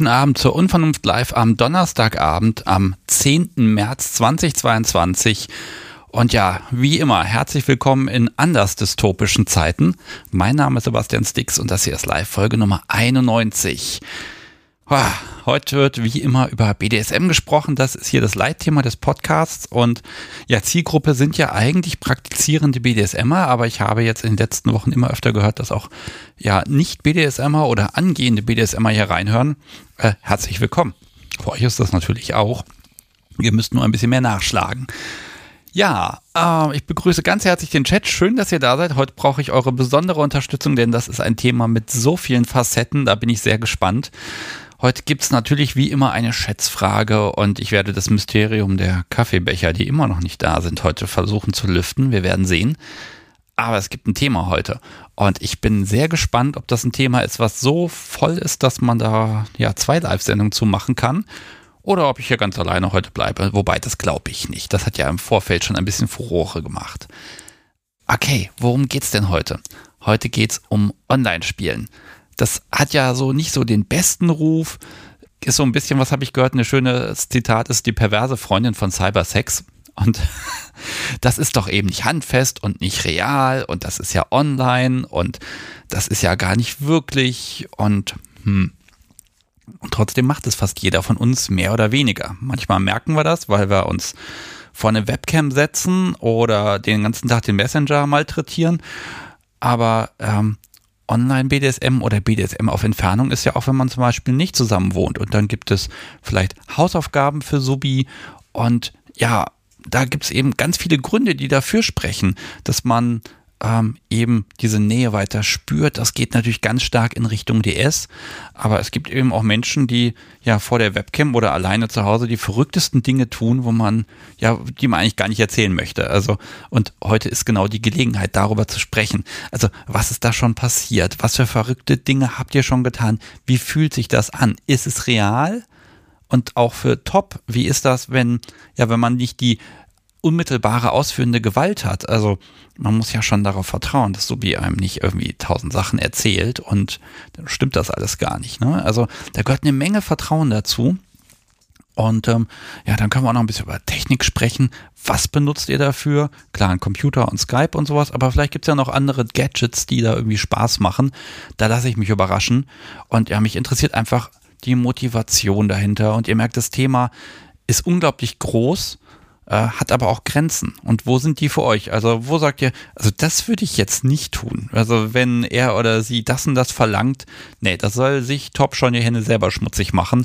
Guten Abend zur Unvernunft Live am Donnerstagabend am 10. März 2022. Und ja, wie immer, herzlich willkommen in anders dystopischen Zeiten. Mein Name ist Sebastian Stix und das hier ist Live-Folge Nummer 91. Heute wird wie immer über BDSM gesprochen. Das ist hier das Leitthema des Podcasts. Und ja, Zielgruppe sind ja eigentlich praktizierende BDSMer, aber ich habe jetzt in den letzten Wochen immer öfter gehört, dass auch ja nicht BDSMer oder angehende BDSMer hier reinhören. Äh, herzlich willkommen. Für euch ist das natürlich auch. Ihr müsst nur ein bisschen mehr nachschlagen. Ja, äh, ich begrüße ganz herzlich den Chat. Schön, dass ihr da seid. Heute brauche ich eure besondere Unterstützung, denn das ist ein Thema mit so vielen Facetten. Da bin ich sehr gespannt. Heute gibt es natürlich wie immer eine Schätzfrage und ich werde das Mysterium der Kaffeebecher, die immer noch nicht da sind, heute versuchen zu lüften. Wir werden sehen. Aber es gibt ein Thema heute. Und ich bin sehr gespannt, ob das ein Thema ist, was so voll ist, dass man da ja zwei Live-Sendungen zu machen kann. Oder ob ich hier ganz alleine heute bleibe. Wobei, das glaube ich nicht. Das hat ja im Vorfeld schon ein bisschen Furore gemacht. Okay, worum geht's denn heute? Heute geht's um Online-Spielen das hat ja so nicht so den besten Ruf. Ist so ein bisschen, was habe ich gehört, ein schönes Zitat ist die perverse Freundin von Cybersex. Und das ist doch eben nicht handfest und nicht real und das ist ja online und das ist ja gar nicht wirklich und hm. Und trotzdem macht es fast jeder von uns mehr oder weniger. Manchmal merken wir das, weil wir uns vor eine Webcam setzen oder den ganzen Tag den Messenger malträtieren. Aber ähm, Online-BDSM oder BDSM auf Entfernung ist ja auch, wenn man zum Beispiel nicht zusammen wohnt. Und dann gibt es vielleicht Hausaufgaben für Subi. Und ja, da gibt es eben ganz viele Gründe, die dafür sprechen, dass man ähm, eben diese Nähe weiter spürt. Das geht natürlich ganz stark in Richtung DS, aber es gibt eben auch Menschen, die ja vor der Webcam oder alleine zu Hause die verrücktesten Dinge tun, wo man ja, die man eigentlich gar nicht erzählen möchte. Also und heute ist genau die Gelegenheit, darüber zu sprechen. Also was ist da schon passiert? Was für verrückte Dinge habt ihr schon getan? Wie fühlt sich das an? Ist es real? Und auch für Top, wie ist das, wenn, ja, wenn man nicht die unmittelbare ausführende Gewalt hat. Also man muss ja schon darauf vertrauen, dass Subi einem nicht irgendwie tausend Sachen erzählt und dann stimmt das alles gar nicht. Ne? Also da gehört eine Menge Vertrauen dazu. Und ähm, ja, dann können wir auch noch ein bisschen über Technik sprechen. Was benutzt ihr dafür? Klar, ein Computer und Skype und sowas, aber vielleicht gibt's ja noch andere Gadgets, die da irgendwie Spaß machen. Da lasse ich mich überraschen. Und ja, mich interessiert einfach die Motivation dahinter. Und ihr merkt, das Thema ist unglaublich groß äh, hat aber auch Grenzen. Und wo sind die für euch? Also wo sagt ihr, also das würde ich jetzt nicht tun. Also wenn er oder sie das und das verlangt, nee, das soll sich Top schon die Hände selber schmutzig machen.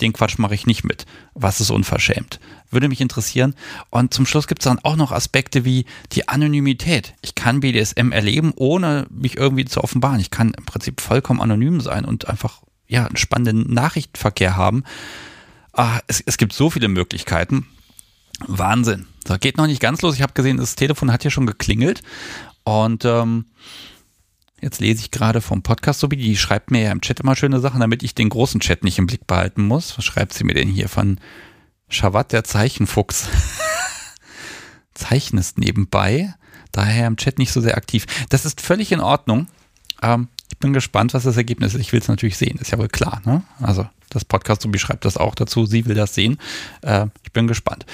Den Quatsch mache ich nicht mit. Was ist unverschämt? Würde mich interessieren. Und zum Schluss gibt es dann auch noch Aspekte wie die Anonymität. Ich kann BDSM erleben, ohne mich irgendwie zu offenbaren. Ich kann im Prinzip vollkommen anonym sein und einfach ja, einen spannenden Nachrichtenverkehr haben. Ah, es, es gibt so viele Möglichkeiten. Wahnsinn. Da geht noch nicht ganz los. Ich habe gesehen, das Telefon hat hier schon geklingelt. Und ähm, jetzt lese ich gerade vom Podcast Sobi, die schreibt mir ja im Chat immer schöne Sachen, damit ich den großen Chat nicht im Blick behalten muss. Was schreibt sie mir denn hier von Schawat, der Zeichenfuchs? Zeichnest nebenbei, daher im Chat nicht so sehr aktiv. Das ist völlig in Ordnung. Ähm, ich bin gespannt, was das Ergebnis ist. Ich will es natürlich sehen, ist ja wohl klar. Ne? Also das Podcast Sobi schreibt das auch dazu. Sie will das sehen. Äh, ich bin gespannt.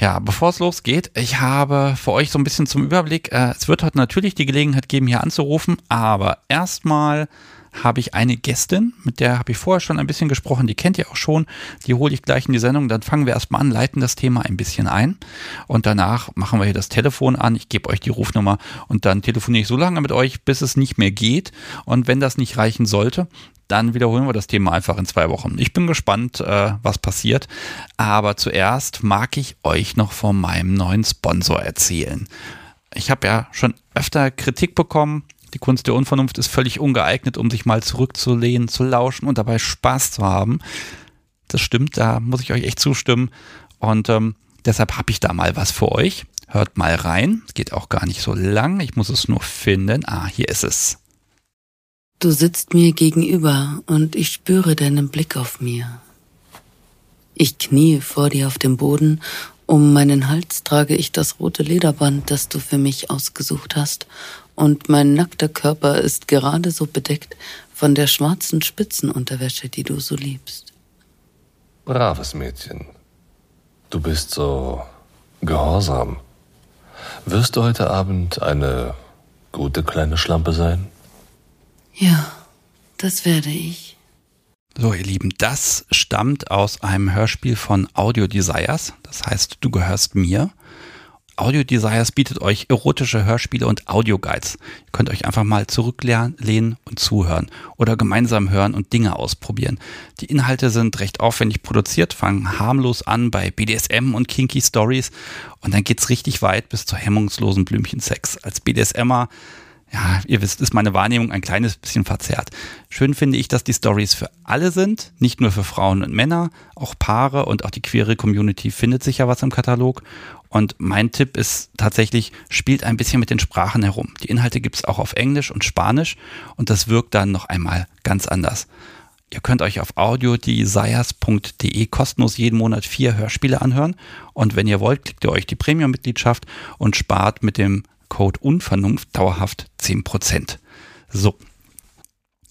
Ja, bevor es losgeht, ich habe für euch so ein bisschen zum Überblick, äh, es wird heute natürlich die Gelegenheit geben, hier anzurufen, aber erstmal habe ich eine Gästin, mit der habe ich vorher schon ein bisschen gesprochen, die kennt ihr auch schon, die hole ich gleich in die Sendung, dann fangen wir erstmal an, leiten das Thema ein bisschen ein und danach machen wir hier das Telefon an, ich gebe euch die Rufnummer und dann telefoniere ich so lange mit euch, bis es nicht mehr geht und wenn das nicht reichen sollte, dann wiederholen wir das Thema einfach in zwei Wochen. Ich bin gespannt, äh, was passiert. Aber zuerst mag ich euch noch von meinem neuen Sponsor erzählen. Ich habe ja schon öfter Kritik bekommen. Die Kunst der Unvernunft ist völlig ungeeignet, um sich mal zurückzulehnen, zu lauschen und dabei Spaß zu haben. Das stimmt, da muss ich euch echt zustimmen. Und ähm, deshalb habe ich da mal was für euch. Hört mal rein. Geht auch gar nicht so lang. Ich muss es nur finden. Ah, hier ist es. Du sitzt mir gegenüber und ich spüre deinen Blick auf mir. Ich knie vor dir auf dem Boden, um meinen Hals trage ich das rote Lederband, das du für mich ausgesucht hast, und mein nackter Körper ist gerade so bedeckt von der schwarzen Spitzenunterwäsche, die du so liebst. Braves Mädchen. Du bist so gehorsam. Wirst du heute Abend eine gute kleine Schlampe sein? Ja, das werde ich. So, ihr Lieben, das stammt aus einem Hörspiel von Audio Desires. Das heißt, du gehörst mir. Audio Desires bietet euch erotische Hörspiele und Audioguides. Ihr könnt euch einfach mal zurücklehnen und zuhören oder gemeinsam hören und Dinge ausprobieren. Die Inhalte sind recht aufwendig produziert, fangen harmlos an bei BDSM und Kinky Stories und dann geht's richtig weit bis zur hemmungslosen Blümchensex. Als BDSMer ja, ihr wisst, ist meine Wahrnehmung ein kleines bisschen verzerrt. Schön finde ich, dass die Stories für alle sind, nicht nur für Frauen und Männer, auch Paare und auch die queere Community findet sich ja was im Katalog. Und mein Tipp ist tatsächlich, spielt ein bisschen mit den Sprachen herum. Die Inhalte gibt es auch auf Englisch und Spanisch und das wirkt dann noch einmal ganz anders. Ihr könnt euch auf audiodesires.de kostenlos jeden Monat vier Hörspiele anhören. Und wenn ihr wollt, klickt ihr euch die Premium-Mitgliedschaft und spart mit dem Code Unvernunft dauerhaft 10%. So.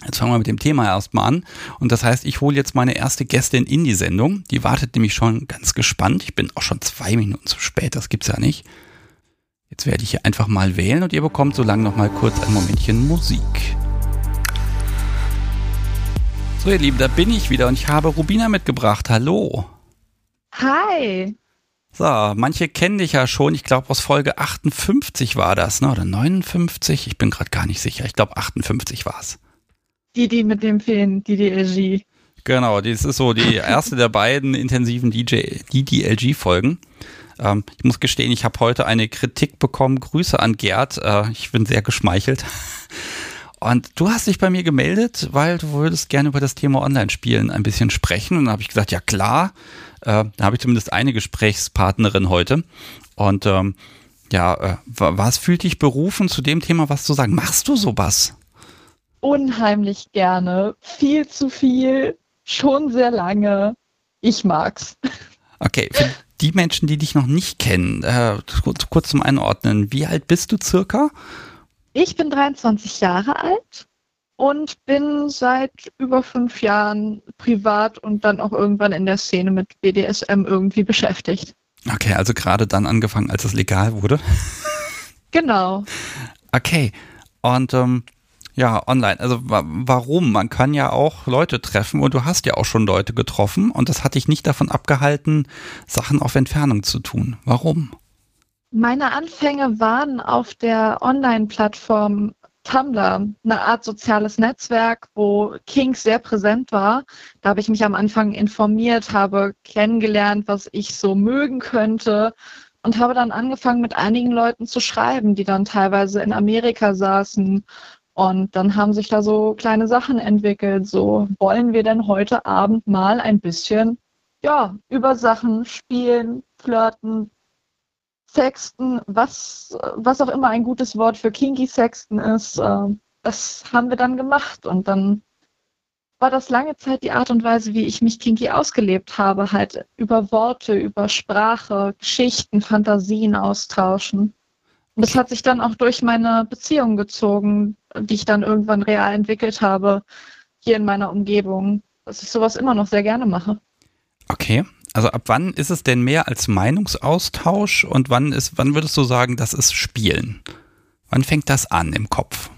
Jetzt fangen wir mit dem Thema erstmal an. Und das heißt, ich hole jetzt meine erste Gästin in die Sendung. Die wartet nämlich schon ganz gespannt. Ich bin auch schon zwei Minuten zu spät. Das gibt's ja nicht. Jetzt werde ich hier einfach mal wählen und ihr bekommt so lange noch mal kurz ein Momentchen Musik. So, ihr Lieben, da bin ich wieder und ich habe Rubina mitgebracht. Hallo. Hi. So, manche kennen dich ja schon. Ich glaube, aus Folge 58 war das, ne? Oder 59? Ich bin gerade gar nicht sicher. Ich glaube, 58 war es. Die, die mit dem Film, die DLG. Genau, das ist so die erste der beiden intensiven DJ, DDLG-Folgen. Ähm, ich muss gestehen, ich habe heute eine Kritik bekommen. Grüße an Gerd. Äh, ich bin sehr geschmeichelt. Und du hast dich bei mir gemeldet, weil du würdest gerne über das Thema Online-Spielen ein bisschen sprechen. Und dann habe ich gesagt, ja klar, äh, da habe ich zumindest eine Gesprächspartnerin heute. Und ähm, ja, äh, was fühlt dich berufen, zu dem Thema was zu sagen? Machst du sowas? Unheimlich gerne. Viel zu viel. Schon sehr lange. Ich mag's. Okay, für die Menschen, die dich noch nicht kennen, äh, kurz, kurz zum Einordnen, wie alt bist du circa? Ich bin 23 Jahre alt und bin seit über fünf Jahren privat und dann auch irgendwann in der Szene mit BDSM irgendwie beschäftigt. Okay, also gerade dann angefangen, als es legal wurde. Genau. Okay, und ähm, ja, online. Also warum? Man kann ja auch Leute treffen und du hast ja auch schon Leute getroffen und das hat dich nicht davon abgehalten, Sachen auf Entfernung zu tun. Warum? Meine Anfänge waren auf der Online-Plattform Tumblr, eine Art soziales Netzwerk, wo Kink sehr präsent war. Da habe ich mich am Anfang informiert, habe kennengelernt, was ich so mögen könnte und habe dann angefangen, mit einigen Leuten zu schreiben, die dann teilweise in Amerika saßen. Und dann haben sich da so kleine Sachen entwickelt. So, wollen wir denn heute Abend mal ein bisschen, ja, über Sachen spielen, flirten, Sexten, was, was auch immer ein gutes Wort für Kinky Sexten ist, äh, das haben wir dann gemacht. Und dann war das lange Zeit die Art und Weise, wie ich mich kinky ausgelebt habe, halt über Worte, über Sprache, Geschichten, Fantasien austauschen. Und das hat sich dann auch durch meine Beziehung gezogen, die ich dann irgendwann real entwickelt habe, hier in meiner Umgebung, dass ich sowas immer noch sehr gerne mache. Okay. Also ab wann ist es denn mehr als Meinungsaustausch und wann ist, wann würdest du sagen, das ist Spielen? Wann fängt das an im Kopf?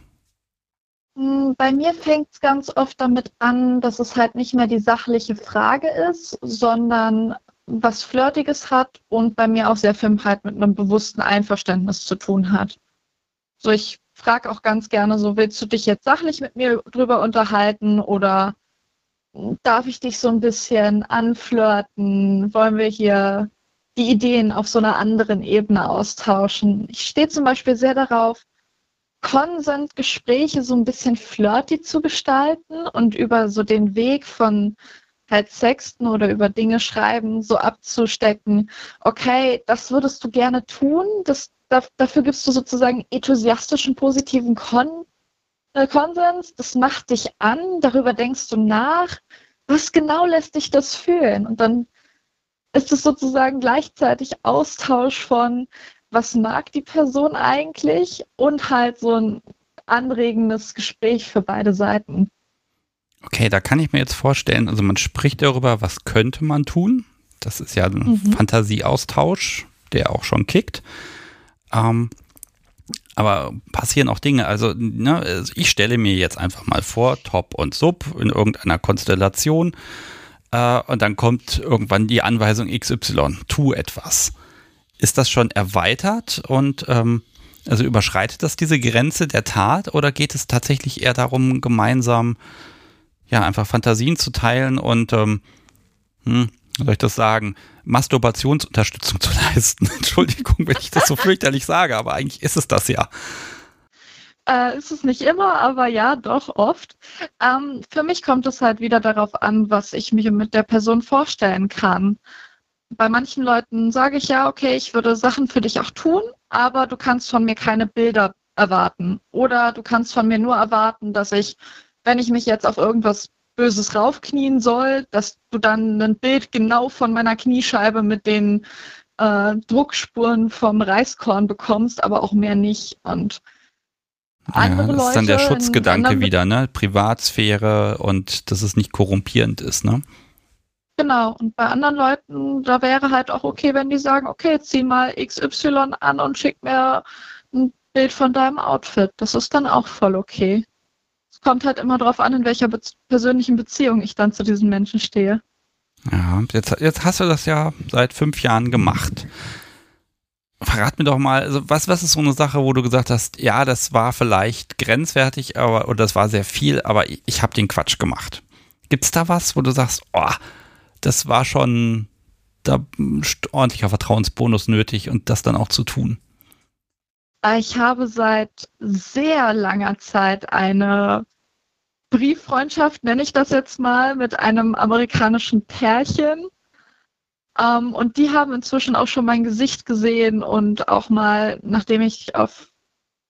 Hm, bei mir fängt es ganz oft damit an, dass es halt nicht mehr die sachliche Frage ist, sondern was Flirtiges hat und bei mir auch sehr viel halt mit einem bewussten Einverständnis zu tun hat. So, ich frage auch ganz gerne so, willst du dich jetzt sachlich mit mir drüber unterhalten oder darf ich dich so ein bisschen anflirten? Wollen wir hier die Ideen auf so einer anderen Ebene austauschen? Ich stehe zum Beispiel sehr darauf, Consent-Gespräche so ein bisschen flirty zu gestalten und über so den Weg von halt Sexten oder über Dinge schreiben so abzustecken, okay, das würdest du gerne tun, das, dafür gibst du sozusagen enthusiastischen, positiven Kon äh, Konsens, das macht dich an, darüber denkst du nach, was genau lässt dich das fühlen? Und dann ist es sozusagen gleichzeitig Austausch von, was mag die Person eigentlich und halt so ein anregendes Gespräch für beide Seiten. Okay, da kann ich mir jetzt vorstellen, also man spricht darüber, was könnte man tun. Das ist ja ein mhm. Fantasieaustausch, der auch schon kickt. Ähm, aber passieren auch Dinge. Also, ne, also ich stelle mir jetzt einfach mal vor, Top und Sub in irgendeiner Konstellation. Äh, und dann kommt irgendwann die Anweisung XY, tu etwas. Ist das schon erweitert und ähm, also überschreitet das diese Grenze der Tat oder geht es tatsächlich eher darum, gemeinsam ja einfach Fantasien zu teilen und ähm, hm, soll ich das sagen, Masturbationsunterstützung zu leisten. Entschuldigung, wenn ich das so fürchterlich sage, aber eigentlich ist es das ja. Äh, ist es nicht immer, aber ja, doch oft. Ähm, für mich kommt es halt wieder darauf an, was ich mir mit der Person vorstellen kann. Bei manchen Leuten sage ich ja, okay, ich würde Sachen für dich auch tun, aber du kannst von mir keine Bilder erwarten. Oder du kannst von mir nur erwarten, dass ich, wenn ich mich jetzt auf irgendwas Böses raufknien soll, dass du dann ein Bild genau von meiner Kniescheibe mit den äh, Druckspuren vom Reiskorn bekommst, aber auch mehr nicht. Und andere ja, das ist dann der Schutzgedanke wieder, ne? Privatsphäre und dass es nicht korrumpierend ist, ne? Genau, und bei anderen Leuten, da wäre halt auch okay, wenn die sagen, okay, zieh mal XY an und schick mir ein Bild von deinem Outfit. Das ist dann auch voll okay kommt halt immer darauf an, in welcher be persönlichen Beziehung ich dann zu diesen Menschen stehe. Ja, jetzt, jetzt hast du das ja seit fünf Jahren gemacht. Verrat mir doch mal, also was, was ist so eine Sache, wo du gesagt hast, ja, das war vielleicht grenzwertig, aber oder das war sehr viel, aber ich, ich habe den Quatsch gemacht. Gibt es da was, wo du sagst, oh, das war schon da ordentlicher Vertrauensbonus nötig und das dann auch zu tun? Ich habe seit sehr langer Zeit eine Brieffreundschaft, nenne ich das jetzt mal, mit einem amerikanischen Pärchen. Ähm, und die haben inzwischen auch schon mein Gesicht gesehen und auch mal, nachdem ich auf,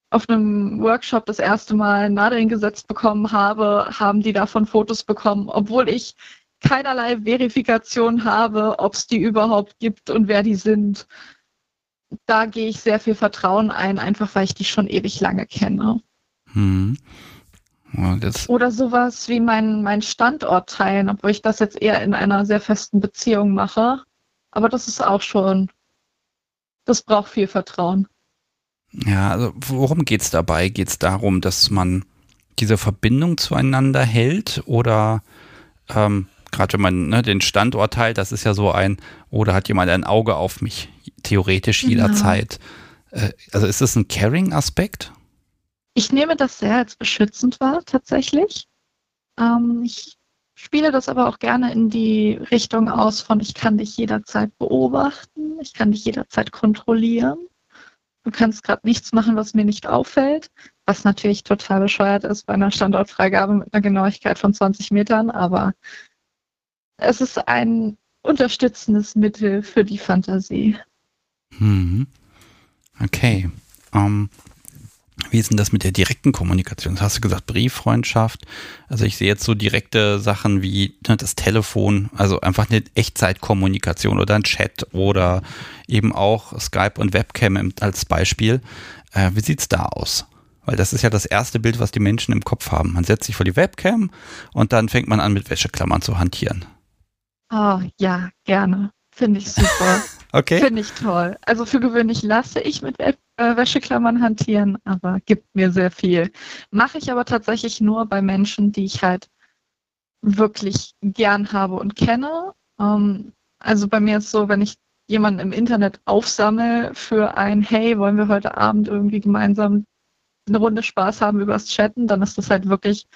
auf einem Workshop das erste Mal Nadeln gesetzt bekommen habe, haben die davon Fotos bekommen, obwohl ich keinerlei Verifikation habe, ob es die überhaupt gibt und wer die sind. Da gehe ich sehr viel Vertrauen ein, einfach weil ich die schon ewig lange kenne. Hm. Oder sowas wie mein, mein Standort teilen, obwohl ich das jetzt eher in einer sehr festen Beziehung mache. Aber das ist auch schon, das braucht viel Vertrauen. Ja, also worum geht es dabei? Geht es darum, dass man diese Verbindung zueinander hält oder ähm, gerade wenn man ne, den Standort teilt, das ist ja so ein, oder hat jemand ein Auge auf mich, theoretisch genau. jederzeit. Äh, also ist das ein Caring-Aspekt? Ich nehme das sehr als beschützend wahr, tatsächlich. Ähm, ich spiele das aber auch gerne in die Richtung aus von, ich kann dich jederzeit beobachten, ich kann dich jederzeit kontrollieren. Du kannst gerade nichts machen, was mir nicht auffällt, was natürlich total bescheuert ist bei einer Standortfreigabe mit einer Genauigkeit von 20 Metern, aber es ist ein unterstützendes Mittel für die Fantasie. Hm. Okay. Um, ähm, wie ist denn das mit der direkten Kommunikation? Das hast du gesagt, Brieffreundschaft. Also ich sehe jetzt so direkte Sachen wie ne, das Telefon, also einfach eine Echtzeitkommunikation oder ein Chat oder eben auch Skype und Webcam als Beispiel. Äh, wie sieht's da aus? Weil das ist ja das erste Bild, was die Menschen im Kopf haben. Man setzt sich vor die Webcam und dann fängt man an, mit Wäscheklammern zu hantieren. Oh, ja, gerne. Finde ich super. okay. Finde ich toll. Also für gewöhnlich lasse ich mit Web äh, Wäscheklammern hantieren, aber gibt mir sehr viel. Mache ich aber tatsächlich nur bei Menschen, die ich halt wirklich gern habe und kenne. Ähm, also bei mir ist so, wenn ich jemanden im Internet aufsammle für ein Hey, wollen wir heute Abend irgendwie gemeinsam eine Runde Spaß haben übers Chatten, dann ist das halt wirklich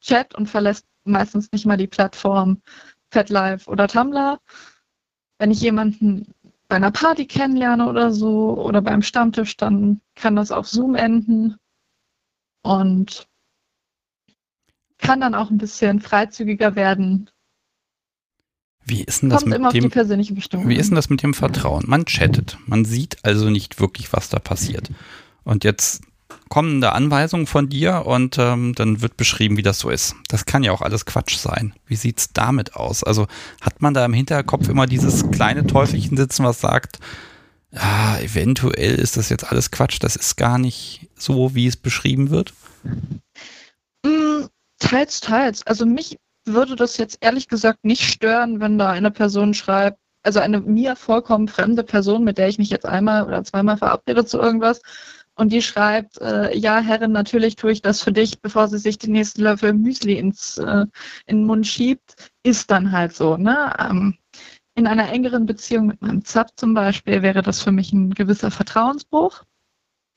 Chat und verlässt meistens nicht mal die Plattform FetLife oder Tumblr. Wenn ich jemanden bei einer Party kennenlerne oder so oder beim Stammtisch, dann kann das auf Zoom enden und kann dann auch ein bisschen freizügiger werden. Wie ist denn das Kommt mit dem, Wie ist denn das mit dem Vertrauen? Man chattet, man sieht also nicht wirklich, was da passiert. Und jetzt kommen da Anweisungen von dir und ähm, dann wird beschrieben, wie das so ist. Das kann ja auch alles Quatsch sein. Wie sieht es damit aus? Also hat man da im Hinterkopf immer dieses kleine Teufelchen sitzen, was sagt, ah, eventuell ist das jetzt alles Quatsch, das ist gar nicht so, wie es beschrieben wird? Mm, Teils, teils. Also mich würde das jetzt ehrlich gesagt nicht stören, wenn da eine Person schreibt, also eine mir vollkommen fremde Person, mit der ich mich jetzt einmal oder zweimal verabrede zu irgendwas, und die schreibt, äh, ja, Herrin, natürlich tue ich das für dich, bevor sie sich den nächsten Löffel Müsli ins, äh, in den Mund schiebt, ist dann halt so. Ne? Ähm, in einer engeren Beziehung mit meinem Zap zum Beispiel wäre das für mich ein gewisser Vertrauensbruch.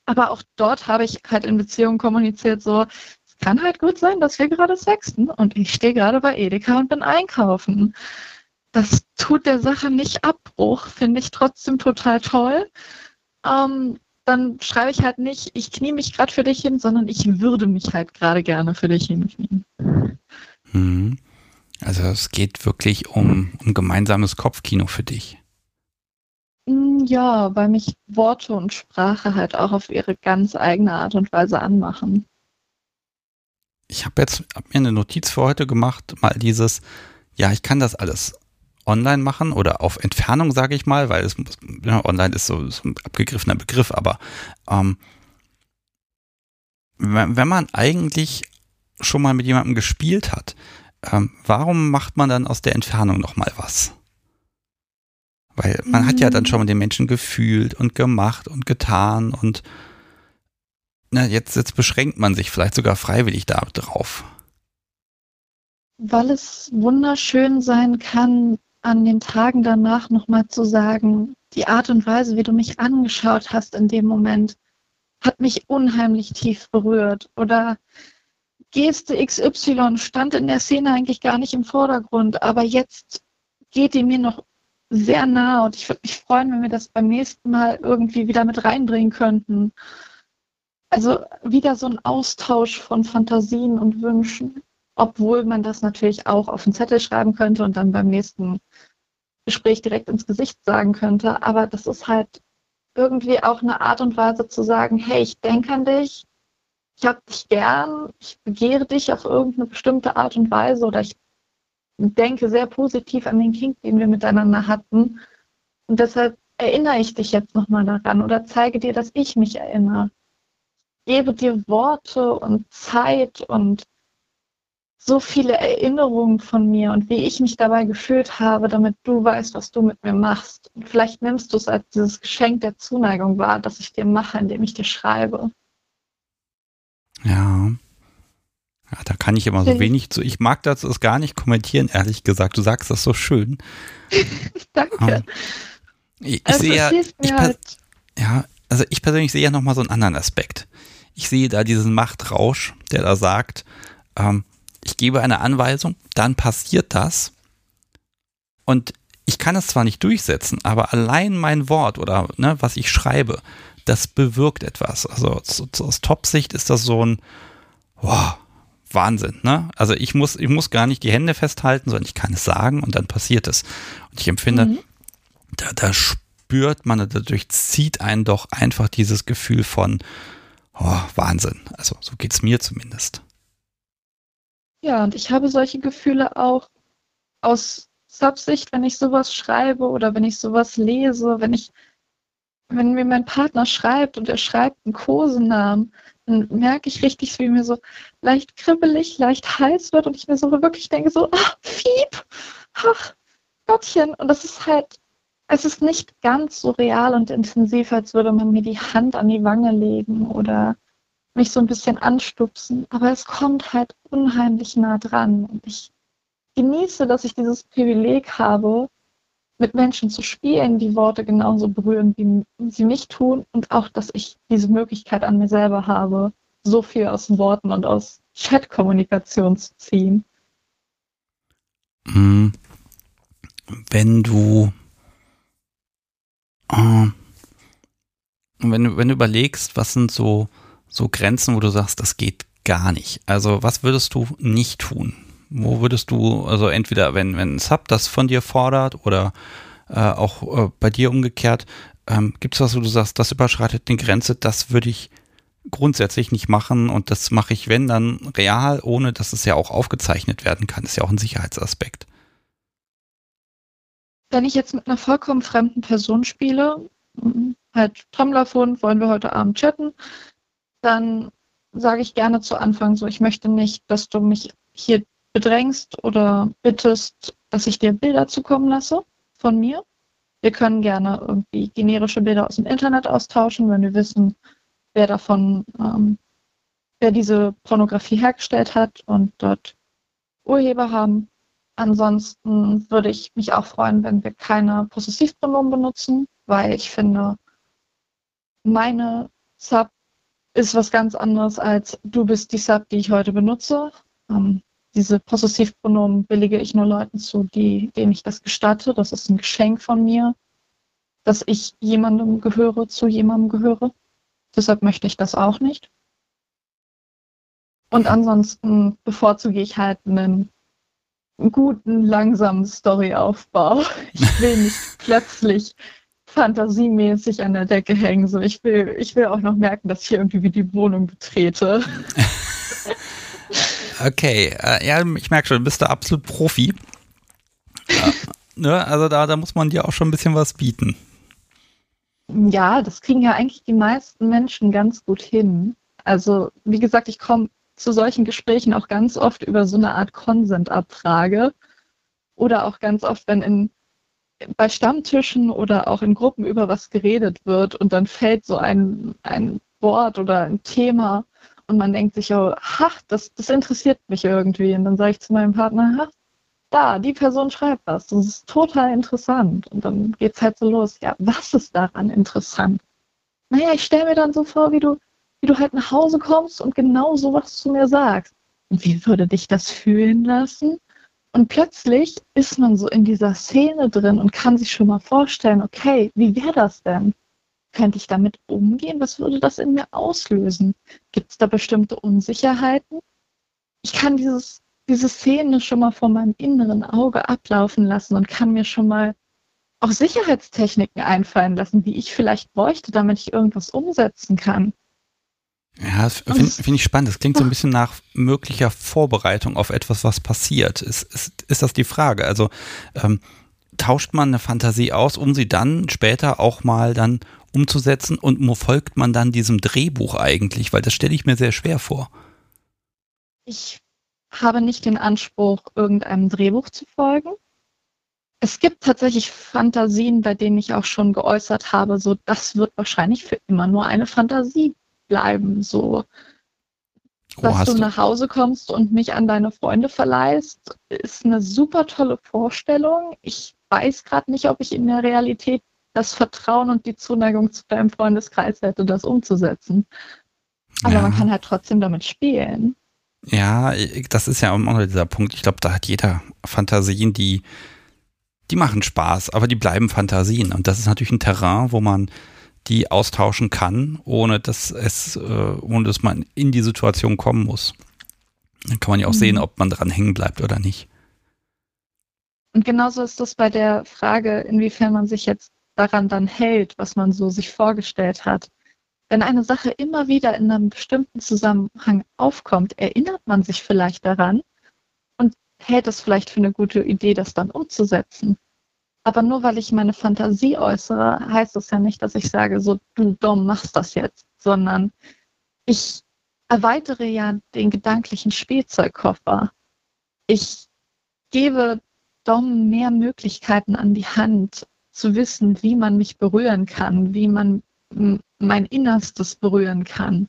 Aber auch dort habe ich halt in Beziehungen kommuniziert, so, es kann halt gut sein, dass wir gerade sexten und ich stehe gerade bei Edeka und bin einkaufen. Das tut der Sache nicht Abbruch, finde ich trotzdem total toll. Ähm, dann schreibe ich halt nicht, ich knie mich gerade für dich hin, sondern ich würde mich halt gerade gerne für dich hinknien. Mhm. Also es geht wirklich um, um gemeinsames Kopfkino für dich. Mm, ja, weil mich Worte und Sprache halt auch auf ihre ganz eigene Art und Weise anmachen. Ich habe jetzt hab mir eine Notiz für heute gemacht, mal dieses, ja, ich kann das alles online machen oder auf Entfernung, sage ich mal, weil es ja, online ist so, so, ein abgegriffener Begriff, aber ähm, wenn, wenn, man eigentlich schon mal mit jemandem gespielt hat, ähm, warum macht man dann aus der Entfernung nochmal was? Weil man mhm. hat ja dann schon mit den Menschen gefühlt und gemacht und getan und na, jetzt, jetzt beschränkt man sich vielleicht sogar freiwillig da drauf. Weil es wunderschön sein kann, an den Tagen danach nochmal zu sagen, die Art und Weise, wie du mich angeschaut hast in dem Moment, hat mich unheimlich tief berührt. Oder Geste XY stand in der Szene eigentlich gar nicht im Vordergrund, aber jetzt geht die mir noch sehr nah und ich würde mich freuen, wenn wir das beim nächsten Mal irgendwie wieder mit reinbringen könnten. Also wieder so ein Austausch von Fantasien und Wünschen obwohl man das natürlich auch auf den Zettel schreiben könnte und dann beim nächsten Gespräch direkt ins Gesicht sagen könnte. Aber das ist halt irgendwie auch eine Art und Weise zu sagen, hey, ich denke an dich, ich habe dich gern, ich begehre dich auf irgendeine bestimmte Art und Weise oder ich denke sehr positiv an den Kink, den wir miteinander hatten. Und deshalb erinnere ich dich jetzt nochmal daran oder zeige dir, dass ich mich erinnere. Gebe dir Worte und Zeit und so viele Erinnerungen von mir und wie ich mich dabei gefühlt habe, damit du weißt, was du mit mir machst. Und vielleicht nimmst du es als dieses Geschenk der Zuneigung wahr, das ich dir mache, indem ich dir schreibe. Ja. Ja, da kann ich immer so wenig zu. Ich mag das, das gar nicht kommentieren, ehrlich gesagt. Du sagst das so schön. Danke. ich, ich also, sehe ja, ich halt ja, also ich persönlich sehe ja nochmal so einen anderen Aspekt. Ich sehe da diesen Machtrausch, der da sagt, ähm, ich gebe eine Anweisung, dann passiert das. Und ich kann es zwar nicht durchsetzen, aber allein mein Wort oder ne, was ich schreibe, das bewirkt etwas. Also aus, Top-Sicht ist das so ein wow, Wahnsinn. Ne? Also ich muss, ich muss gar nicht die Hände festhalten, sondern ich kann es sagen und dann passiert es. Und ich empfinde, mhm. da, da spürt man, dadurch zieht einen doch einfach dieses Gefühl von oh, Wahnsinn. Also so geht es mir zumindest. Ja, und ich habe solche Gefühle auch aus Subsicht, wenn ich sowas schreibe oder wenn ich sowas lese, wenn ich, wenn mir mein Partner schreibt und er schreibt einen Kosenamen, dann merke ich richtig, wie mir so leicht kribbelig, leicht heiß wird und ich mir so wirklich denke, so, ach, Fieb, ach, Gottchen. Und das ist halt, es ist nicht ganz so real und intensiv, als würde man mir die Hand an die Wange legen oder mich so ein bisschen anstupsen, aber es kommt halt unheimlich nah dran. Und ich genieße, dass ich dieses Privileg habe, mit Menschen zu spielen, die Worte genauso berühren, wie sie mich tun. Und auch, dass ich diese Möglichkeit an mir selber habe, so viel aus Worten und aus Chat-Kommunikation zu ziehen. Mhm. Wenn du, äh, wenn wenn du überlegst, was sind so so Grenzen, wo du sagst, das geht gar nicht? Also was würdest du nicht tun? Wo würdest du, also entweder wenn, wenn ein Sub das von dir fordert oder äh, auch äh, bei dir umgekehrt, ähm, gibt es was, wo du sagst, das überschreitet die Grenze, das würde ich grundsätzlich nicht machen und das mache ich, wenn, dann real, ohne dass es ja auch aufgezeichnet werden kann. Das ist ja auch ein Sicherheitsaspekt. Wenn ich jetzt mit einer vollkommen fremden Person spiele, halt Tumblr-Phone, wollen wir heute Abend chatten, dann sage ich gerne zu Anfang so, ich möchte nicht, dass du mich hier bedrängst oder bittest, dass ich dir Bilder zukommen lasse von mir. Wir können gerne irgendwie generische Bilder aus dem Internet austauschen, wenn wir wissen, wer davon, ähm, wer diese Pornografie hergestellt hat und dort Urheber haben. Ansonsten würde ich mich auch freuen, wenn wir keine Possessivpronomen benutzen, weil ich finde, meine Sub ist was ganz anderes als du bist die Sub, die ich heute benutze. Ähm, diese Possessivpronomen billige ich nur Leuten zu, die, denen ich das gestatte. Das ist ein Geschenk von mir, dass ich jemandem gehöre, zu jemandem gehöre. Deshalb möchte ich das auch nicht. Und ansonsten bevorzuge ich halt einen guten, langsamen Storyaufbau. Ich will nicht plötzlich fantasiemäßig an der Decke hängen. So, ich will, ich will auch noch merken, dass ich irgendwie wie die Wohnung betrete. okay, äh, ja, ich merke schon, du bist da absolut Profi. äh, ne? Also da, da muss man dir auch schon ein bisschen was bieten. Ja, das kriegen ja eigentlich die meisten Menschen ganz gut hin. Also, wie gesagt, ich komme zu solchen Gesprächen auch ganz oft über so eine Art Consent-Abfrage oder auch ganz oft, wenn in bei Stammtischen oder auch in Gruppen über was geredet wird und dann fällt so ein, ein Wort oder ein Thema und man denkt sich, oh, ha, das, das interessiert mich irgendwie. Und dann sage ich zu meinem Partner, ha, da, die Person schreibt was. Das ist total interessant. Und dann geht es halt so los. Ja, was ist daran interessant? Naja, ich stelle mir dann so vor, wie du, wie du halt nach Hause kommst und genau sowas zu mir sagst. Und wie würde dich das fühlen lassen? Und plötzlich ist man so in dieser Szene drin und kann sich schon mal vorstellen, okay, wie wäre das denn? Könnte ich damit umgehen? Was würde das in mir auslösen? Gibt es da bestimmte Unsicherheiten? Ich kann dieses, diese Szene schon mal vor meinem inneren Auge ablaufen lassen und kann mir schon mal auch Sicherheitstechniken einfallen lassen, die ich vielleicht bräuchte, damit ich irgendwas umsetzen kann. Ja, das finde find ich spannend. Das klingt so ein bisschen nach möglicher Vorbereitung auf etwas, was passiert. Ist, ist, ist das die Frage? Also ähm, tauscht man eine Fantasie aus, um sie dann später auch mal dann umzusetzen und wo folgt man dann diesem Drehbuch eigentlich? Weil das stelle ich mir sehr schwer vor. Ich habe nicht den Anspruch, irgendeinem Drehbuch zu folgen. Es gibt tatsächlich Fantasien, bei denen ich auch schon geäußert habe, so das wird wahrscheinlich für immer nur eine Fantasie bleiben. So, oh, dass du, du nach Hause kommst und mich an deine Freunde verleihst, ist eine super tolle Vorstellung. Ich weiß gerade nicht, ob ich in der Realität das Vertrauen und die Zuneigung zu deinem Freundeskreis hätte, das umzusetzen. Aber ja. man kann halt trotzdem damit spielen. Ja, das ist ja auch noch dieser Punkt. Ich glaube, da hat jeder Fantasien, die, die machen Spaß, aber die bleiben Fantasien. Und das ist natürlich ein Terrain, wo man die austauschen kann, ohne dass es, äh, ohne dass man in die Situation kommen muss. Dann kann man ja auch mhm. sehen, ob man dran hängen bleibt oder nicht. Und genauso ist das bei der Frage, inwiefern man sich jetzt daran dann hält, was man so sich vorgestellt hat. Wenn eine Sache immer wieder in einem bestimmten Zusammenhang aufkommt, erinnert man sich vielleicht daran und hält es vielleicht für eine gute Idee, das dann umzusetzen. Aber nur weil ich meine Fantasie äußere, heißt das ja nicht, dass ich sage, so du Dom machst das jetzt, sondern ich erweitere ja den gedanklichen Spielzeugkoffer. Ich gebe Dom mehr Möglichkeiten an die Hand, zu wissen, wie man mich berühren kann, wie man mein Innerstes berühren kann.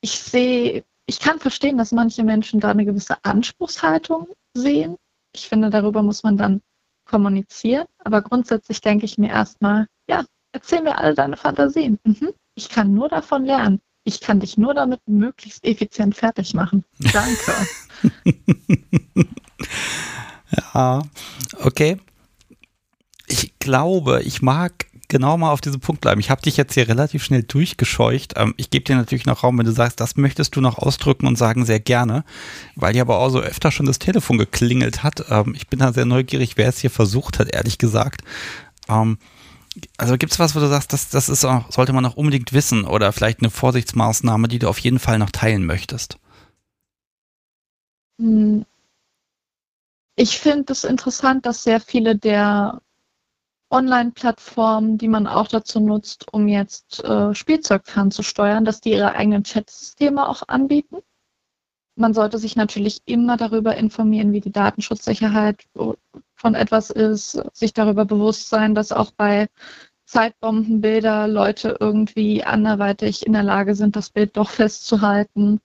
Ich sehe, ich kann verstehen, dass manche Menschen da eine gewisse Anspruchshaltung sehen. Ich finde, darüber muss man dann kommunizieren. Aber grundsätzlich denke ich mir erstmal, ja, erzähl mir alle deine Fantasien. Mhm. Ich kann nur davon lernen. Ich kann dich nur damit möglichst effizient fertig machen. Danke. ja, okay. Ich glaube, ich mag genau mal auf diesem Punkt bleiben. Ich habe dich jetzt hier relativ schnell durchgescheucht. Ähm, ich gebe dir natürlich noch Raum, wenn du sagst, das möchtest du noch ausdrücken und sagen sehr gerne, weil hier aber auch so öfter schon das Telefon geklingelt hat. Ähm, ich bin da sehr neugierig, wer es hier versucht hat, ehrlich gesagt. Ähm, also gibt es was, wo du sagst, das, das ist auch, sollte man noch unbedingt wissen oder vielleicht eine Vorsichtsmaßnahme, die du auf jeden Fall noch teilen möchtest? Hm. Ich finde es interessant, dass sehr viele der Online-Plattformen, die man auch dazu nutzt, um jetzt äh, Spielzeug fernzusteuern, dass die ihre eigenen Chatsysteme auch anbieten. Man sollte sich natürlich immer darüber informieren, wie die Datenschutzsicherheit von etwas ist, sich darüber bewusst sein, dass auch bei Zeitbombenbilder Leute irgendwie anderweitig in der Lage sind, das Bild doch festzuhalten.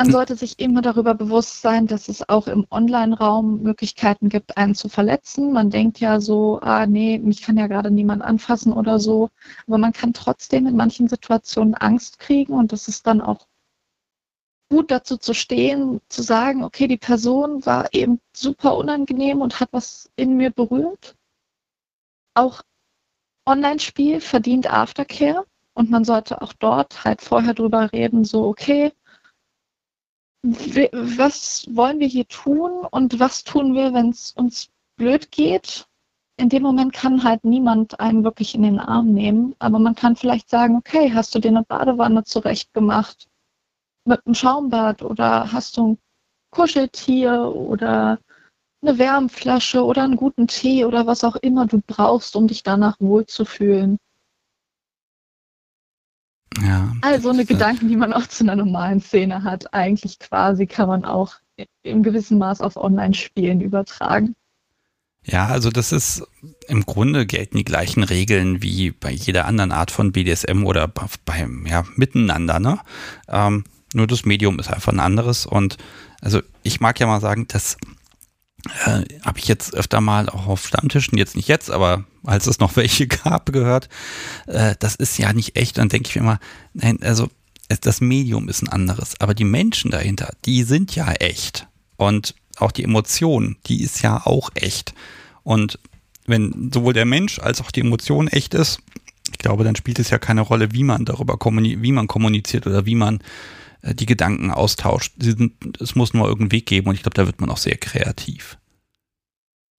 Man sollte sich immer darüber bewusst sein, dass es auch im Online-Raum Möglichkeiten gibt, einen zu verletzen. Man denkt ja so, ah nee, mich kann ja gerade niemand anfassen oder so. Aber man kann trotzdem in manchen Situationen Angst kriegen und das ist dann auch gut dazu zu stehen, zu sagen, okay, die Person war eben super unangenehm und hat was in mir berührt. Auch Online-Spiel verdient Aftercare und man sollte auch dort halt vorher drüber reden, so, okay, was wollen wir hier tun und was tun wir, wenn es uns blöd geht? In dem Moment kann halt niemand einen wirklich in den Arm nehmen, aber man kann vielleicht sagen, okay, hast du dir eine Badewanne zurecht gemacht mit einem Schaumbad oder hast du ein Kuscheltier oder eine Wärmflasche oder einen guten Tee oder was auch immer du brauchst, um dich danach wohlzufühlen. Ja. Also eine Gedanken, die man auch zu einer normalen Szene hat, eigentlich quasi kann man auch im gewissen Maß auf Online-Spielen übertragen. Ja, also das ist im Grunde gelten die gleichen Regeln wie bei jeder anderen Art von BDSM oder beim ja, Miteinander. Ne? Ähm, nur das Medium ist einfach ein anderes und also ich mag ja mal sagen, dass äh, habe ich jetzt öfter mal auch auf Stammtischen, jetzt nicht jetzt, aber als es noch welche gab, gehört, äh, das ist ja nicht echt. Dann denke ich mir immer, nein, also das Medium ist ein anderes, aber die Menschen dahinter, die sind ja echt. Und auch die Emotion, die ist ja auch echt. Und wenn sowohl der Mensch als auch die Emotion echt ist, ich glaube, dann spielt es ja keine Rolle, wie man darüber kommuniziert, wie man kommuniziert oder wie man die Gedanken austauscht. Sind, es muss nur irgendeinen Weg geben und ich glaube, da wird man auch sehr kreativ.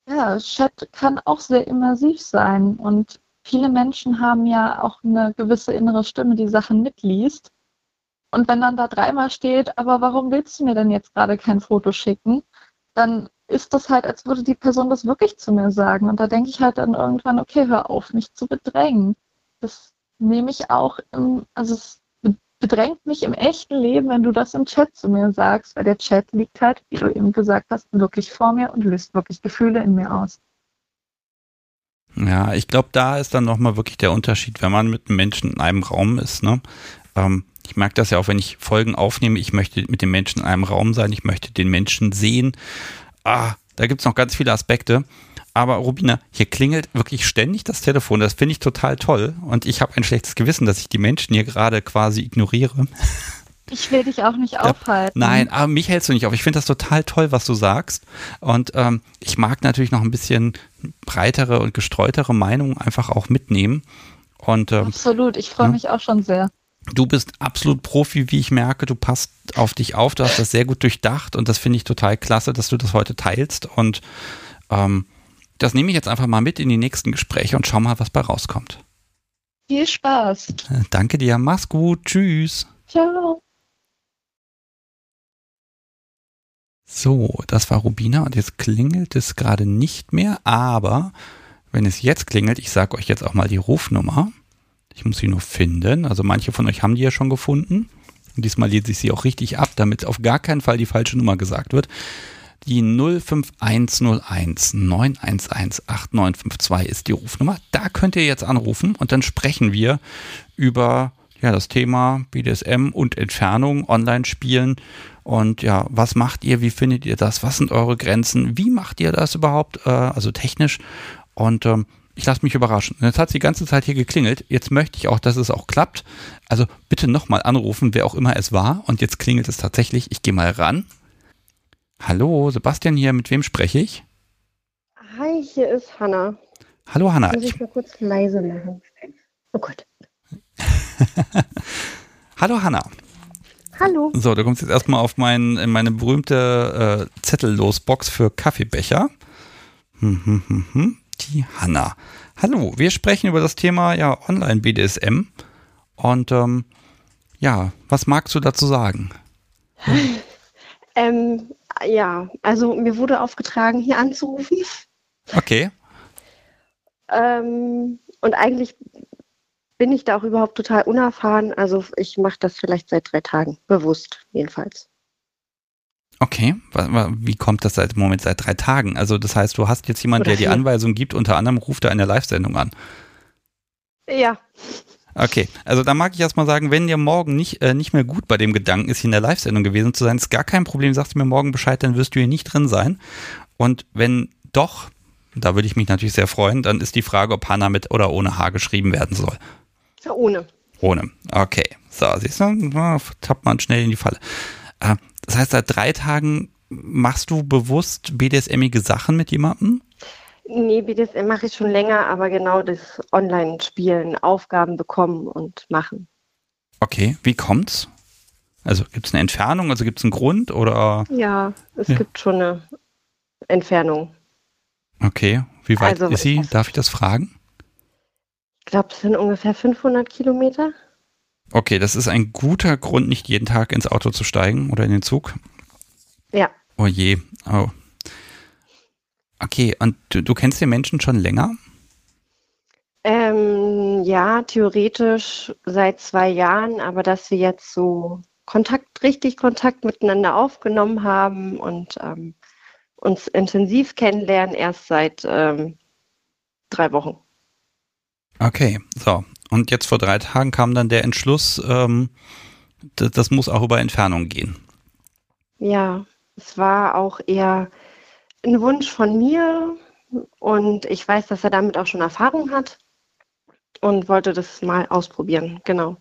Ja, Chat kann auch sehr immersiv sein und viele Menschen haben ja auch eine gewisse innere Stimme, die Sachen mitliest. Und wenn dann da dreimal steht, aber warum willst du mir denn jetzt gerade kein Foto schicken? Dann ist das halt, als würde die Person das wirklich zu mir sagen. Und da denke ich halt dann irgendwann, okay, hör auf, mich zu bedrängen. Das nehme ich auch im, also es bedrängt mich im echten Leben, wenn du das im Chat zu mir sagst, weil der Chat liegt halt, wie du eben gesagt hast, wirklich vor mir und löst wirklich Gefühle in mir aus. Ja, ich glaube, da ist dann nochmal wirklich der Unterschied, wenn man mit einem Menschen in einem Raum ist. Ne? Ähm, ich merke das ja auch, wenn ich Folgen aufnehme, ich möchte mit dem Menschen in einem Raum sein, ich möchte den Menschen sehen. Ah, da gibt es noch ganz viele Aspekte. Aber Rubina, hier klingelt wirklich ständig das Telefon. Das finde ich total toll. Und ich habe ein schlechtes Gewissen, dass ich die Menschen hier gerade quasi ignoriere. Ich will dich auch nicht aufhalten. Nein, aber mich hältst du nicht auf. Ich finde das total toll, was du sagst. Und ähm, ich mag natürlich noch ein bisschen breitere und gestreutere Meinungen einfach auch mitnehmen. Und, ähm, Absolut, ich freue ja. mich auch schon sehr. Du bist absolut Profi, wie ich merke. Du passt auf dich auf. Du hast das sehr gut durchdacht und das finde ich total klasse, dass du das heute teilst. Und ähm, das nehme ich jetzt einfach mal mit in die nächsten Gespräche und schau mal, was bei rauskommt. Viel Spaß. Danke dir. Mach's gut. Tschüss. Ciao. So, das war Rubina und jetzt klingelt es gerade nicht mehr, aber wenn es jetzt klingelt, ich sage euch jetzt auch mal die Rufnummer. Ich muss sie nur finden. Also manche von euch haben die ja schon gefunden. Und diesmal lese ich sie auch richtig ab, damit auf gar keinen Fall die falsche Nummer gesagt wird. Die 05101 911 8952 ist die Rufnummer. Da könnt ihr jetzt anrufen und dann sprechen wir über ja, das Thema BDSM und Entfernung, Online-Spielen. Und ja, was macht ihr? Wie findet ihr das? Was sind eure Grenzen? Wie macht ihr das überhaupt? Äh, also technisch. Und ähm, ich lasse mich überraschen. Jetzt hat es die ganze Zeit hier geklingelt. Jetzt möchte ich auch, dass es auch klappt. Also bitte nochmal anrufen, wer auch immer es war. Und jetzt klingelt es tatsächlich. Ich gehe mal ran. Hallo, Sebastian hier, mit wem spreche ich? Hi, hier ist Hanna. Hallo Hanna. Muss ich mal kurz leise machen. Oh Gott. Hallo Hanna. Hallo. So, du kommst jetzt erstmal auf mein, in meine berühmte äh, Zettellosbox für Kaffeebecher. Hm, hm, hm, hm. Die Hanna. Hallo, wir sprechen über das Thema ja Online-BDSM. Und ähm, ja, was magst du dazu sagen? ähm, ja, also mir wurde aufgetragen, hier anzurufen. Okay. Ähm, und eigentlich bin ich da auch überhaupt total unerfahren. Also ich mache das vielleicht seit drei Tagen, bewusst jedenfalls. Okay, wie kommt das seit Moment seit drei Tagen? Also das heißt, du hast jetzt jemanden, der die Anweisung gibt, unter anderem ruft er eine Live-Sendung an. Ja. Okay, also da mag ich erstmal sagen, wenn dir morgen nicht, äh, nicht mehr gut bei dem Gedanken ist, hier in der Live-Sendung gewesen zu sein, ist gar kein Problem, sagst du mir morgen Bescheid, dann wirst du hier nicht drin sein. Und wenn doch, da würde ich mich natürlich sehr freuen, dann ist die Frage, ob Hannah mit oder ohne H geschrieben werden soll. Ja, ohne. Ohne. Okay. So, siehst du, tappt man schnell in die Falle. Äh, das heißt, seit drei Tagen machst du bewusst BDSMige Sachen mit jemandem? Nee, BDSM mache ich schon länger, aber genau das Online-Spielen, Aufgaben bekommen und machen. Okay, wie kommt's? Also gibt es eine Entfernung, also gibt es einen Grund oder? Ja, es ja. gibt schon eine Entfernung. Okay, wie weit also, ist sie? Darf ich das fragen? Ich glaube, es sind ungefähr 500 Kilometer. Okay, das ist ein guter Grund, nicht jeden Tag ins Auto zu steigen oder in den Zug. Ja. Oh je. Oh. Okay, und du, du kennst den Menschen schon länger? Ähm, ja, theoretisch seit zwei Jahren, aber dass wir jetzt so Kontakt, richtig Kontakt miteinander aufgenommen haben und ähm, uns intensiv kennenlernen, erst seit ähm, drei Wochen. Okay, so. Und jetzt vor drei Tagen kam dann der Entschluss, ähm, das, das muss auch über Entfernung gehen. Ja, es war auch eher ein Wunsch von mir und ich weiß, dass er damit auch schon Erfahrung hat und wollte das mal ausprobieren, genau.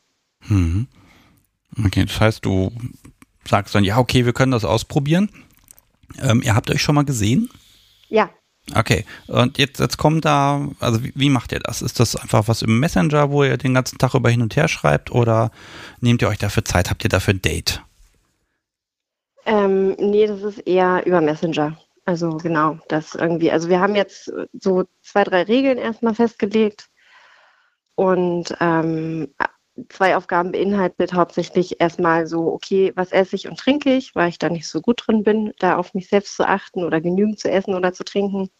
Mhm. Okay, das heißt, du sagst dann, ja, okay, wir können das ausprobieren. Ähm, ihr habt euch schon mal gesehen? Ja. Okay, und jetzt, jetzt kommt da, also wie, wie, macht ihr das? Ist das einfach was im Messenger, wo ihr den ganzen Tag über hin und her schreibt oder nehmt ihr euch dafür Zeit? Habt ihr dafür ein Date? Ähm, nee, das ist eher über Messenger. Also genau, das irgendwie, also wir haben jetzt so zwei, drei Regeln erstmal festgelegt und ähm, zwei Aufgaben beinhaltet hauptsächlich erstmal so, okay, was esse ich und trinke ich, weil ich da nicht so gut drin bin, da auf mich selbst zu achten oder genügend zu essen oder zu trinken.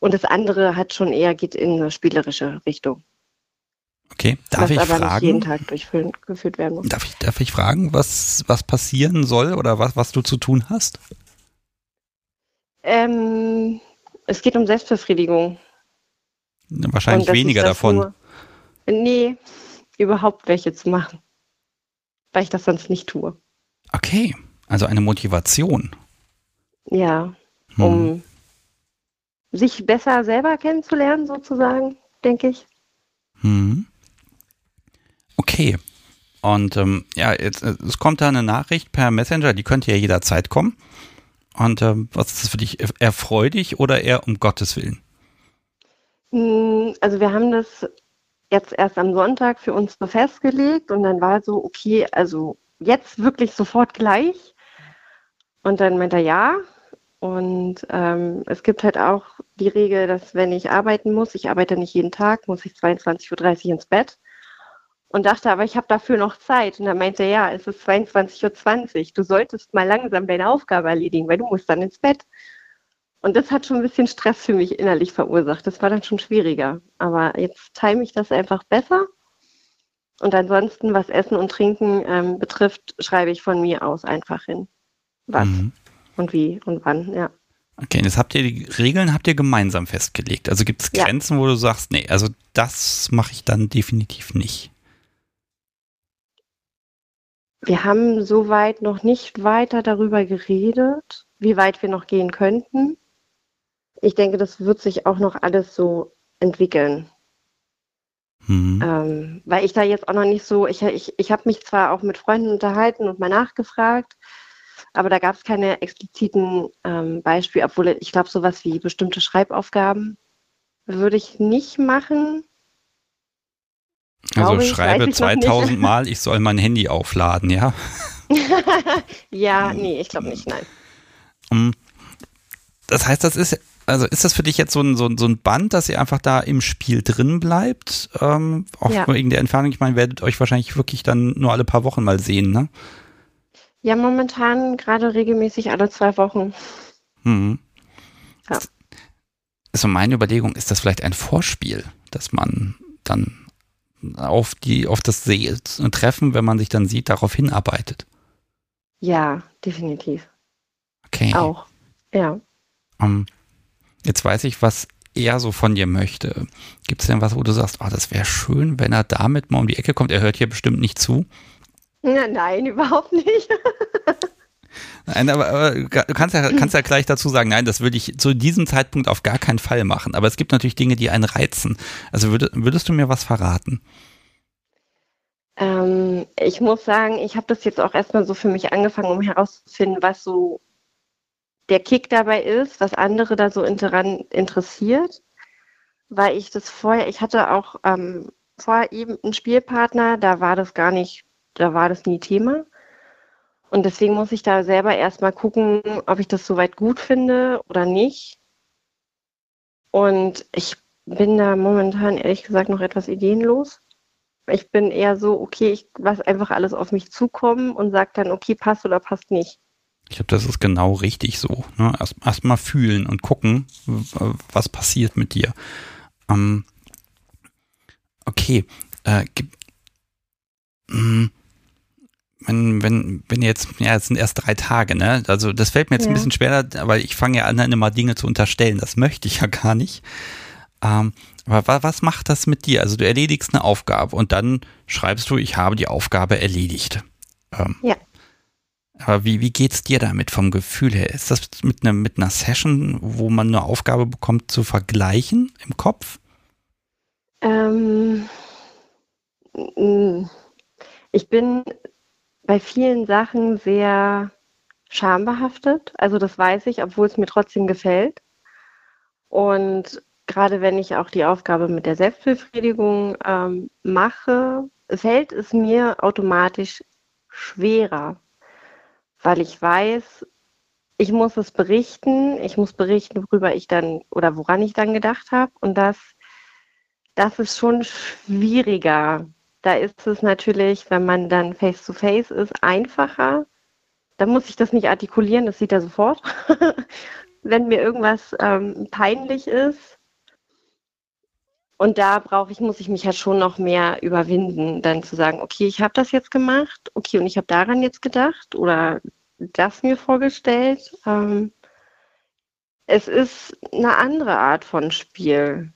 Und das andere hat schon eher geht in eine spielerische Richtung. Okay, darf ich aber fragen? Nicht jeden Tag durchgeführt werden muss. Darf ich, darf ich fragen, was, was passieren soll oder was, was du zu tun hast? Ähm, es geht um Selbstbefriedigung. Wahrscheinlich weniger davon. Nur, nee, überhaupt welche zu machen, weil ich das sonst nicht tue. Okay, also eine Motivation. Ja, hm. um sich besser selber kennenzulernen, sozusagen, denke ich. Hm. Okay. Und ähm, ja, jetzt, es kommt da eine Nachricht per Messenger, die könnte ja jederzeit kommen. Und ähm, was ist das für dich? Erfreudig oder eher um Gottes Willen? Hm, also wir haben das jetzt erst am Sonntag für uns so festgelegt und dann war so, okay, also jetzt wirklich sofort gleich. Und dann meinte er ja. Und ähm, es gibt halt auch die Regel, dass wenn ich arbeiten muss, ich arbeite nicht jeden Tag, muss ich 22.30 Uhr ins Bett. Und dachte, aber ich habe dafür noch Zeit. Und dann meinte er, ja, es ist 22.20 Uhr. Du solltest mal langsam deine Aufgabe erledigen, weil du musst dann ins Bett. Und das hat schon ein bisschen Stress für mich innerlich verursacht. Das war dann schon schwieriger. Aber jetzt time ich das einfach besser. Und ansonsten, was Essen und Trinken ähm, betrifft, schreibe ich von mir aus einfach hin. Was mhm. und wie und wann, ja. Okay, das habt ihr, die Regeln habt ihr gemeinsam festgelegt. Also gibt es Grenzen, ja. wo du sagst, nee, also das mache ich dann definitiv nicht. Wir haben soweit noch nicht weiter darüber geredet, wie weit wir noch gehen könnten ich denke, das wird sich auch noch alles so entwickeln. Mhm. Ähm, weil ich da jetzt auch noch nicht so, ich, ich, ich habe mich zwar auch mit Freunden unterhalten und mal nachgefragt, aber da gab es keine expliziten ähm, Beispiele, obwohl ich glaube, sowas wie bestimmte Schreibaufgaben würde ich nicht machen. Also ich, schreibe 2000 Mal, ich soll mein Handy aufladen, ja? ja, nee, ich glaube nicht, nein. Um, das heißt, das ist also ist das für dich jetzt so ein, so, ein, so ein Band, dass ihr einfach da im Spiel drin bleibt? Ähm, auch ja. wegen der Entfernung. Ich meine, werdet euch wahrscheinlich wirklich dann nur alle paar Wochen mal sehen, ne? Ja, momentan gerade regelmäßig alle zwei Wochen. Mhm. Ja. also meine Überlegung, ist das vielleicht ein Vorspiel, dass man dann auf die, auf das See Treffen, wenn man sich dann sieht, darauf hinarbeitet? Ja, definitiv. Okay. Auch. Ja. Um, jetzt weiß ich, was er so von dir möchte. Gibt es denn was, wo du sagst, oh, das wäre schön, wenn er damit mal um die Ecke kommt? Er hört hier bestimmt nicht zu. Ja, nein, überhaupt nicht. Nein, aber, aber, du kannst ja, kannst ja gleich dazu sagen, nein, das würde ich zu diesem Zeitpunkt auf gar keinen Fall machen. Aber es gibt natürlich Dinge, die einen reizen. Also würd, würdest du mir was verraten? Ähm, ich muss sagen, ich habe das jetzt auch erstmal so für mich angefangen, um herauszufinden, was so der Kick dabei ist, was andere da so daran interessiert. Weil ich das vorher, ich hatte auch ähm, vorher eben einen Spielpartner, da war das gar nicht, da war das nie Thema. Und deswegen muss ich da selber erstmal gucken, ob ich das soweit gut finde oder nicht. Und ich bin da momentan ehrlich gesagt noch etwas ideenlos. Ich bin eher so, okay, ich lasse einfach alles auf mich zukommen und sage dann, okay, passt oder passt nicht. Ich glaube, das ist genau richtig so. Ne? Erst, erst fühlen und gucken, was passiert mit dir. Ähm, okay. Äh, mh, hm, wenn, wenn, wenn jetzt, ja, es sind erst drei Tage, ne? Also das fällt mir jetzt ja. ein bisschen schwerer, weil ich fange ja an, immer Dinge zu unterstellen. Das möchte ich ja gar nicht. Ähm, aber was macht das mit dir? Also du erledigst eine Aufgabe und dann schreibst du, ich habe die Aufgabe erledigt. Ähm, ja. Aber wie, wie geht's dir damit vom Gefühl her? Ist das mit, ne, mit einer Session, wo man eine Aufgabe bekommt, zu vergleichen im Kopf? Ähm, ich bin bei vielen Sachen sehr schambehaftet. Also das weiß ich, obwohl es mir trotzdem gefällt. Und gerade wenn ich auch die Aufgabe mit der Selbstbefriedigung ähm, mache, fällt es mir automatisch schwerer, weil ich weiß, ich muss es berichten, ich muss berichten, worüber ich dann oder woran ich dann gedacht habe. Und das, das ist schon schwieriger, da ist es natürlich, wenn man dann face-to-face -face ist, einfacher. Da muss ich das nicht artikulieren, das sieht er sofort. wenn mir irgendwas ähm, peinlich ist. Und da brauche ich, muss ich mich halt schon noch mehr überwinden, dann zu sagen, okay, ich habe das jetzt gemacht, okay, und ich habe daran jetzt gedacht oder das mir vorgestellt. Ähm, es ist eine andere Art von Spiel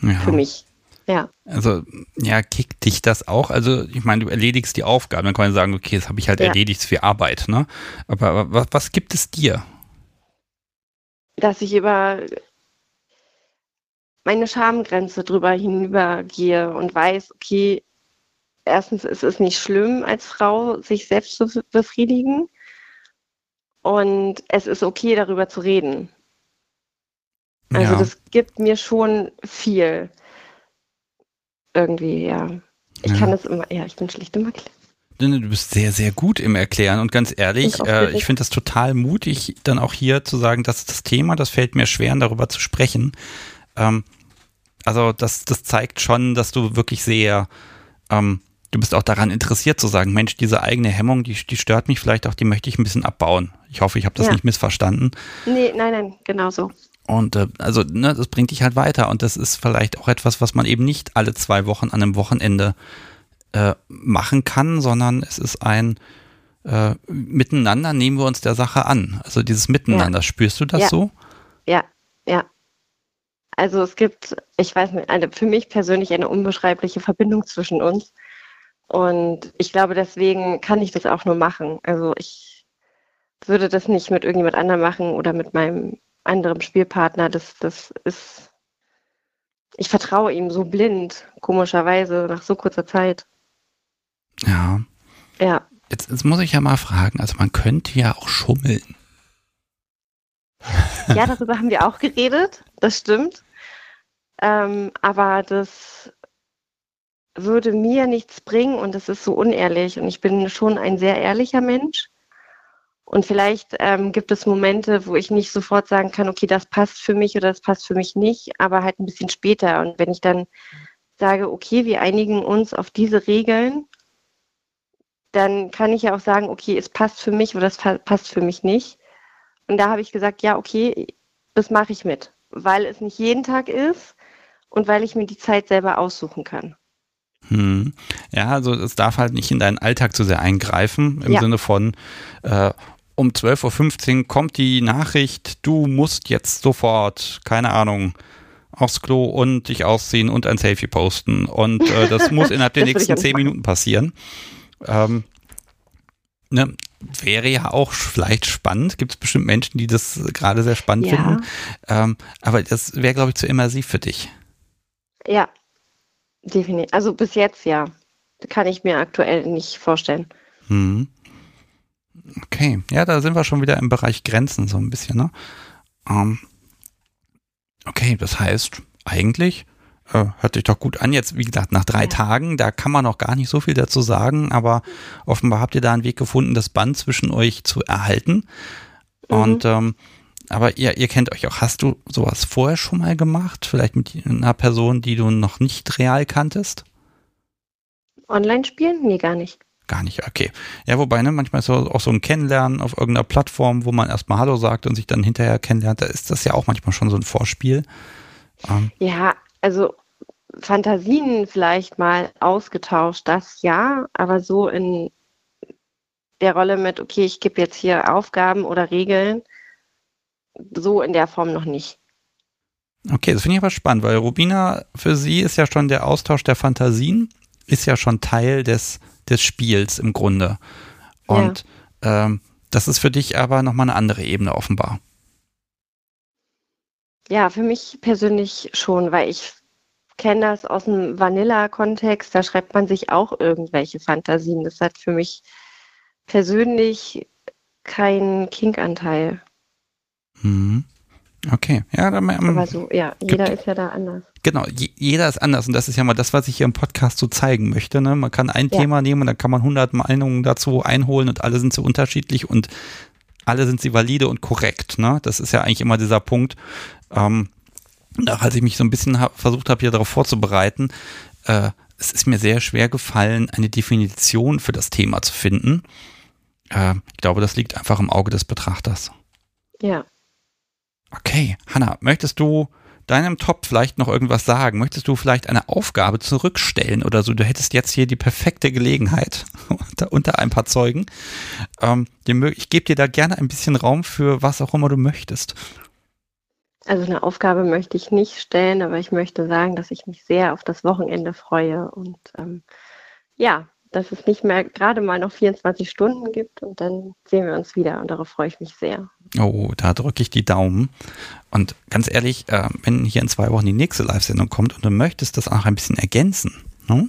ja. für mich. Ja. Also, ja, kickt dich das auch? Also, ich meine, du erledigst die Aufgaben, dann kann man sagen, okay, das habe ich halt ja. erledigt für Arbeit, ne? Aber, aber was, was gibt es dir? Dass ich über meine Schamgrenze drüber hinübergehe und weiß, okay, erstens ist es nicht schlimm, als Frau sich selbst zu befriedigen. Und es ist okay, darüber zu reden. Also ja. das gibt mir schon viel irgendwie, ja. Ich ja. kann das immer, ja, ich bin schlicht immer klar. Du bist sehr, sehr gut im Erklären und ganz ehrlich, äh, ich finde das total mutig, dann auch hier zu sagen, das ist das Thema, das fällt mir schwer, darüber zu sprechen. Ähm, also das, das zeigt schon, dass du wirklich sehr, ähm, du bist auch daran interessiert zu sagen, Mensch, diese eigene Hemmung, die, die stört mich vielleicht auch, die möchte ich ein bisschen abbauen. Ich hoffe, ich habe das ja. nicht missverstanden. Nee, nein, nein, genau so. Und äh, also, ne, das bringt dich halt weiter. Und das ist vielleicht auch etwas, was man eben nicht alle zwei Wochen an einem Wochenende äh, machen kann, sondern es ist ein äh, Miteinander nehmen wir uns der Sache an. Also dieses Miteinander, ja. spürst du das ja. so? Ja, ja. Also es gibt, ich weiß nicht, eine, für mich persönlich eine unbeschreibliche Verbindung zwischen uns. Und ich glaube, deswegen kann ich das auch nur machen. Also ich würde das nicht mit irgendjemand anderem machen oder mit meinem anderem Spielpartner. Das, das ist, ich vertraue ihm so blind, komischerweise, nach so kurzer Zeit. Ja. Ja. Jetzt, jetzt muss ich ja mal fragen, also man könnte ja auch schummeln. Ja, darüber haben wir auch geredet, das stimmt. Ähm, aber das würde mir nichts bringen und das ist so unehrlich. Und ich bin schon ein sehr ehrlicher Mensch. Und vielleicht ähm, gibt es Momente, wo ich nicht sofort sagen kann, okay, das passt für mich oder das passt für mich nicht, aber halt ein bisschen später. Und wenn ich dann sage, okay, wir einigen uns auf diese Regeln, dann kann ich ja auch sagen, okay, es passt für mich oder es passt für mich nicht. Und da habe ich gesagt, ja, okay, das mache ich mit. weil es nicht jeden Tag ist und weil ich mir die Zeit selber aussuchen kann. Hm. Ja, also es darf halt nicht in deinen Alltag zu sehr eingreifen, im Ja. Sinne von äh, um 12.15 Uhr kommt die Nachricht, du musst jetzt sofort, keine Ahnung, aufs Klo und dich ausziehen und ein Selfie posten. Und äh, das muss innerhalb der nächsten zehn. Minuten passieren. Ähm, ne, wäre ja auch vielleicht spannend. Gibt es bestimmt Menschen, die das gerade sehr spannend Ja. finden. Ähm, aber das wäre, glaube ich, zu immersiv für dich. Ja, definitiv. Also bis jetzt ja. Kann ich mir aktuell nicht vorstellen. Hm. Okay, ja, da sind wir schon wieder im Bereich Grenzen so ein bisschen, ne? Ähm, okay, das heißt, eigentlich äh, hört sich doch gut an. Jetzt, wie gesagt, nach drei Ja. Tagen, da kann man noch gar nicht so viel dazu sagen, aber offenbar habt ihr da einen Weg gefunden, das Band zwischen euch zu erhalten. Mhm. Und ähm, aber ihr, ihr kennt euch auch. Hast du sowas vorher schon mal gemacht? Vielleicht mit einer Person, die du noch nicht real kanntest? Online spielen? Nee, gar nicht. Gar nicht, okay. Ja, wobei, ne, manchmal ist so auch so ein Kennenlernen auf irgendeiner Plattform, wo man erstmal Hallo sagt und sich dann hinterher kennenlernt, da ist das ja auch manchmal schon so ein Vorspiel. Ähm, Ja, also Fantasien vielleicht mal ausgetauscht, das ja, aber so in der Rolle mit, okay, ich gebe jetzt hier Aufgaben oder Regeln, so in der Form noch nicht. okay, das finde ich aber spannend, weil Rubina, für sie ist ja schon der Austausch der Fantasien, ist ja schon Teil des, des Spiels im Grunde. Und ähm, das ist für dich aber nochmal eine andere Ebene offenbar. Ja, für mich persönlich schon, weil ich kenne das aus dem Vanilla-Kontext, da schreibt man sich auch irgendwelche Fantasien. Das hat für mich persönlich keinen Kink-Anteil. Mhm. Okay, ja, dann, ähm, Aber so, ja, jeder ist ja da anders. Genau, je, jeder ist anders und das ist ja mal das, was ich hier im Podcast so zeigen möchte. Ne? Man kann ein Ja. Thema nehmen und dann kann man 100 Meinungen dazu einholen und alle sind so unterschiedlich und alle sind sie valide und korrekt. Ne? Das ist ja eigentlich immer dieser Punkt. Ähm, als ich mich so ein bisschen hab, versucht habe, hier darauf vorzubereiten, äh, es ist mir sehr schwer gefallen, eine Definition für das Thema zu finden. Äh, ich glaube, das liegt einfach im Auge des Betrachters. Ja. Okay, Hanna, möchtest du deinem Top vielleicht noch irgendwas sagen? Möchtest du vielleicht eine Aufgabe zurückstellen oder so? Du hättest jetzt hier die perfekte Gelegenheit unter, unter ein paar Zeugen. Ähm, ich gebe dir da gerne ein bisschen Raum für was auch immer du möchtest. Also eine Aufgabe möchte ich nicht stellen, aber ich möchte sagen, dass ich mich sehr auf das Wochenende freue und ähm, ja, dass es nicht mehr gerade mal noch 24 Stunden gibt und dann sehen wir uns wieder und darauf freue ich mich sehr. Oh, da drücke ich die Daumen. Und ganz ehrlich, äh, wenn hier in zwei Wochen die nächste Live-Sendung kommt und du möchtest das auch ein bisschen ergänzen, ne?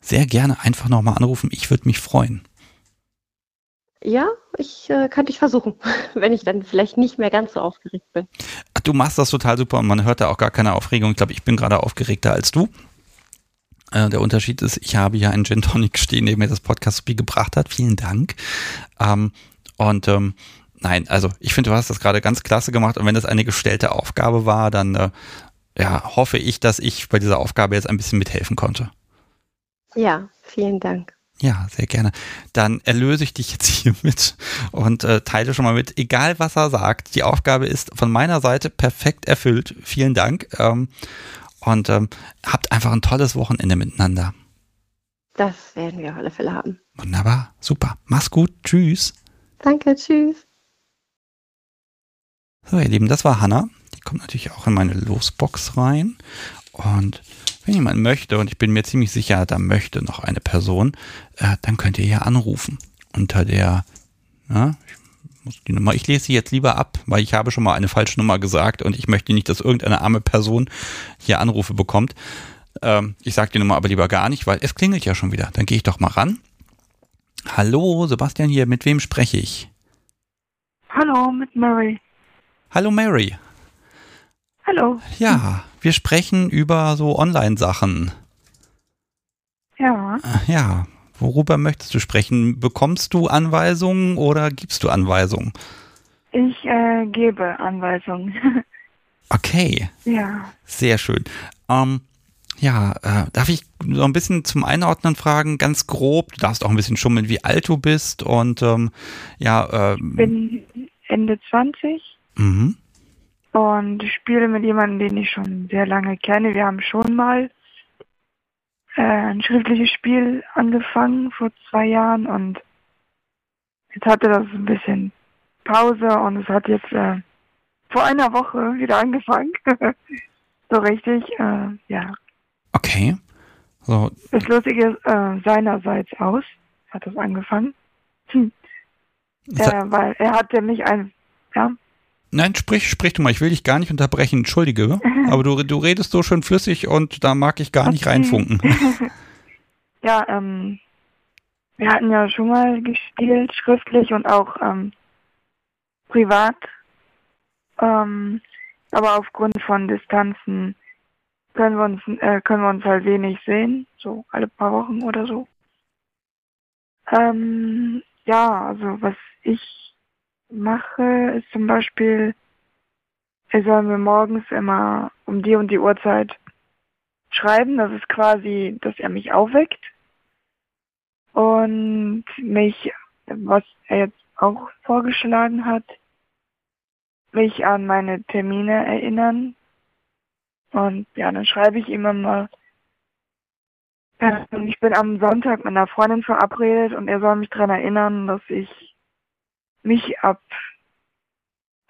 sehr gerne einfach nochmal anrufen. Ich würde mich freuen. Ja, ich äh, kann dich versuchen, wenn ich dann vielleicht nicht mehr ganz so aufgeregt bin. Ach, Du machst das total super und man hört da auch gar keine Aufregung. Ich glaube, ich bin gerade aufgeregter als du. Äh, der Unterschied ist, ich habe ja einen Gin Tonic stehen, der mir das Podcast gebracht hat. Vielen Dank. Ähm, und ähm, nein, also ich finde, du hast das gerade ganz klasse gemacht und wenn das eine gestellte Aufgabe war, dann äh, ja, hoffe ich, dass ich bei dieser Aufgabe jetzt ein bisschen mithelfen konnte. Ja, vielen Dank. Ja, sehr gerne. Dann erlöse ich dich jetzt hiermit und äh, teile schon mal mit, egal was er sagt, die Aufgabe ist von meiner Seite perfekt erfüllt. Vielen Dank. Ähm, und ähm, habt einfach ein tolles Wochenende miteinander. Das werden wir auf alle Fälle haben. Wunderbar, super. Mach's gut. Tschüss. Danke, tschüss. So, ihr Lieben, das war Hanna. Die kommt natürlich auch in meine Losbox rein. Und wenn jemand möchte, und ich bin mir ziemlich sicher, da möchte noch eine Person, äh, dann könnt ihr hier anrufen. Unter der, ja, ich muss die Nummer, ich lese sie jetzt lieber ab, weil ich habe schon mal eine falsche Nummer gesagt und ich möchte nicht, dass irgendeine arme Person hier Anrufe bekommt. Ähm, ich sage die Nummer aber lieber gar nicht, weil es klingelt ja schon wieder. Dann gehe ich doch mal ran. Hallo, Sebastian hier, mit wem spreche ich? Hallo, mit Mary. Hallo Mary. Hallo. Ja, wir sprechen über so Online-Sachen. Ja, Äh, Ja, worüber möchtest du sprechen? Bekommst du Anweisungen oder gibst du Anweisungen? ich äh, gebe Anweisungen. Okay, ja. sehr schön. Ähm, ja, äh, darf ich so ein bisschen zum Einordnen fragen, ganz grob? Du darfst auch ein bisschen schummeln, wie alt du bist und ähm, ja, ähm, Bin Ende 20 mhm. und ich spiele mit jemandem, den ich schon sehr lange kenne. Wir haben schon mal äh, ein schriftliches Spiel angefangen vor zwei Jahren und jetzt hatte das ein bisschen Pause und es hat jetzt äh, vor einer Woche wieder angefangen. so richtig, äh, ja. Okay. So. Das Lustige ist, äh, seinerseits aus hat das angefangen. Hm. Äh, weil er hatte mich ein, ja. Nein, sprich, sprich du mal. Ich will dich gar nicht unterbrechen, entschuldige. Aber du, du redest so schön flüssig und da mag ich gar nicht reinfunken. ja, ähm, wir hatten ja schon mal gespielt, schriftlich und auch ähm, privat. Ähm, aber aufgrund von Distanzen können wir uns äh, können wir uns halt wenig sehen, so alle paar Wochen oder so. Ähm, ja, also was ich mache, ist zum Beispiel, er soll mir morgens immer um die und die Uhrzeit schreiben. Das ist quasi, dass er mich aufweckt und mich, was er jetzt auch vorgeschlagen hat, mich an meine Termine erinnern. Und ja, dann schreibe ich ihm immer, ich bin am Sonntag mit einer Freundin verabredet und er soll mich daran erinnern, dass ich mich ab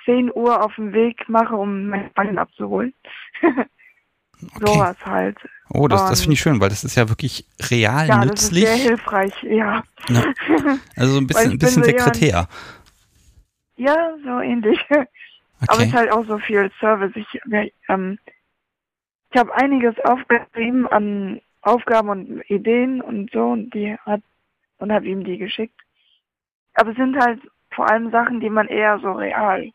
10 Uhr auf den Weg mache, um meine Freundin abzuholen. okay. Sowas halt. Oh, das, das finde ich schön, weil das ist ja wirklich real ja, nützlich. Das ist sehr hilfreich, ja. ja. Also so ein bisschen, ein bisschen Sekretär. Ja, so ähnlich. Okay. Aber es ist halt auch so viel Service. Ich, ähm, ich habe einiges aufgeschrieben an Aufgaben und Ideen und so und die hat und habe ihm die geschickt. Aber es sind halt vor allem Sachen, die man eher so real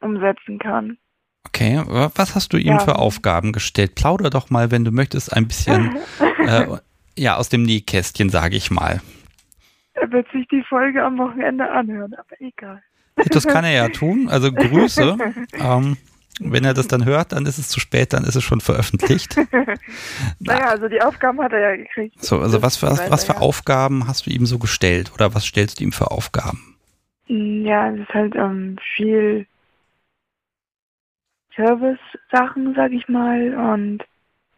umsetzen kann. Okay, was hast du ihm ja. für Aufgaben gestellt? Plauder doch mal, wenn du möchtest, ein bisschen äh, ja aus dem Nähkästchen, sage ich mal. Er wird sich die Folge am Wochenende anhören, aber egal. Das kann er ja tun. Also Grüße. ähm, wenn er das dann hört, dann ist es zu spät, dann ist es schon veröffentlicht. naja, also die Aufgaben hat er ja gekriegt. So, also was für, was für Aufgaben hast du ihm so gestellt oder was stellst du ihm für Aufgaben? Mm, ja, es ist halt ähm, viel Service-Sachen, sag ich mal, und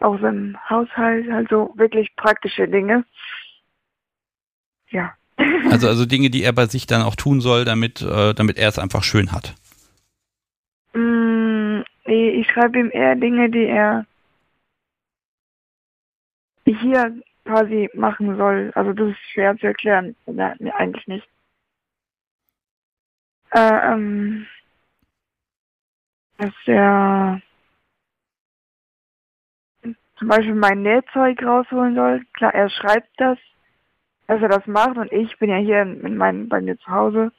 auch so im Haushalt, also wirklich praktische Dinge. Ja. Also, also Dinge, die er bei sich dann auch tun soll, damit, äh, damit er es einfach schön hat. Mm, ich schreibe ihm eher Dinge, die er hier quasi machen soll. Also das ist schwer zu erklären. Ja, eigentlich nicht. Äh, ähm, dass er zum Beispiel mein Nähzeug rausholen soll. Klar, er schreibt das, dass er das macht und ich bin ja hier in meinem, bei mir zu Hause.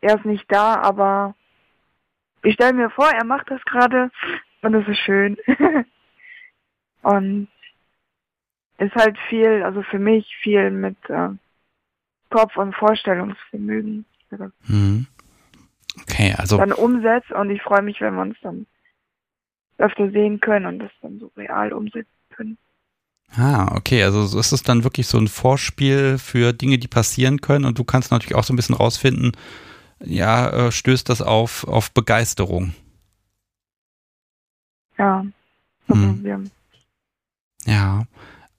Er ist nicht da, aber ich stelle mir vor, er macht das gerade und das ist schön. und ist halt viel, also für mich viel mit äh, Kopf- und Vorstellungsvermögen. Mhm. Okay, also. Dann umsetzt und ich freue mich, wenn wir uns dann öfter sehen können und das dann so real umsetzen können. Ah, okay, also so ist es dann wirklich so ein Vorspiel für Dinge, die passieren können und du kannst natürlich auch so ein bisschen rausfinden, ja, äh, stößt das auf, auf Begeisterung. Ja. Hm. Ja.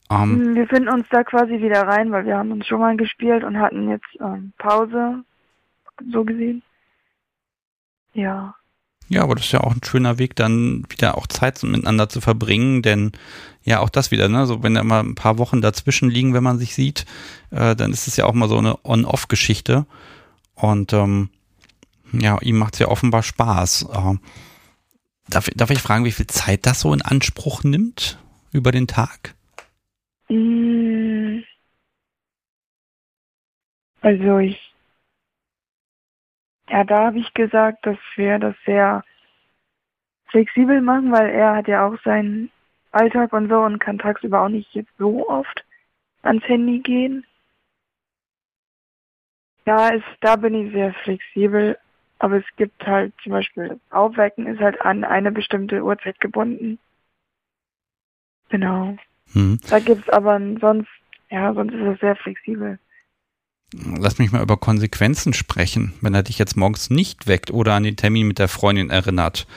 Um, ähm. wir finden uns da quasi wieder rein, weil wir haben uns schon mal gespielt und hatten jetzt ähm, Pause, so gesehen. Ja. Ja, aber das ist ja auch ein schöner Weg, dann wieder auch Zeit miteinander zu verbringen, denn ja, auch das wieder, ne, so wenn da mal ein paar Wochen dazwischen liegen, wenn man sich sieht, äh, dann ist es ja auch mal so eine On-Off-Geschichte. Und ähm, ja, ihm macht es ja offenbar Spaß. Äh, darf, darf ich fragen, wie viel Zeit das so in Anspruch nimmt über den Tag? Mm. Also ich ja, da habe ich gesagt, dass wir das sehr flexibel machen, weil er hat ja auch seinen Alltag und so und kann tagsüber auch nicht so oft ans Handy gehen. Ja, ist, da bin ich sehr flexibel, aber es gibt halt zum Beispiel das Aufwecken ist halt an eine bestimmte Uhrzeit gebunden. Genau. Hm. Da gibt's aber sonst, ja, sonst ist es sehr flexibel. Lass mich mal über Konsequenzen sprechen. Wenn er dich jetzt morgens nicht weckt oder an den Termin mit der Freundin erinnert,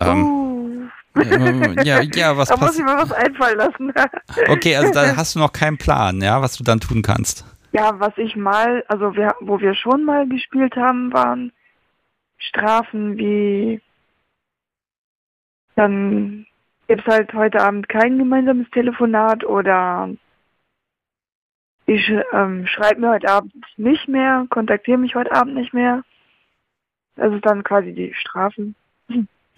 Ähm, uh. äh, ja, ja, was Da muss ich mir was einfallen lassen. okay, also da hast du noch keinen Plan, ja, was du dann tun kannst. Ja, was ich mal, also wir, wo wir schon mal gespielt haben, waren Strafen wie dann gibt es halt heute Abend kein gemeinsames Telefonat oder ich ähm, schreibe mir heute Abend nicht mehr, kontaktiere mich heute Abend nicht mehr. Das ist dann quasi die Strafen.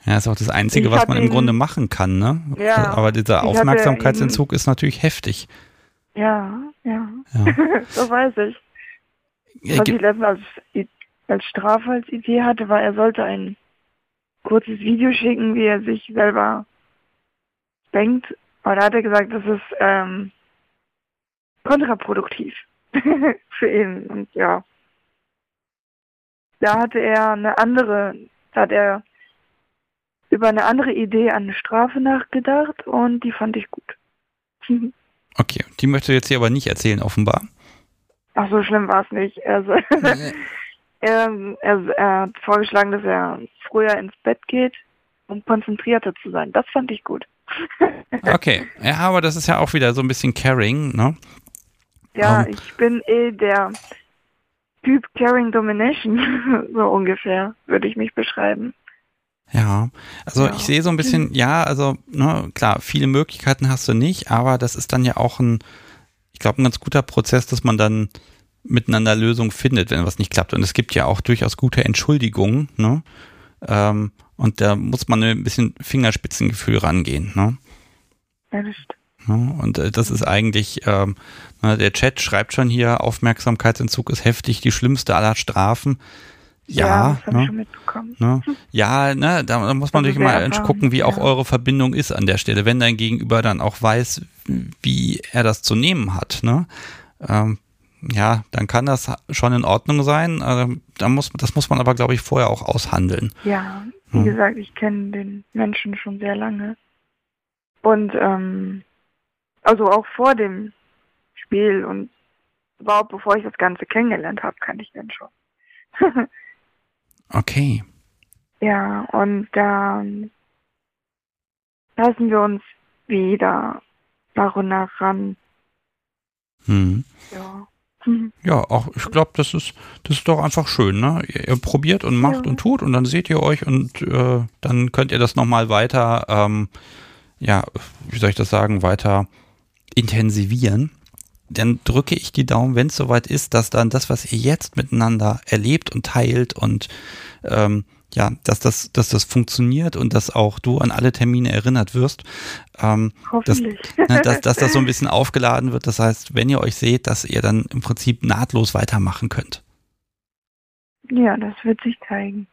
Ja, ist auch das Einzige, Ich was man im Grunde machen kann, ne? Ja, Aber dieser Aufmerksamkeitsentzug ist natürlich heftig. Ja, ja, Ja. das weiß ich. Was ich letztens als, als Strafe als Idee hatte, war, er sollte ein kurzes Video schicken, wie er sich selber denkt. Aber da hat er gesagt, das ist ähm, kontraproduktiv für ihn. Und ja, da hatte er eine andere, da hat er über eine andere Idee an eine Strafe nachgedacht und die fand ich gut. Okay, die möchte jetzt hier aber nicht erzählen, offenbar. Ach, so schlimm war es nicht. Also, er, er, er hat vorgeschlagen, dass er früher ins Bett geht, um konzentrierter zu sein. Das fand ich gut. Okay, ja, aber das ist ja auch wieder so ein bisschen caring, ne? Ja, Ähm. ich bin eh der Typ Caring Domination, so ungefähr, würde ich mich beschreiben. Ja, also Ja. ich sehe so ein bisschen, ja, also, ne, klar, viele Möglichkeiten hast du nicht, aber das ist dann ja auch ein, ich glaube, ein ganz guter Prozess, dass man dann miteinander Lösungen findet, wenn was nicht klappt. Und es gibt ja auch durchaus gute Entschuldigungen, ne? Ähm, und da muss man ein bisschen Fingerspitzengefühl rangehen, ne? Ja, das stimmt. Ne? Und äh, das ist eigentlich, ähm, ne, der Chat schreibt schon hier, Aufmerksamkeitsentzug ist heftig, die schlimmste aller Strafen. Ja, ich ne? Ne? Ja, ne, da, muss man Also natürlich mal gucken, wie auch ja. eure Verbindung ist an der Stelle, wenn dein Gegenüber dann auch weiß, wie er das zu nehmen hat, ne? Ähm, ja, dann kann das schon in Ordnung sein. Ähm, da muss, das muss man aber, glaube ich, vorher auch aushandeln. Ja, wie Hm. gesagt, ich kenne den Menschen schon sehr lange. Und ähm, also auch vor dem Spiel und überhaupt bevor ich das Ganze kennengelernt habe, kann ich den schon. Okay. ja, und dann lassen wir uns wieder nach und nach ran. Hm. Ja. Ja, auch ich glaube, das ist, das ist doch einfach schön, ne? Ihr, ihr probiert und macht Ja. und tut und dann seht ihr euch und äh, dann könnt ihr das nochmal weiter, ähm, ja, wie soll ich das sagen, weiter intensivieren. Dann drücke ich die Daumen, wenn es soweit ist, dass dann das, was ihr jetzt miteinander erlebt und teilt und ähm, ja, dass das, dass das funktioniert und dass auch du an alle Termine erinnert wirst. Ähm, Hoffentlich. ne, dass, dass das so ein bisschen aufgeladen wird. Das heißt, wenn ihr euch seht, dass ihr dann im Prinzip nahtlos weitermachen könnt. ja, das wird sich zeigen.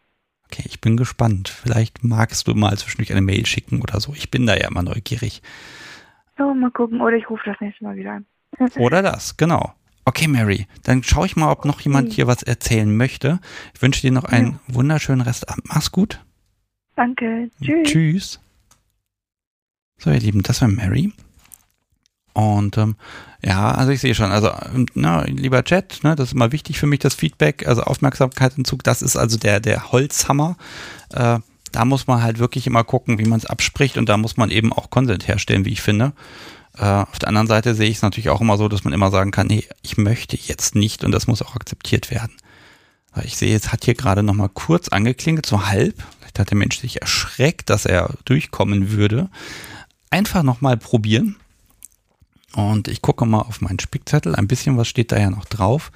Okay, ich bin gespannt. Vielleicht magst du mal zwischendurch eine Mail schicken oder so. Ich bin da ja immer neugierig. So, mal gucken. Oder ich rufe das nächste Mal wieder an. Oder das, genau. Okay, Mary, dann schaue ich mal, ob noch jemand hier was erzählen möchte. Ich wünsche dir noch einen wunderschönen Restabend. Mach's gut. Danke. Tschüss. Tschüss. So, ihr Lieben, das war Mary. Und ähm, ja, also ich sehe schon, also ähm, na, lieber Chat, ne, das ist immer wichtig für mich, das Feedback, also Aufmerksamkeitsentzug, das ist also der, der Holzhammer. Äh, da muss man halt wirklich immer gucken, wie man es abspricht und da muss man eben auch Konsent herstellen, wie ich finde. Äh, auf der anderen Seite sehe ich es natürlich auch immer so, dass man immer sagen kann, nee, ich möchte jetzt nicht und das muss auch akzeptiert werden. Ich sehe, es hat hier gerade noch mal kurz angeklingelt, so halb. Vielleicht hat der Mensch sich erschreckt, dass er durchkommen würde. Einfach noch mal probieren. Und ich gucke mal auf meinen Spickzettel. Ein bisschen was steht da ja noch drauf.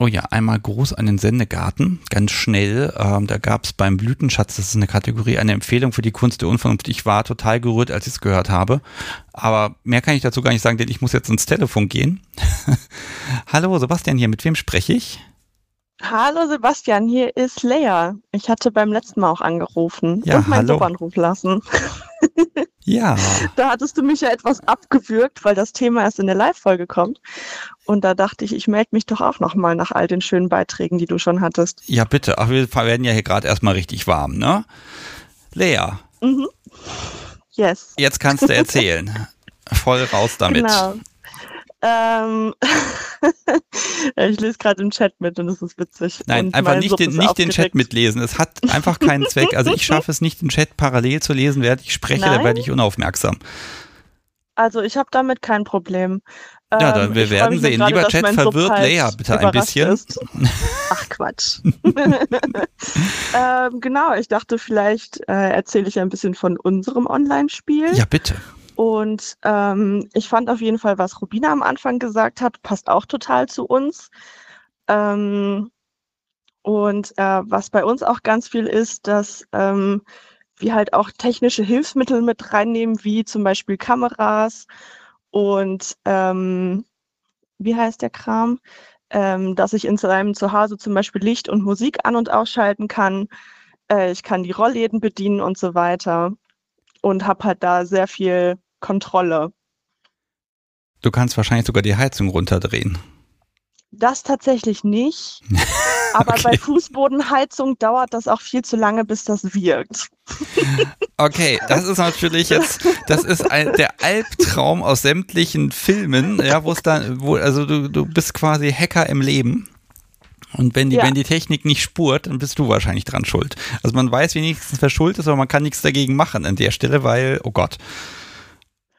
Oh ja, einmal groß an den Sendegarten, ganz schnell. Ähm, da gab es beim Blütenschatz, das ist eine Kategorie, eine Empfehlung für die Kunst der Unvernunft. Ich war total gerührt, als ich es gehört habe. Aber mehr kann ich dazu gar nicht sagen, denn ich muss jetzt ins Telefon gehen. Hallo, Sebastian hier, mit wem spreche ich? Hallo Sebastian, hier ist Lea. Ich hatte beim letzten Mal auch angerufen Ja, und meinen hallo. Subanruf lassen. Ja, Da hattest du mich ja etwas abgewürgt, weil das Thema erst in der Live-Folge kommt. Und da dachte ich, ich melde mich doch auch nochmal nach all den schönen Beiträgen, die du schon hattest. ja bitte. Ach, wir werden ja hier gerade erstmal richtig warm, ne? Lea, Mhm. Yes. jetzt kannst du erzählen. Voll raus damit. Genau. Ähm, ich lese gerade im Chat mit und es ist witzig. Nein, und einfach nicht, den, nicht den Chat mitlesen. Es hat einfach keinen Zweck. Also ich schaffe es nicht, den Chat parallel zu lesen, während ich spreche, Nein? da werde ich unaufmerksam. Also ich habe damit kein Problem. Ja, dann ähm, wir werden sehen. Lieber Chat, verwirrt halt Leia bitte ein bisschen. Ist. Ach Quatsch. ähm, genau, ich dachte, vielleicht äh, erzähle ich ein bisschen von unserem Online-Spiel. Ja, bitte. Und ähm, ich fand auf jeden Fall, was Rubina am Anfang gesagt hat, passt auch total zu uns. Ähm, und äh, was bei uns auch ganz viel ist, dass ähm, wir halt auch technische Hilfsmittel mit reinnehmen, wie zum Beispiel Kameras und ähm, wie heißt der Kram? Ähm, dass ich in seinem Zuhause zum Beispiel Licht und Musik an- und ausschalten kann. Äh, ich kann die Rollläden bedienen und so weiter. Und habe halt da sehr viel Kontrolle. Du kannst wahrscheinlich sogar die Heizung runterdrehen. Das tatsächlich nicht. Aber okay. bei Fußbodenheizung dauert das auch viel zu lange, bis das wirkt. Okay, das ist natürlich jetzt, das ist ein, der Albtraum aus sämtlichen Filmen, ja, wo es dann, wo, also du, du bist quasi Hacker im Leben. Und wenn die, ja. wenn die Technik nicht spurt, dann bist du wahrscheinlich dran schuld. Also man weiß wenigstens, wer schuld ist, aber man kann nichts dagegen machen an der Stelle, weil, oh Gott.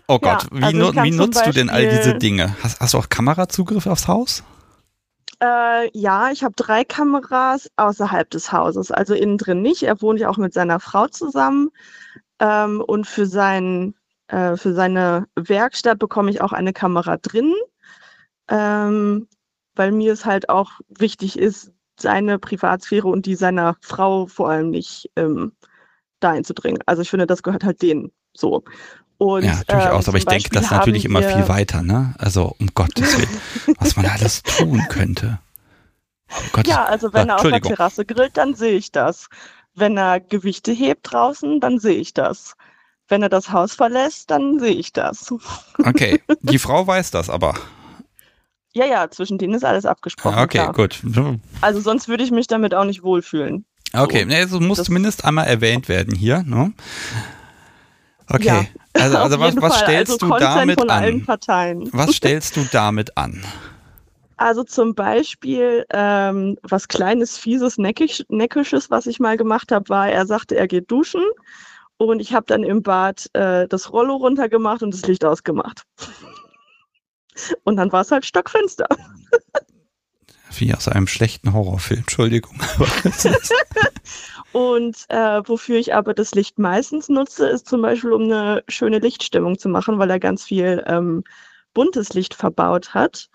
Oh Gott, ja, also wie, wie nutzt du denn all diese Dinge? Hast, hast du auch Kamerazugriff aufs Haus? Äh, ja, ich habe drei Kameras außerhalb des Hauses, also innen drin nicht. Er wohnt ja auch mit seiner Frau zusammen. Ähm, und für, sein, äh, für seine Werkstatt bekomme ich auch eine Kamera drin, ähm, weil mir es halt auch wichtig ist, seine Privatsphäre und die seiner Frau vor allem nicht ähm, da einzudringen. Also ich finde, das gehört halt denen so. Und, ja, durchaus, ähm, aber ich denke das natürlich immer viel weiter, ne? Also um Gottes Willen, was man alles tun könnte. Um ja, also wenn er auf der Terrasse grillt, dann sehe ich das. Wenn er Gewichte hebt draußen, dann sehe ich das. Wenn er das Haus verlässt, dann sehe ich das. Okay, die Frau weiß das aber. Ja, ja, zwischen denen ist alles abgesprochen. Okay, klar. gut. Also sonst würde ich mich damit auch nicht wohlfühlen. Okay, so. nee, also muss das zumindest einmal erwähnt werden hier. Ne? Okay, ja, also, also was, was stellst also du damit an? Was stellst du damit an? Also zum Beispiel ähm, was kleines, fieses, neckig, neckisches, was ich mal gemacht habe, war, er sagte, er geht duschen und ich habe dann im Bad äh, das Rollo runtergemacht und das Licht ausgemacht. und dann war es halt stockfinster. Wie aus einem schlechten Horrorfilm, Entschuldigung. Und äh, wofür ich aber das Licht meistens nutze, ist zum Beispiel, um eine schöne Lichtstimmung zu machen, weil er ganz viel ähm, buntes Licht verbaut hat.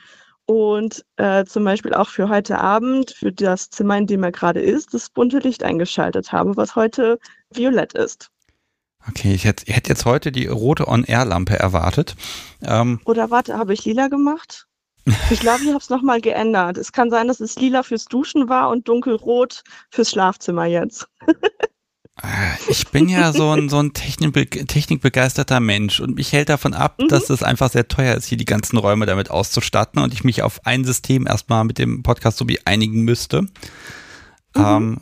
Und äh, zum Beispiel auch für heute Abend, für das Zimmer, in dem er gerade ist, das bunte Licht eingeschaltet habe, was heute violett ist. Okay, ich hätte, ich hätte jetzt heute die rote On-Air-Lampe erwartet. Ähm, Oder warte, habe ich lila gemacht? Ich glaube, ich habe es nochmal geändert. Es kann sein, dass es lila fürs Duschen war und dunkelrot fürs Schlafzimmer jetzt. Äh, ich bin ja so ein, so ein Technikbe technikbegeisterter Mensch und mich hält davon ab, mhm. dass es einfach sehr teuer ist, hier die ganzen Räume damit auszustatten und ich mich auf ein System erstmal mit dem Podcast so wie einigen müsste. Mhm. Ähm,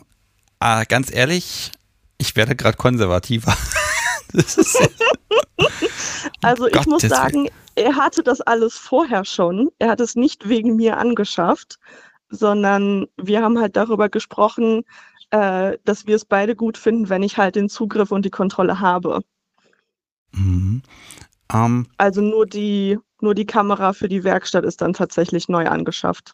äh, ganz ehrlich, ich werde gerade konservativer. also ich Gott, muss sagen, er hatte das alles vorher schon. Er hat es nicht wegen mir angeschafft, sondern wir haben halt darüber gesprochen, äh, dass wir es beide gut finden, wenn ich halt den Zugriff und die Kontrolle habe. Mhm. Um. Ähm. Also nur die, nur die Kamera für die Werkstatt ist dann tatsächlich neu angeschafft.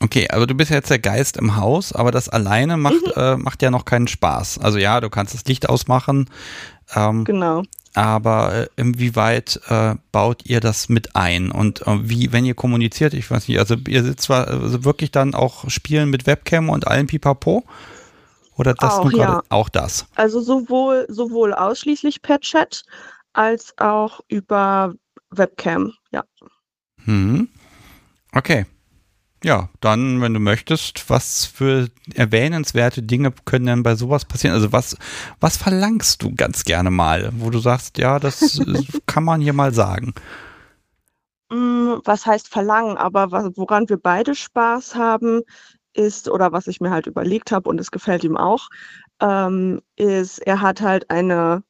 Okay, also du bist jetzt der Geist im Haus, aber das alleine macht, mhm. äh, macht ja noch keinen Spaß. Also ja, du kannst das Licht ausmachen. Ähm, genau aber äh, inwieweit äh, baut ihr das mit ein und äh, wie, wenn ihr kommuniziert, ich weiß nicht, also ihr sitzt zwar also wirklich dann auch spielen mit Webcam und allem Pipapo oder das auch, ja. auch das? Also sowohl sowohl ausschließlich per Chat als auch über Webcam, ja. Hm. Okay. Ja, dann, wenn du möchtest, was für erwähnenswerte Dinge können denn bei sowas passieren? Also was, was verlangst du ganz gerne mal, wo du sagst, ja, das kann man hier mal sagen? Mm, was heißt verlangen? Aber woran wir beide Spaß haben, ist, oder was ich mir halt überlegt habe und es gefällt ihm auch, ähm, ist, er hat halt eine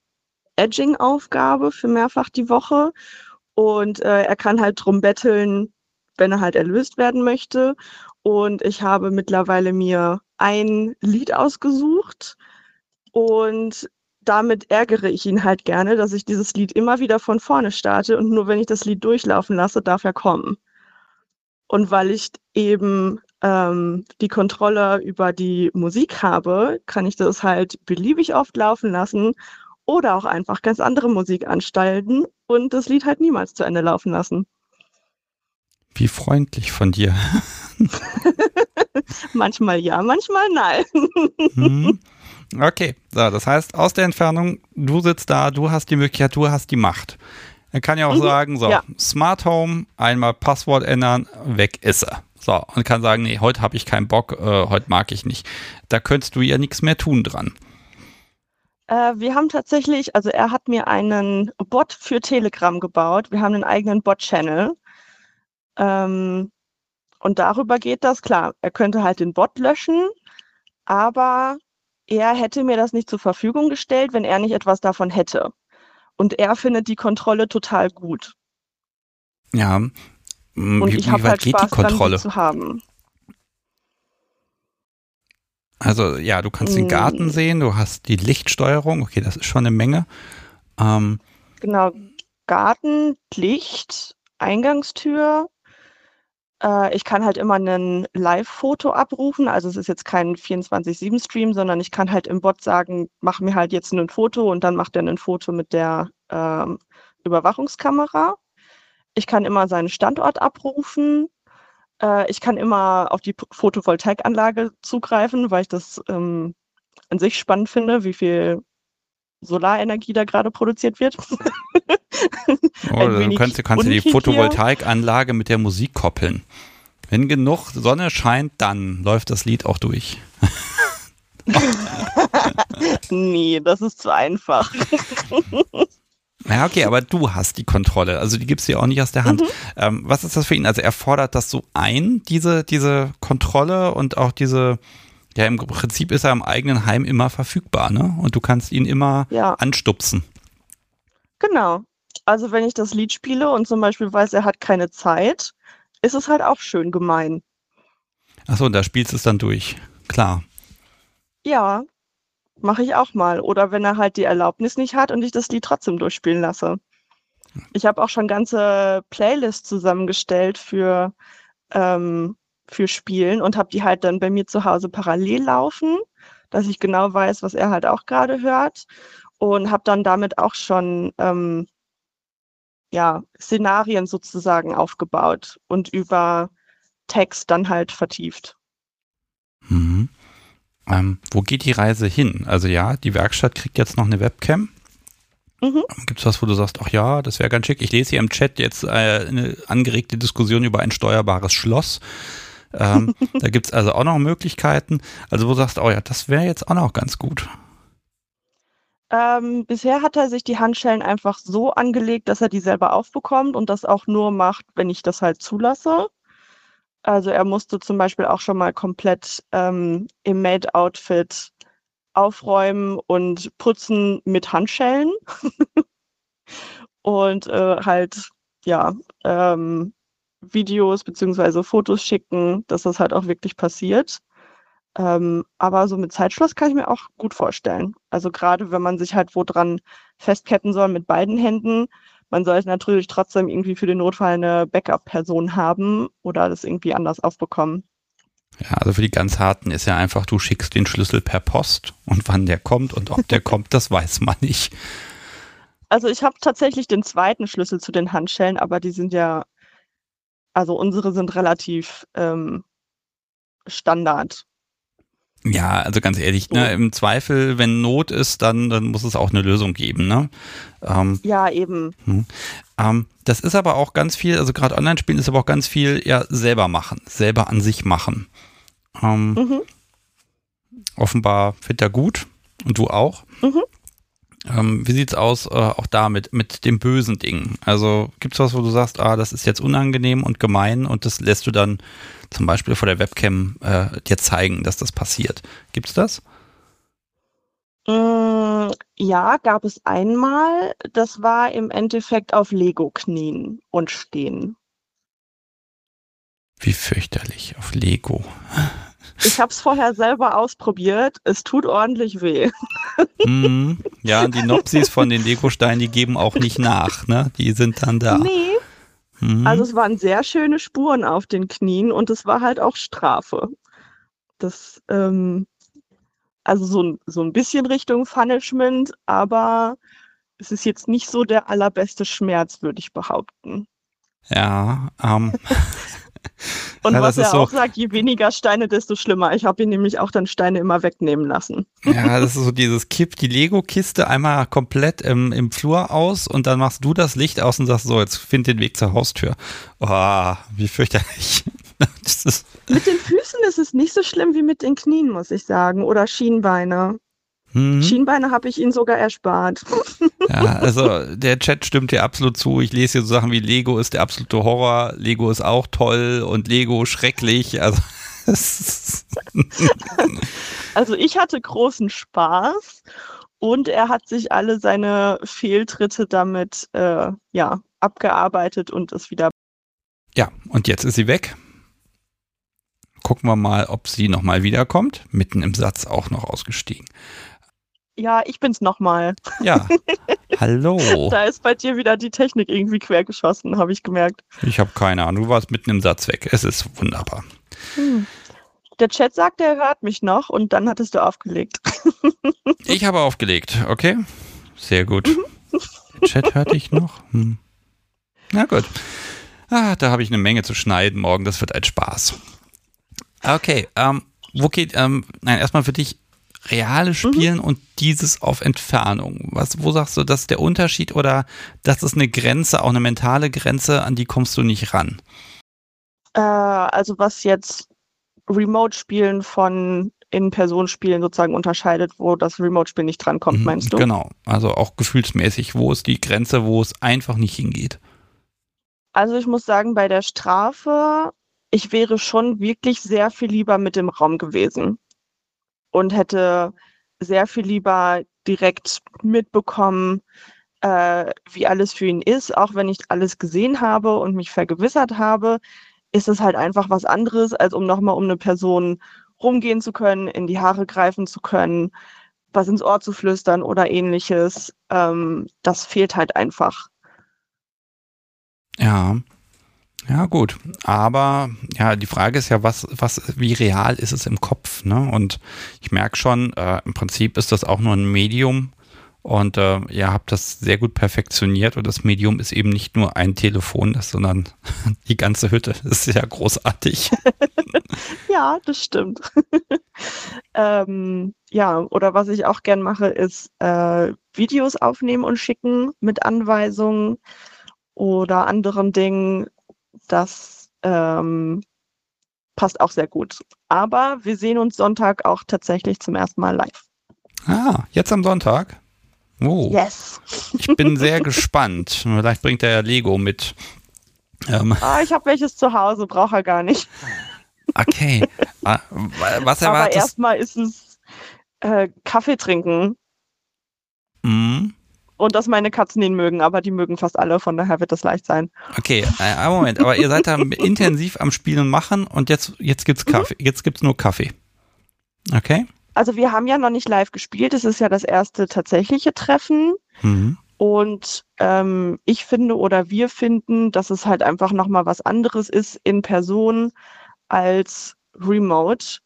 Edging-Aufgabe für mehrfach die Woche und äh, er kann halt drum betteln, wenn er halt erlöst werden möchte. Und ich habe mittlerweile mir ein Lied ausgesucht und damit ärgere ich ihn halt gerne, dass ich dieses Lied immer wieder von vorne starte und nur wenn ich das Lied durchlaufen lasse, darf er kommen. Und weil ich eben ähm, die Kontrolle über die Musik habe, kann ich das halt beliebig oft laufen lassen oder auch einfach ganz andere Musik anstalten und das Lied halt niemals zu Ende laufen lassen. Wie freundlich von dir. manchmal ja, manchmal nein. hm. Okay, so, das heißt, aus der Entfernung, du sitzt da, du hast die Möglichkeit, du hast die Macht. Er kann ja auch mhm. sagen, so, ja. Smart Home, einmal Passwort ändern, weg ist er. So, und kann sagen, nee, heute habe ich keinen Bock, äh, heute mag ich nicht. Da könntest du ja nichts mehr tun dran. Äh, wir haben tatsächlich, also er hat mir einen Bot für Telegram gebaut. Wir haben einen eigenen Bot-Channel. Ähm, und darüber geht das, klar. Er könnte halt den Bot löschen, aber er hätte mir das nicht zur Verfügung gestellt, wenn er nicht etwas davon hätte. Und er findet die Kontrolle total gut. Ja. Und wie, ich habe halt Spaß die Kontrolle? Dran, zu haben. Also ja, du kannst den Garten mm. sehen, du hast die Lichtsteuerung, okay, das ist schon eine Menge. Ähm, genau, Garten, Licht, Eingangstür. Äh, ich kann halt immer ein Live-Foto abrufen, also es ist jetzt kein 24-7-Stream, sondern ich kann halt im Bot sagen, mach mir halt jetzt ein Foto und dann macht er ein Foto mit der ähm, Überwachungskamera. Ich kann immer seinen Standort abrufen. Äh, ich kann immer auf die Photovoltaikanlage zugreifen, weil ich das ähm, an sich spannend finde, wie viel Solarenergie da gerade produziert wird. oh, du kannst, du kannst die Photovoltaikanlage mit der Musik koppeln. Wenn genug Sonne scheint, dann läuft das Lied auch durch. nee, das ist zu einfach. Ja, okay, aber du hast die Kontrolle. Also die gibst du ja auch nicht aus der Hand. Mhm. Ähm, was ist das für ihn? Also er fordert das so ein, diese, diese Kontrolle und auch diese, ja, im Prinzip ist er im eigenen Heim immer verfügbar, ne? Und du kannst ihn immer ja. anstupsen. Genau. Also wenn ich das Lied spiele und zum Beispiel weiß, er hat keine Zeit, ist es halt auch schön gemein. Achso, und da spielst du es dann durch. Klar. Ja, Mache ich auch mal. Oder wenn er halt die Erlaubnis nicht hat und ich das Lied trotzdem durchspielen lasse. Ich habe auch schon ganze Playlists zusammengestellt für, ähm, für Spielen und habe die halt dann bei mir zu Hause parallel laufen, dass ich genau weiß, was er halt auch gerade hört. Und habe dann damit auch schon ähm, ja, Szenarien sozusagen aufgebaut und über Text dann halt vertieft. Mhm. Ähm, wo geht die Reise hin? Also ja, die Werkstatt kriegt jetzt noch eine Webcam. Mhm. Gibt es was, wo du sagst, ach ja, das wäre ganz schick. Ich lese hier im Chat jetzt äh, eine angeregte Diskussion über ein steuerbares Schloss. Ähm, da gibt es also auch noch Möglichkeiten. Also wo du sagst, oh ja, das wäre jetzt auch noch ganz gut. Ähm, bisher hat er sich die Handschellen einfach so angelegt, dass er die selber aufbekommt und das auch nur macht, wenn ich das halt zulasse. Also er musste zum Beispiel auch schon mal komplett ähm, im Maid-Outfit aufräumen und putzen mit Handschellen. und äh, halt, ja, ähm, Videos beziehungsweise Fotos schicken, dass das halt auch wirklich passiert. Ähm, aber so mit Zeitschloss kann ich mir auch gut vorstellen. Also gerade wenn man sich halt wo dran festketten soll mit beiden Händen, man sollte natürlich trotzdem irgendwie für den Notfall eine Backup-Person haben oder das irgendwie anders aufbekommen. Ja, also für die ganz harten ist ja einfach, du schickst den Schlüssel per Post und wann der kommt und ob der kommt, das weiß man nicht. Also ich habe tatsächlich den zweiten Schlüssel zu den Handschellen, aber die sind ja, also unsere sind relativ ähm, Standard. Ja, also ganz ehrlich, ne, im Zweifel, wenn Not ist, dann, dann muss es auch eine Lösung geben, ne? Ähm, ja, eben. Hm. Ähm, das ist aber auch ganz viel, also gerade Online-Spielen ist aber auch ganz viel ja selber machen, selber an sich machen. Ähm, mhm. Offenbar findet er gut und du auch. Mhm. Ähm, wie sieht's aus, äh, auch da mit, mit dem bösen Ding? Also gibt's was, wo du sagst, ah, das ist jetzt unangenehm und gemein und das lässt du dann zum Beispiel vor der Webcam äh, dir zeigen, dass das passiert? Gibt's das? Mm, ja, gab es einmal. Das war im Endeffekt auf Lego knien und stehen. Wie fürchterlich auf Lego. Ich habe es vorher selber ausprobiert. Es tut ordentlich weh. Mm, ja, die Nopsis von den Lego-Steinen, die geben auch nicht nach. Ne? Die sind dann da. Nee. Mhm. Also es waren sehr schöne Spuren auf den Knien und es war halt auch Strafe. Das, ähm, also so, so ein bisschen Richtung Punishment, aber es ist jetzt nicht so der allerbeste Schmerz, würde ich behaupten. Ja, ähm. Und ja, was er auch so, sagt, je weniger Steine, desto schlimmer. Ich habe ihn nämlich auch dann Steine immer wegnehmen lassen. Ja, das ist so dieses Kipp die Lego-Kiste einmal komplett im, im Flur aus und dann machst du das Licht aus und sagst so, jetzt find den Weg zur Haustür. Oh, wie fürchterlich. mit den Füßen ist es nicht so schlimm wie mit den Knien, muss ich sagen. Oder Schienbeine. Mhm. Schienbeine habe ich ihnen sogar erspart. Ja, also der Chat stimmt dir absolut zu. Ich lese hier so Sachen wie Lego ist der absolute Horror, Lego ist auch toll und Lego schrecklich. Also, also ich hatte großen Spaß und er hat sich alle seine Fehltritte damit äh, ja, abgearbeitet und ist wieder. Ja, und jetzt ist sie weg. Gucken wir mal, ob sie nochmal wiederkommt. Mitten im Satz auch noch ausgestiegen. Ja, ich bin's nochmal. Ja. Hallo. da ist bei dir wieder die Technik irgendwie quergeschossen, habe ich gemerkt. Ich habe keine Ahnung. Du warst mitten im Satz weg. Es ist wunderbar. Hm. Der Chat sagt, er hört mich noch und dann hattest du aufgelegt. ich habe aufgelegt, okay? Sehr gut. Mhm. Der Chat hört dich noch? Hm. Na gut. Ah, da habe ich eine Menge zu schneiden morgen. Das wird ein Spaß. Okay, ähm, wo geht, ähm, nein, erstmal für dich, reale mhm. Spielen mhm. und dieses auf Entfernung. Was, wo sagst du, das ist der Unterschied oder das ist eine Grenze, auch eine mentale Grenze, an die kommst du nicht ran? Äh, also was jetzt Remote-Spielen von In-Person-Spielen sozusagen unterscheidet, wo das Remote-Spiel nicht drankommt, mhm, meinst du? Genau, also auch gefühlsmäßig, wo ist die Grenze, wo es einfach nicht hingeht? Also ich muss sagen, bei der Strafe, ich wäre schon wirklich sehr viel lieber mit dem Raum gewesen und hätte sehr viel lieber direkt mitbekommen, äh, wie alles für ihn ist, auch wenn ich alles gesehen habe und mich vergewissert habe, ist es halt einfach was anderes, als um nochmal um eine Person rumgehen zu können, in die Haare greifen zu können, was ins Ohr zu flüstern oder ähnliches. Ähm, das fehlt halt einfach. Ja, ja, gut. Aber ja, die Frage ist ja, was, was, wie real ist es im Kopf? Ne? Und ich merke schon, äh, im Prinzip ist das auch nur ein Medium. Und äh, ihr habt das sehr gut perfektioniert. Und das Medium ist eben nicht nur ein Telefon, sondern die ganze Hütte. Das ist ja großartig. ja, das stimmt. ähm, ja, oder was ich auch gern mache, ist äh, Videos aufnehmen und schicken mit Anweisungen oder anderen Dingen das ähm, passt auch sehr gut. Aber wir sehen uns Sonntag auch tatsächlich zum ersten Mal live. Ah, jetzt am Sonntag? Oh. Yes. ich bin sehr gespannt. Vielleicht bringt er ja Lego mit. Ähm. Ah, ich habe welches zu Hause, braucht er gar nicht. Okay. Ah, was erwartest Aber erstmal ist es äh, Kaffee trinken. Mhm und dass meine Katzen ihn mögen, aber die mögen fast alle, von daher wird das leicht sein. Okay, äh, Moment, aber ihr seid da intensiv am Spielen machen und jetzt, jetzt gibt's mhm. Kaffee, mhm. jetzt gibt's nur Kaffee. Okay? Also wir haben ja noch nicht live gespielt, es ist ja das erste tatsächliche Treffen. Mhm. Und ähm, ich finde oder wir finden, dass es halt einfach nochmal was anderes ist in Person als remote.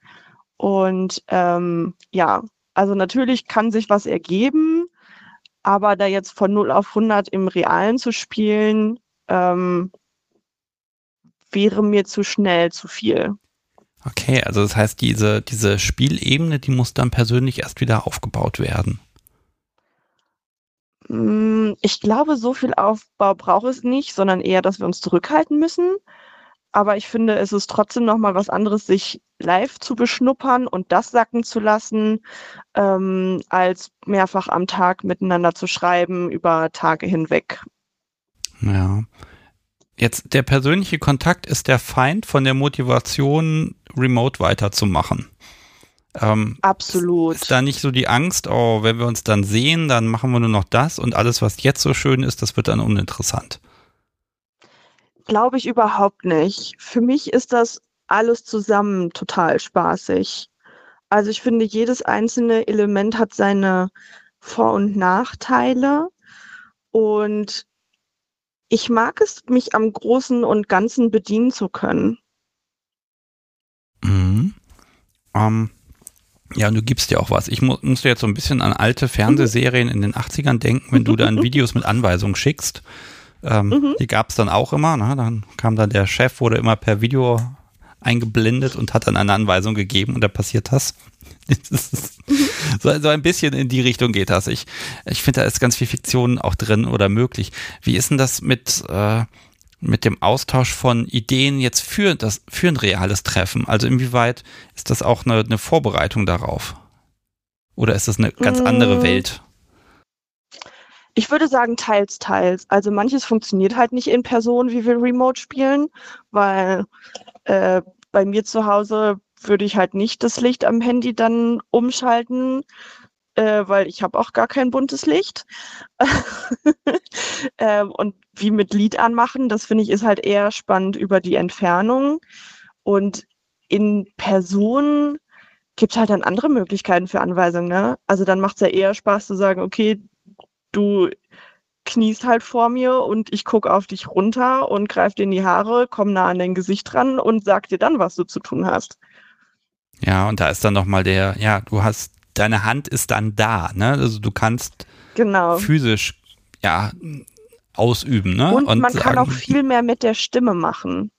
Und ähm, ja, also natürlich kann sich was ergeben, aber da jetzt von 0 auf 100 im Realen zu spielen, ähm, wäre mir zu schnell, zu viel. Okay, also das heißt, diese, diese Spielebene, die muss dann persönlich erst wieder aufgebaut werden. Mm, ich glaube, so viel Aufbau braucht es nicht, sondern eher, dass wir uns zurückhalten müssen. Aber ich finde, es ist trotzdem nochmal was anderes, sich live zu beschnuppern und das sacken zu lassen, ähm, als mehrfach am Tag miteinander zu schreiben über Tage hinweg. Ja. Jetzt, der persönliche Kontakt ist der Feind von der Motivation, remote weiterzumachen. Ähm, Absolut. Ist da nicht so die Angst, oh, wenn wir uns dann sehen, dann machen wir nur noch das und alles, was jetzt so schön ist, das wird dann uninteressant Glaube ich überhaupt nicht. Für mich ist das alles zusammen total spaßig. Also ich finde, jedes einzelne Element hat seine Vor- und Nachteile. Und ich mag es, mich am Großen und Ganzen bedienen zu können. Mhm. Ähm, ja, und du gibst dir auch was. Ich mu musste jetzt so ein bisschen an alte Fernsehserien in den 80ern denken, wenn du dann Videos mit Anweisungen schickst. Ähm, mhm. Die gab es dann auch immer. Ne? Dann kam dann der Chef, wurde immer per Video eingeblendet und hat dann eine Anweisung gegeben und da passiert das. so, so, ein bisschen in die Richtung geht das. Ich, ich finde, da ist ganz viel Fiktion auch drin oder möglich. Wie ist denn das mit, äh, mit dem Austausch von Ideen jetzt für, das, für ein reales Treffen? Also inwieweit ist das auch eine, eine Vorbereitung darauf? Oder ist das eine ganz andere mm. Welt? Ich würde sagen, teils, teils. Also manches funktioniert halt nicht in Person, wie wir Remote spielen, weil äh, bei mir zu Hause würde ich halt nicht das Licht am Handy dann umschalten, äh, weil ich habe auch gar kein buntes Licht. ähm, und wie mit Lied anmachen, das finde ich ist halt eher spannend über die Entfernung. Und in Person gibt es halt dann andere Möglichkeiten für Anweisungen. Ne? Also dann macht es ja eher Spaß zu sagen, okay, du kniest halt vor mir und ich gucke auf dich runter und greife dir in die Haare, komm nah an dein Gesicht ran und sag dir dann, was du zu tun hast. Ja, und da ist dann nochmal der, ja, du hast, deine Hand ist dann da, ne? Also du kannst genau. physisch, ja, ausüben, ne? Und, und man sagen, kann auch viel mehr mit der Stimme machen.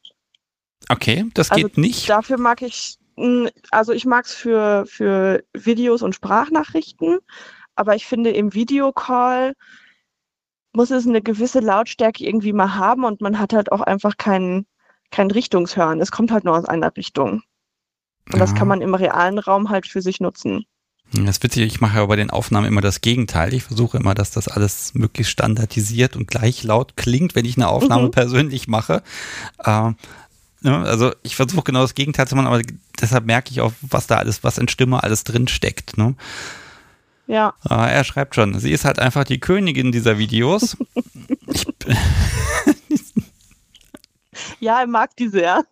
Okay, das geht also nicht. Dafür mag ich, also ich mag es für, für Videos und Sprachnachrichten, aber ich finde im Videocall muss es eine gewisse Lautstärke irgendwie mal haben und man hat halt auch einfach kein, kein Richtungshören. Es kommt halt nur aus einer Richtung. Und ja. das kann man im realen Raum halt für sich nutzen. Das ist witzig, ich mache ja bei den Aufnahmen immer das Gegenteil. Ich versuche immer, dass das alles möglichst standardisiert und gleich laut klingt, wenn ich eine Aufnahme mhm. persönlich mache. Ähm, ne, also ich versuche genau das Gegenteil zu machen, aber deshalb merke ich auch, was da alles, was in Stimme alles drin steckt. Ne? Ja. Ah, er schreibt schon, sie ist halt einfach die Königin dieser Videos. ja, er mag die sehr.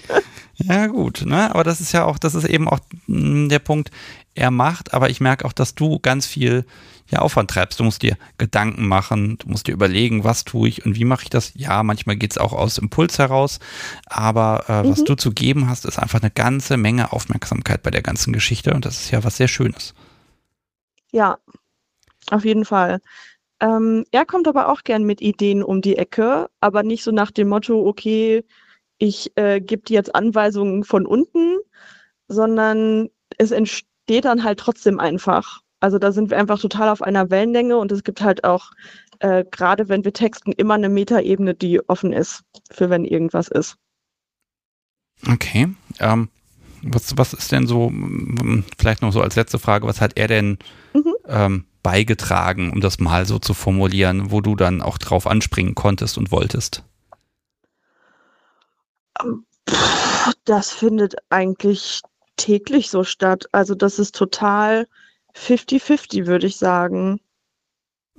ja, gut, ne? Aber das ist ja auch, das ist eben auch hm, der Punkt, er macht, aber ich merke auch, dass du ganz viel ja, Aufwand treibst. Du musst dir Gedanken machen, du musst dir überlegen, was tue ich und wie mache ich das. Ja, manchmal geht es auch aus Impuls heraus, aber äh, mhm. was du zu geben hast, ist einfach eine ganze Menge Aufmerksamkeit bei der ganzen Geschichte und das ist ja was sehr Schönes. Ja, auf jeden Fall. Ähm, er kommt aber auch gern mit Ideen um die Ecke, aber nicht so nach dem Motto, okay, ich äh, gebe dir jetzt Anweisungen von unten, sondern es entsteht dann halt trotzdem einfach. Also da sind wir einfach total auf einer Wellenlänge und es gibt halt auch, äh, gerade wenn wir texten, immer eine Metaebene, die offen ist, für wenn irgendwas ist. Okay. Ähm, was, was ist denn so, vielleicht noch so als letzte Frage, was hat er denn mhm. ähm, beigetragen, um das mal so zu formulieren, wo du dann auch drauf anspringen konntest und wolltest? Ähm, das findet eigentlich täglich so statt. Also das ist total 50-50, würde ich sagen.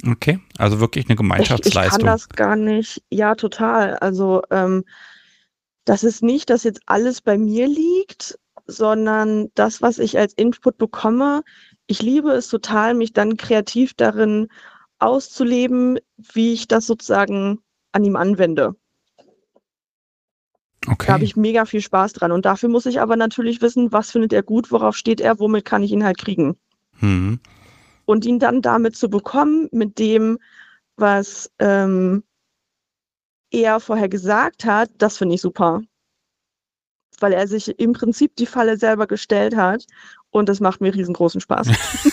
Okay, also wirklich eine Gemeinschaftsleistung. Ich, ich kann das gar nicht. Ja, total. Also ähm, das ist nicht, dass jetzt alles bei mir liegt, sondern das, was ich als Input bekomme, ich liebe es total, mich dann kreativ darin auszuleben, wie ich das sozusagen an ihm anwende. Okay. Da habe ich mega viel Spaß dran. Und dafür muss ich aber natürlich wissen, was findet er gut, worauf steht er, womit kann ich ihn halt kriegen. Mhm. Und ihn dann damit zu bekommen, mit dem, was ähm, er vorher gesagt hat, das finde ich super weil er sich im Prinzip die Falle selber gestellt hat und das macht mir riesengroßen Spaß.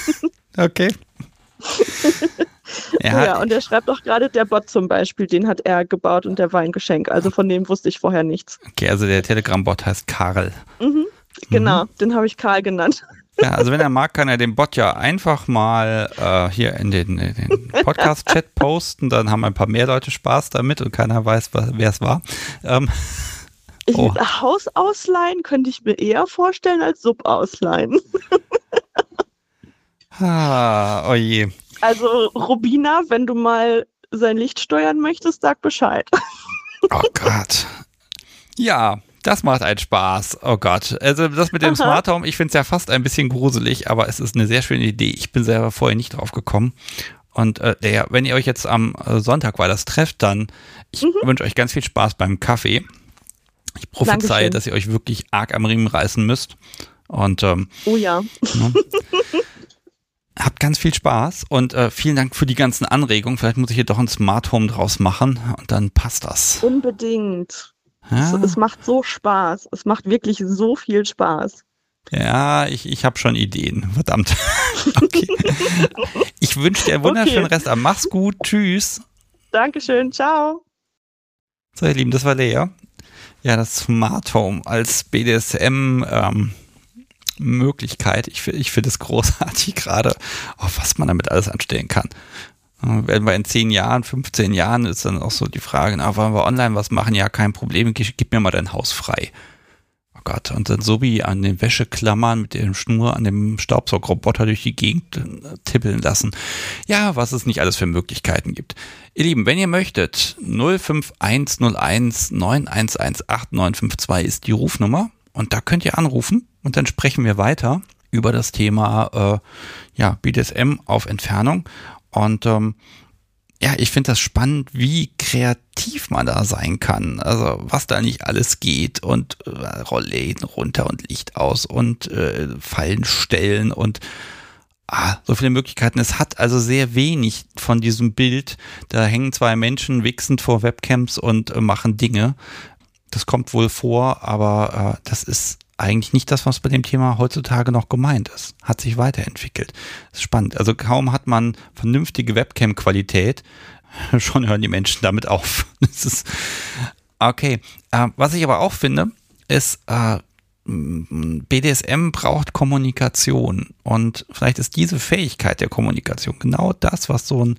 okay. ja. ja, und er schreibt auch gerade der Bot zum Beispiel, den hat er gebaut und der war ein Geschenk. Also von dem wusste ich vorher nichts. Okay, also der Telegram-Bot heißt Karl. Mhm, genau, mhm. den habe ich Karl genannt. Ja, also wenn er mag, kann er den Bot ja einfach mal äh, hier in den, den Podcast-Chat posten, dann haben ein paar mehr Leute Spaß damit und keiner weiß, wer es war. Ähm, ich, oh. Haus ausleihen könnte ich mir eher vorstellen als Sub ausleihen. ah, oh je. Also Rubina, wenn du mal sein Licht steuern möchtest, sag Bescheid. Oh Gott. Ja, das macht einen Spaß. Oh Gott. Also das mit dem Aha. Smart Home, ich finde es ja fast ein bisschen gruselig, aber es ist eine sehr schöne Idee. Ich bin selber vorher nicht drauf gekommen. Und äh, ja, wenn ihr euch jetzt am äh, Sonntag weil das trefft, dann ich mhm. wünsche euch ganz viel Spaß beim Kaffee. Ich prophezeie, dass ihr euch wirklich arg am Riemen reißen müsst. Und ähm, oh ja. Ne? Habt ganz viel Spaß und äh, vielen Dank für die ganzen Anregungen. Vielleicht muss ich hier doch ein Smart Home draus machen und dann passt das. Unbedingt. Ja. Es, es, macht so Spaß. Es macht wirklich so viel Spaß. Ja, ich, ich habe schon Ideen. Verdammt. okay. Ich wünsche dir einen wunderschönen okay. Rest. Mach's gut. Tschüss. Dankeschön. Ciao. So, ihr Lieben, das war Lea. Ja, das Smart Home als BDSM ähm, Möglichkeit. Ich, ich finde es großartig gerade, oh, was man damit alles anstellen kann. Werden wir in 10 Jahren, 15 Jahren, ist dann auch so die Frage, na, wollen wir online was machen? Ja, kein Problem, gib mir mal dein Haus frei. Gott. Und dann so wie an den Wäscheklammern mit der Schnur an dem Staubsaugroboter durch die Gegend äh, tippeln lassen. Ja, was es nicht alles für Möglichkeiten gibt. Ihr Lieben, wenn ihr möchtet, 05101 9118952 ist die Rufnummer und da könnt ihr anrufen und dann sprechen wir weiter über das Thema äh, ja, BDSM auf Entfernung. Und ähm, ja, ich finde das spannend, wie kreativ man da sein kann. Also was da nicht alles geht und äh, Rollläden runter und Licht aus und äh, Fallen stellen und ah, so viele Möglichkeiten. Es hat also sehr wenig von diesem Bild. Da hängen zwei Menschen wichsend vor Webcams und äh, machen Dinge. Das kommt wohl vor, aber äh, das ist eigentlich nicht das, was bei dem Thema heutzutage noch gemeint ist. Hat sich weiterentwickelt. Das ist spannend. Also kaum hat man vernünftige Webcam-Qualität, schon hören die Menschen damit auf. Das ist okay. Äh, was ich aber auch finde, ist, äh, BDSM braucht Kommunikation und vielleicht ist diese Fähigkeit der Kommunikation genau das, was so ein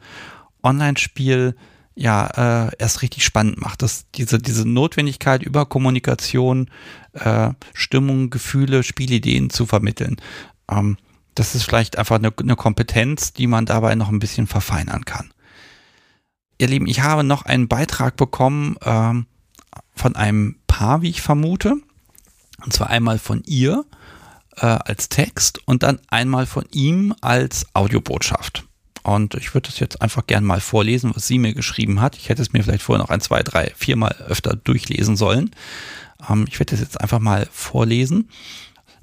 Online-Spiel ja äh, erst richtig spannend macht. Dass diese, diese Notwendigkeit über Kommunikation, äh, Stimmung, Gefühle, Spielideen zu vermitteln. Ähm, das ist vielleicht einfach eine, eine Kompetenz, die man dabei noch ein bisschen verfeinern kann. Ihr Lieben, ich habe noch einen Beitrag bekommen ähm, von einem Paar, wie ich vermute. Und zwar einmal von ihr äh, als Text und dann einmal von ihm als Audiobotschaft. Und ich würde es jetzt einfach gern mal vorlesen, was sie mir geschrieben hat. Ich hätte es mir vielleicht vorher noch ein, zwei, drei, viermal öfter durchlesen sollen. Ähm, ich werde es jetzt einfach mal vorlesen.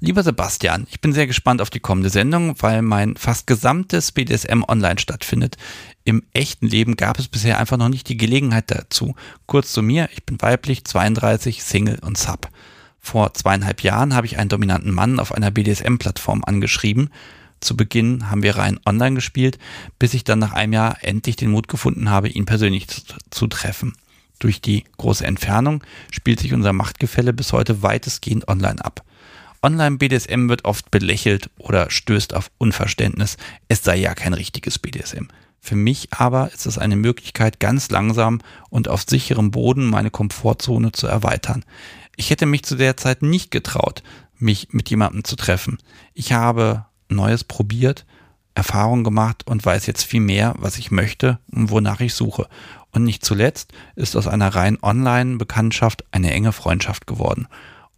Lieber Sebastian, ich bin sehr gespannt auf die kommende Sendung, weil mein fast gesamtes BDSM online stattfindet. Im echten Leben gab es bisher einfach noch nicht die Gelegenheit dazu. Kurz zu mir, ich bin weiblich, 32, Single und Sub. Vor zweieinhalb Jahren habe ich einen dominanten Mann auf einer BDSM-Plattform angeschrieben zu Beginn haben wir rein online gespielt, bis ich dann nach einem Jahr endlich den Mut gefunden habe, ihn persönlich zu, zu treffen. Durch die große Entfernung spielt sich unser Machtgefälle bis heute weitestgehend online ab. Online-BDSM wird oft belächelt oder stößt auf Unverständnis. Es sei ja kein richtiges BDSM. Für mich aber ist es eine Möglichkeit, ganz langsam und auf sicherem Boden meine Komfortzone zu erweitern. Ich hätte mich zu der Zeit nicht getraut, mich mit jemandem zu treffen. Ich habe Neues probiert, Erfahrung gemacht und weiß jetzt viel mehr, was ich möchte und wonach ich suche. Und nicht zuletzt ist aus einer rein Online-Bekanntschaft eine enge Freundschaft geworden.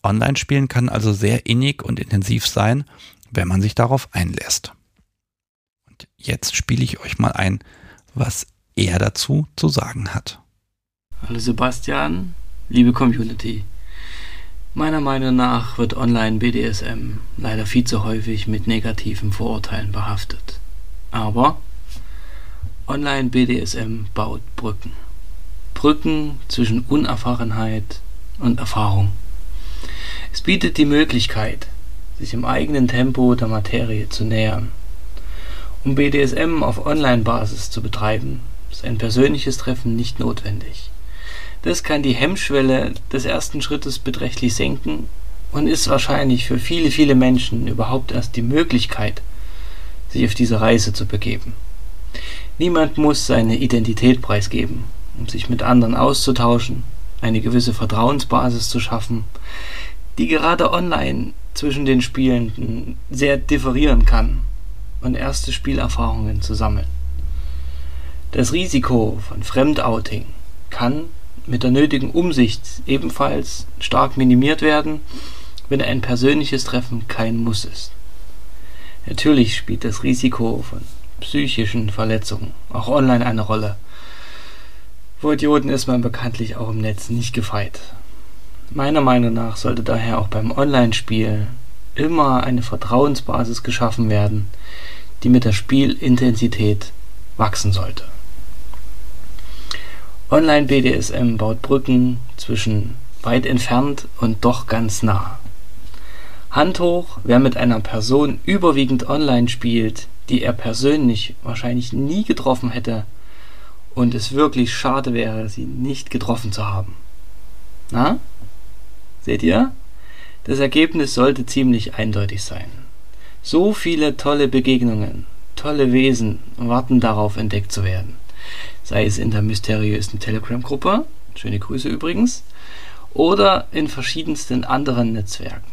Online-Spielen kann also sehr innig und intensiv sein, wenn man sich darauf einlässt. Und jetzt spiele ich euch mal ein, was er dazu zu sagen hat. Hallo Sebastian, liebe Community. Meiner Meinung nach wird Online-BDSM leider viel zu häufig mit negativen Vorurteilen behaftet. Aber Online-BDSM baut Brücken. Brücken zwischen Unerfahrenheit und Erfahrung. Es bietet die Möglichkeit, sich im eigenen Tempo der Materie zu nähern. Um BDSM auf Online-Basis zu betreiben, ist ein persönliches Treffen nicht notwendig. Das kann die Hemmschwelle des ersten Schrittes beträchtlich senken und ist wahrscheinlich für viele, viele Menschen überhaupt erst die Möglichkeit, sich auf diese Reise zu begeben. Niemand muss seine Identität preisgeben, um sich mit anderen auszutauschen, eine gewisse Vertrauensbasis zu schaffen, die gerade online zwischen den Spielenden sehr differieren kann und erste Spielerfahrungen zu sammeln. Das Risiko von Fremdouting kann mit der nötigen Umsicht ebenfalls stark minimiert werden, wenn ein persönliches Treffen kein Muss ist. Natürlich spielt das Risiko von psychischen Verletzungen auch online eine Rolle. Vor Idioten ist man bekanntlich auch im Netz nicht gefeit. Meiner Meinung nach sollte daher auch beim Online-Spiel immer eine Vertrauensbasis geschaffen werden, die mit der Spielintensität wachsen sollte. Online-BDSM baut Brücken zwischen weit entfernt und doch ganz nah. Hand hoch, wer mit einer Person überwiegend online spielt, die er persönlich wahrscheinlich nie getroffen hätte und es wirklich schade wäre, sie nicht getroffen zu haben. Na? Seht ihr? Das Ergebnis sollte ziemlich eindeutig sein. So viele tolle Begegnungen, tolle Wesen warten darauf, entdeckt zu werden. Sei es in der mysteriösen Telegram-Gruppe, schöne Grüße übrigens, oder in verschiedensten anderen Netzwerken.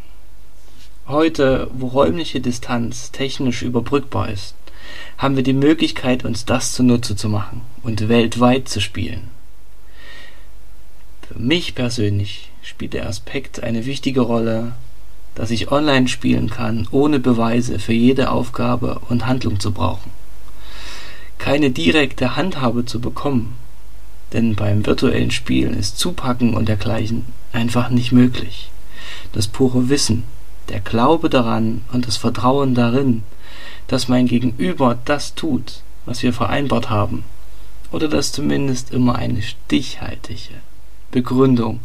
Heute, wo räumliche Distanz technisch überbrückbar ist, haben wir die Möglichkeit, uns das zunutze zu machen und weltweit zu spielen. Für mich persönlich spielt der Aspekt eine wichtige Rolle, dass ich online spielen kann, ohne Beweise für jede Aufgabe und Handlung zu brauchen. Keine direkte Handhabe zu bekommen, denn beim virtuellen Spielen ist Zupacken und dergleichen einfach nicht möglich. Das pure Wissen, der Glaube daran und das Vertrauen darin, dass mein Gegenüber das tut, was wir vereinbart haben, oder dass zumindest immer eine stichhaltige Begründung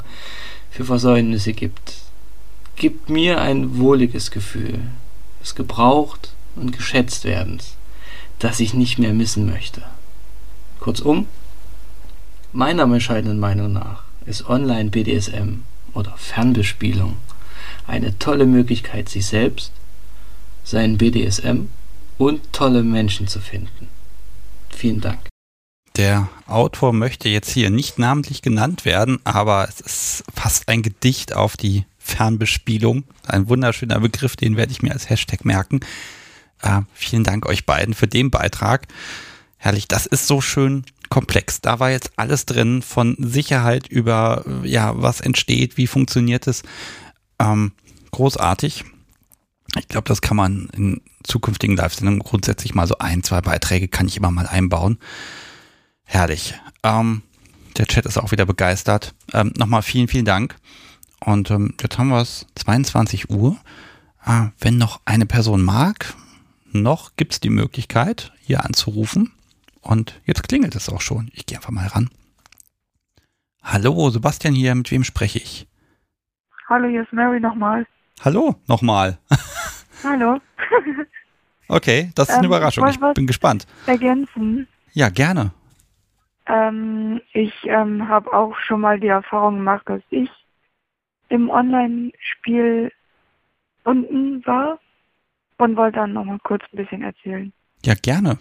für Versäumnisse gibt, gibt mir ein wohliges Gefühl des gebraucht und geschätzt werdens, das ich nicht mehr missen möchte. Kurzum, meiner bescheidenen Meinung nach ist Online-BDSM oder Fernbespielung eine tolle Möglichkeit, sich selbst, seinen BDSM und tolle Menschen zu finden. Vielen Dank. Der Autor möchte jetzt hier nicht namentlich genannt werden, aber es ist fast ein Gedicht auf die Fernbespielung. Ein wunderschöner Begriff, den werde ich mir als Hashtag merken. Äh, vielen Dank euch beiden für den Beitrag. Herrlich, das ist so schön komplex. Da war jetzt alles drin von Sicherheit über, ja, was entsteht, wie funktioniert es. Ähm, großartig. Ich glaube, das kann man in zukünftigen Live-Sendungen grundsätzlich mal so ein, zwei Beiträge kann ich immer mal einbauen. Herrlich. Ähm, der Chat ist auch wieder begeistert. Ähm, Nochmal vielen, vielen Dank. Und ähm, jetzt haben wir es 22 Uhr. Äh, wenn noch eine Person mag, noch gibt es die Möglichkeit, hier anzurufen. Und jetzt klingelt es auch schon. Ich gehe einfach mal ran. Hallo, Sebastian hier. Mit wem spreche ich? Hallo, hier ist Mary nochmal. Hallo, nochmal. Hallo. okay, das ist eine ähm, Überraschung. Ich, bin gespannt. Ergänzen. Ja, gerne. Ähm, ich ähm, habe auch schon mal die Erfahrung gemacht, dass ich im Online-Spiel unten war und wollte dann nochmal kurz ein bisschen erzählen. Ja, gerne.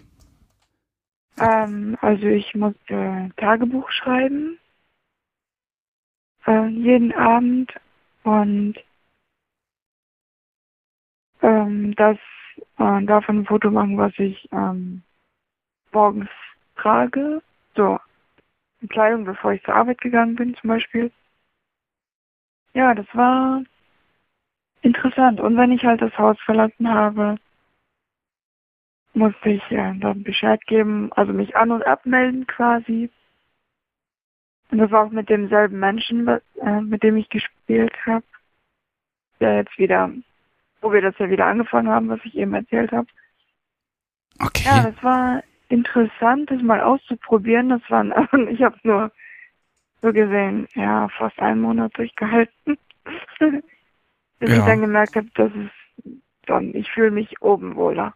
Ähm, also ich musste Tagebuch schreiben, äh, jeden Abend und ähm, das äh, davon ein Foto machen, was ich ähm, morgens trage, so Kleidung, bevor ich zur Arbeit gegangen bin zum Beispiel. Ja, das war interessant. Und wenn ich halt das Haus verlassen habe, musste ich äh, dann Bescheid geben, also mich an- und abmelden quasi. Und das war auch mit demselben Menschen, äh, mit dem ich gespielt habe, der jetzt wieder, wo wir das ja wieder angefangen haben, was ich eben erzählt habe. Okay. Ja, das war interessant, das mal auszuprobieren. Das waren, ich habe es nur so gesehen, ja, fast einen Monat durchgehalten. Bis ja. ich dann gemerkt habe, dass es dann, ich fühle mich oben wohler.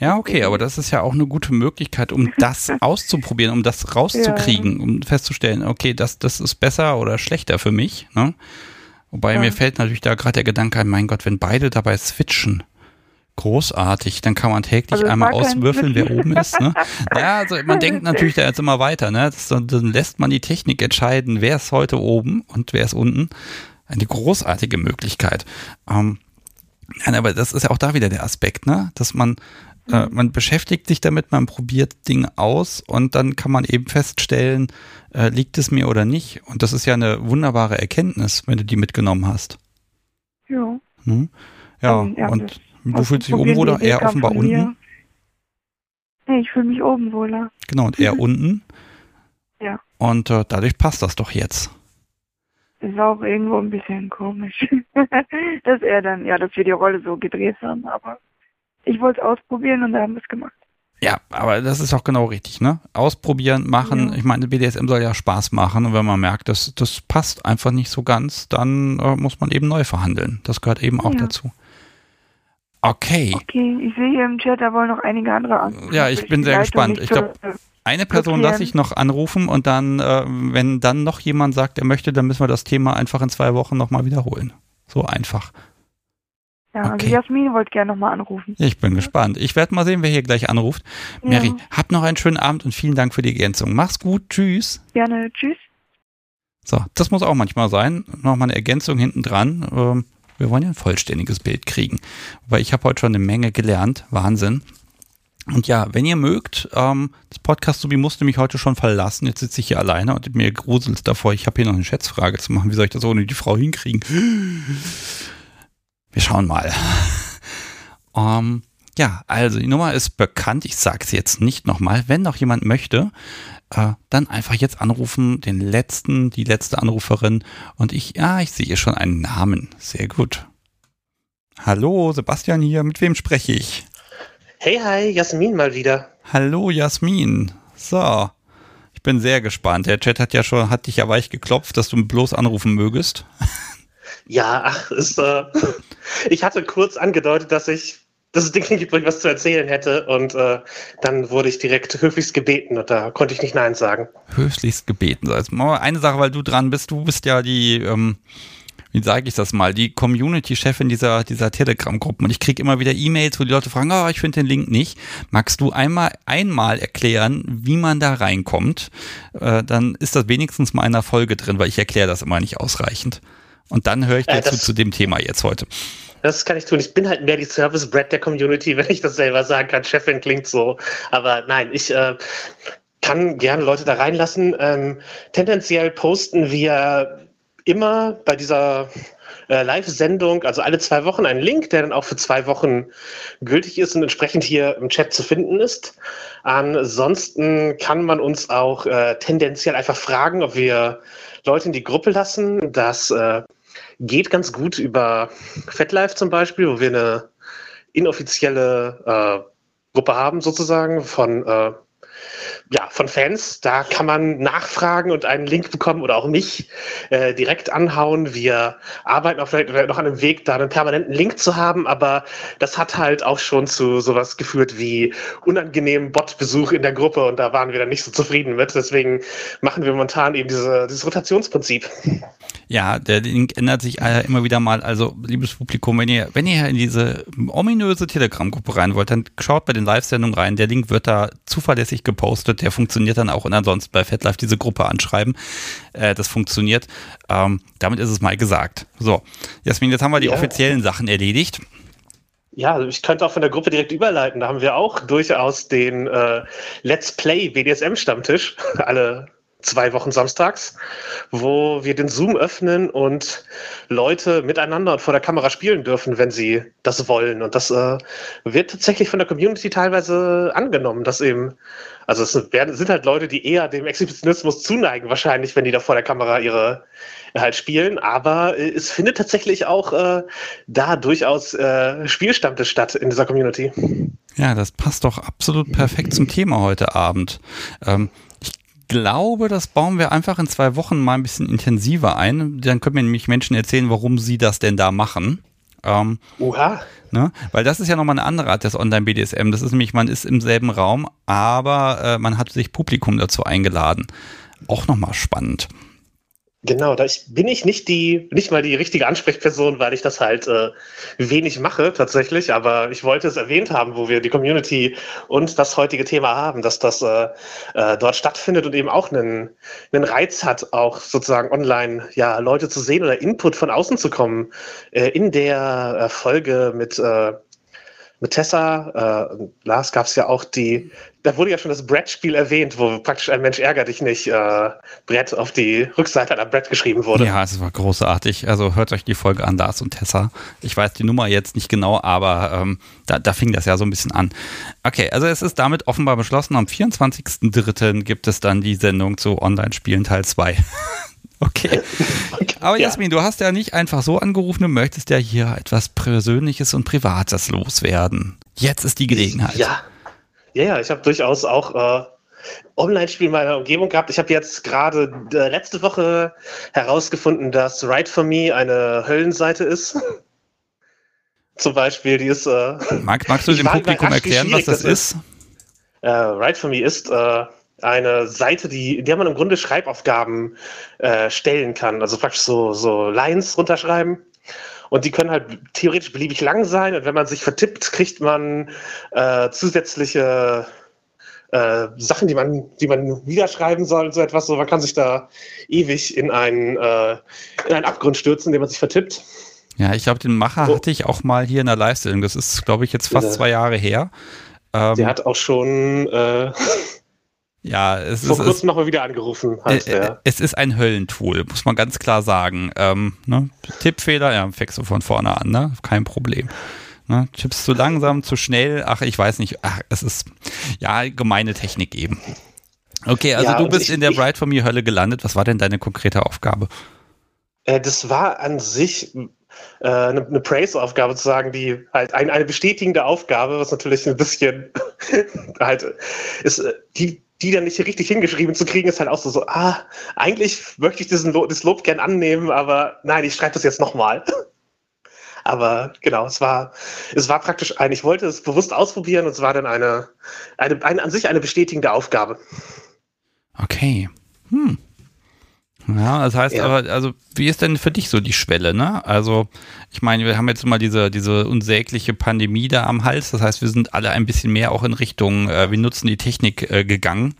Ja, okay, aber das ist ja auch eine gute Möglichkeit, um das auszuprobieren, um das rauszukriegen, ja. um festzustellen, okay, das, das ist besser oder schlechter für mich. Ne? Wobei ja. mir fällt natürlich da gerade der Gedanke ein, mein Gott, wenn beide dabei switchen, großartig, dann kann man täglich also einmal auswürfeln, wer oben ist. Ne? Ja, also man denkt natürlich da jetzt immer weiter, ne? Das, dann lässt man die Technik entscheiden, wer ist heute oben und wer ist unten. Eine großartige Möglichkeit. Ähm, aber das ist ja auch da wieder der Aspekt, ne? Dass man äh, man beschäftigt sich damit, man probiert Dinge aus und dann kann man eben feststellen, äh, liegt es mir oder nicht. Und das ist ja eine wunderbare Erkenntnis, wenn du die mitgenommen hast. Ja. Hm? Ja, Ähm, ja, und du fühlst dich oben wohler, eher offenbar unten. Nee, ich fühle mich oben wohler. Genau, und eher unten. Ja. Und äh, dadurch passt das doch jetzt. Das ist auch irgendwo ein bisschen komisch. dass er dann, ja, dass wir die Rolle so gedreht haben, aber ich wollte es ausprobieren und da haben wir es gemacht. Ja, aber das ist auch genau richtig, ne? Ausprobieren, machen. Ja. Ich meine, BDSM soll ja Spaß machen und wenn man merkt, dass das passt einfach nicht so ganz, dann äh, muss man eben neu verhandeln. Das gehört eben auch Ja. dazu. Okay. Okay, ich sehe hier im Chat, da wollen noch einige andere an. Ja, ich bin sehr gespannt. Ich glaub, Eine Person lasse ich noch anrufen und dann, äh, wenn dann noch jemand sagt, er möchte, dann müssen wir das Thema einfach in zwei Wochen nochmal wiederholen. So einfach. Ja, okay. also Jasmin wollte gerne nochmal anrufen. Ich bin gespannt. Ich werde mal sehen, wer hier gleich anruft. Mary, hab noch einen schönen Abend und vielen Dank für die Ergänzung. Mach's gut. Tschüss. Gerne, tschüss. So, das muss auch manchmal sein. Nochmal eine Ergänzung hinten dran. Ähm, wir wollen ja ein vollständiges Bild kriegen. Weil ich habe heute schon eine Menge gelernt. Wahnsinn. Und ja, wenn ihr mögt, ähm, das Podcast Subi musste mich heute schon verlassen. Jetzt sitze ich hier alleine und mir gruselt davor. Ich habe hier noch eine Schätzfrage zu machen. Wie soll ich das ohne die Frau hinkriegen? Wir schauen mal. ähm, ja, also die Nummer ist bekannt. Ich sage es jetzt nicht nochmal. Wenn noch jemand möchte, äh, dann einfach jetzt anrufen, den letzten, die letzte Anruferin. Und ich, ja, ich sehe schon einen Namen. Sehr gut. Hallo, Sebastian hier. Mit wem spreche ich? Hey, hi, Jasmin mal wieder. Hallo, Jasmin. So. Ich bin sehr gespannt. Der Chat hat ja schon, hat dich ja weich geklopft, dass du bloß anrufen mögest. Ja, ach, ist, äh, ich hatte kurz angedeutet, dass ich dass es Ding wo ich was zu erzählen hätte und äh, dann wurde ich direkt höflichst gebeten und da konnte ich nicht Nein sagen. Höflichst gebeten. So, jetzt mal eine Sache, weil du dran bist. Du bist ja die, ähm, wie sage ich das mal, die Community-Chefin dieser, dieser Telegram-Gruppen. Und ich kriege immer wieder E-Mails, wo die Leute fragen, oh, ich finde den Link nicht. Magst du einmal, einmal erklären, wie man da reinkommt? Äh, dann ist das wenigstens mal in einer Folge drin, weil ich erkläre das immer nicht ausreichend. Und dann höre ich dir Äh, zu, dem Thema jetzt heute. Das kann ich tun. Ich bin halt mehr die Service-Brat der Community, wenn ich das selber sagen kann. Chefin klingt so. Aber nein, ich äh, kann gerne Leute da reinlassen. Ähm, tendenziell posten wir immer bei dieser äh, Live-Sendung, also alle zwei Wochen, einen Link, der dann auch für zwei Wochen gültig ist und entsprechend hier im Chat zu finden ist. Ansonsten kann man uns auch äh, tendenziell einfach fragen, ob wir Leute in die Gruppe lassen. Das äh, geht ganz gut über FetLife zum Beispiel, wo wir eine inoffizielle äh, Gruppe haben sozusagen von äh, ja, von Fans. Da kann man nachfragen und einen Link bekommen oder auch mich äh, direkt anhauen. Wir arbeiten auch vielleicht noch an einem Weg, da einen permanenten Link zu haben, aber das hat halt auch schon zu sowas geführt wie unangenehmen Bot-Besuch in der Gruppe und da waren wir dann nicht so zufrieden mit. Deswegen machen wir momentan eben diese, dieses Rotationsprinzip. Ja, der Link ändert sich äh, immer wieder mal. Also, liebes Publikum, wenn ihr, wenn ihr in diese ominöse Telegram-Gruppe rein wollt, dann schaut bei den Live-Sendungen rein. Der Link wird da zuverlässig gepostet. Der funktioniert dann auch und ansonsten bei FetLife diese Gruppe anschreiben. Äh, das funktioniert. Ähm, damit ist es mal gesagt. So, Jasmin, jetzt haben wir die Ja. offiziellen Sachen erledigt. Ja, ich könnte auch von der Gruppe direkt überleiten. Da haben wir auch durchaus den äh, Let's Play BDSM Stammtisch alle zwei Wochen samstags, wo wir den Zoom öffnen und Leute miteinander und vor der Kamera spielen dürfen, wenn sie das wollen. Und das äh, wird tatsächlich von der Community teilweise angenommen, dass eben, also es sind halt Leute, die eher dem Exhibitionismus zuneigen, wahrscheinlich, wenn die da vor der Kamera ihre halt spielen, aber äh, es findet tatsächlich auch äh, da durchaus äh, Spielstammtisch statt in dieser Community. Ja, das passt doch absolut perfekt zum Thema heute Abend. Ähm, glaube, das bauen wir einfach in zwei Wochen mal ein bisschen intensiver ein. Dann können mir nämlich Menschen erzählen, warum sie das denn da machen. Ähm, Oha. Ne? Weil das ist ja nochmal eine andere Art des Online-BDSM. Das ist nämlich, man ist im selben Raum, aber äh, man hat sich Publikum dazu eingeladen. Auch nochmal spannend. Genau, da ich, bin ich nicht die, nicht mal die richtige Ansprechperson, weil ich das halt äh, wenig mache tatsächlich, aber ich wollte es erwähnt haben, wo wir die Community und das heutige Thema haben, dass das äh, äh, dort stattfindet und eben auch einen, einen Reiz hat, auch sozusagen online ja Leute zu sehen oder Input von außen zu kommen. Äh, in der äh, Folge mit äh, mit Tessa, äh, Lars gab es ja auch die, da wurde ja schon das Brett-Spiel erwähnt, wo praktisch ein Mensch ärgert dich nicht äh, Brett auf die Rückseite einer Brett geschrieben wurde. Ja, es war großartig. Also hört euch die Folge an, Lars und Tessa. Ich weiß die Nummer jetzt nicht genau, aber ähm, da, da fing das ja so ein bisschen an. Okay, also es ist damit offenbar beschlossen, am 24.03. gibt es dann die Sendung zu Online-Spielen Teil 2. Okay. Aber Jasmin, ja. du hast ja nicht einfach so angerufen, du möchtest ja hier etwas Persönliches und Privates loswerden. Jetzt ist die Gelegenheit. Ja. Ja, ja, ich habe durchaus auch äh, Online-Spiele in meiner Umgebung gehabt. Ich habe jetzt gerade äh, letzte Woche herausgefunden, dass Write for Me eine Höllenseite ist. Zum Beispiel, die ist. Äh, Mag, magst du dem Publikum erklären, was das, das ist? ist? Äh, Write for Me ist äh, eine Seite, die, in der man im Grunde Schreibaufgaben äh, stellen kann. Also praktisch so, so Lines runterschreiben. Und die können halt theoretisch beliebig lang sein. Und wenn man sich vertippt, kriegt man äh, zusätzliche äh, Sachen, die man, die man niederschreiben soll und so etwas. So, man kann sich da ewig in einen, äh, in einen Abgrund stürzen, indem man sich vertippt. Ja, ich glaube, den Macher oh. hatte ich auch mal hier in der Live-Sendung. Das ist, glaube ich, jetzt fast zwei Jahre her. Ähm, der hat auch schon äh, ja, es Vor ist. Vor kurzem nochmal wieder angerufen. Heißt äh, es ist ein Höllentool, muss man ganz klar sagen. Ähm, ne? Tippfehler, ja, fängst du von vorne an, ne? Kein Problem. Ne? Tippst zu langsam, zu schnell, ach, ich weiß nicht, ach, es ist ja gemeine Technik eben. Okay, also ja, du bist ich, in der Bright for Me Hölle gelandet. Was war denn deine konkrete Aufgabe? Äh, das war an sich äh, eine, eine Praise-Aufgabe zu sagen, die halt ein, eine bestätigende Aufgabe, was natürlich ein bisschen halt ist, äh, die die dann nicht richtig hingeschrieben zu kriegen, ist halt auch so, so ah, eigentlich möchte ich diesen Lo das Lob gern annehmen, aber nein, ich schreibe das jetzt nochmal. aber genau, es war, es war praktisch ein, ich wollte es bewusst ausprobieren und es war dann eine, eine, eine an sich eine bestätigende Aufgabe. Okay. Hm. Ja, das heißt ja. aber, also wie ist denn für dich so die Schwelle, ne? Also, ich meine, wir haben jetzt mal diese, diese unsägliche Pandemie da am Hals, das heißt, wir sind alle ein bisschen mehr auch in Richtung, äh, wir nutzen die Technik äh, gegangen.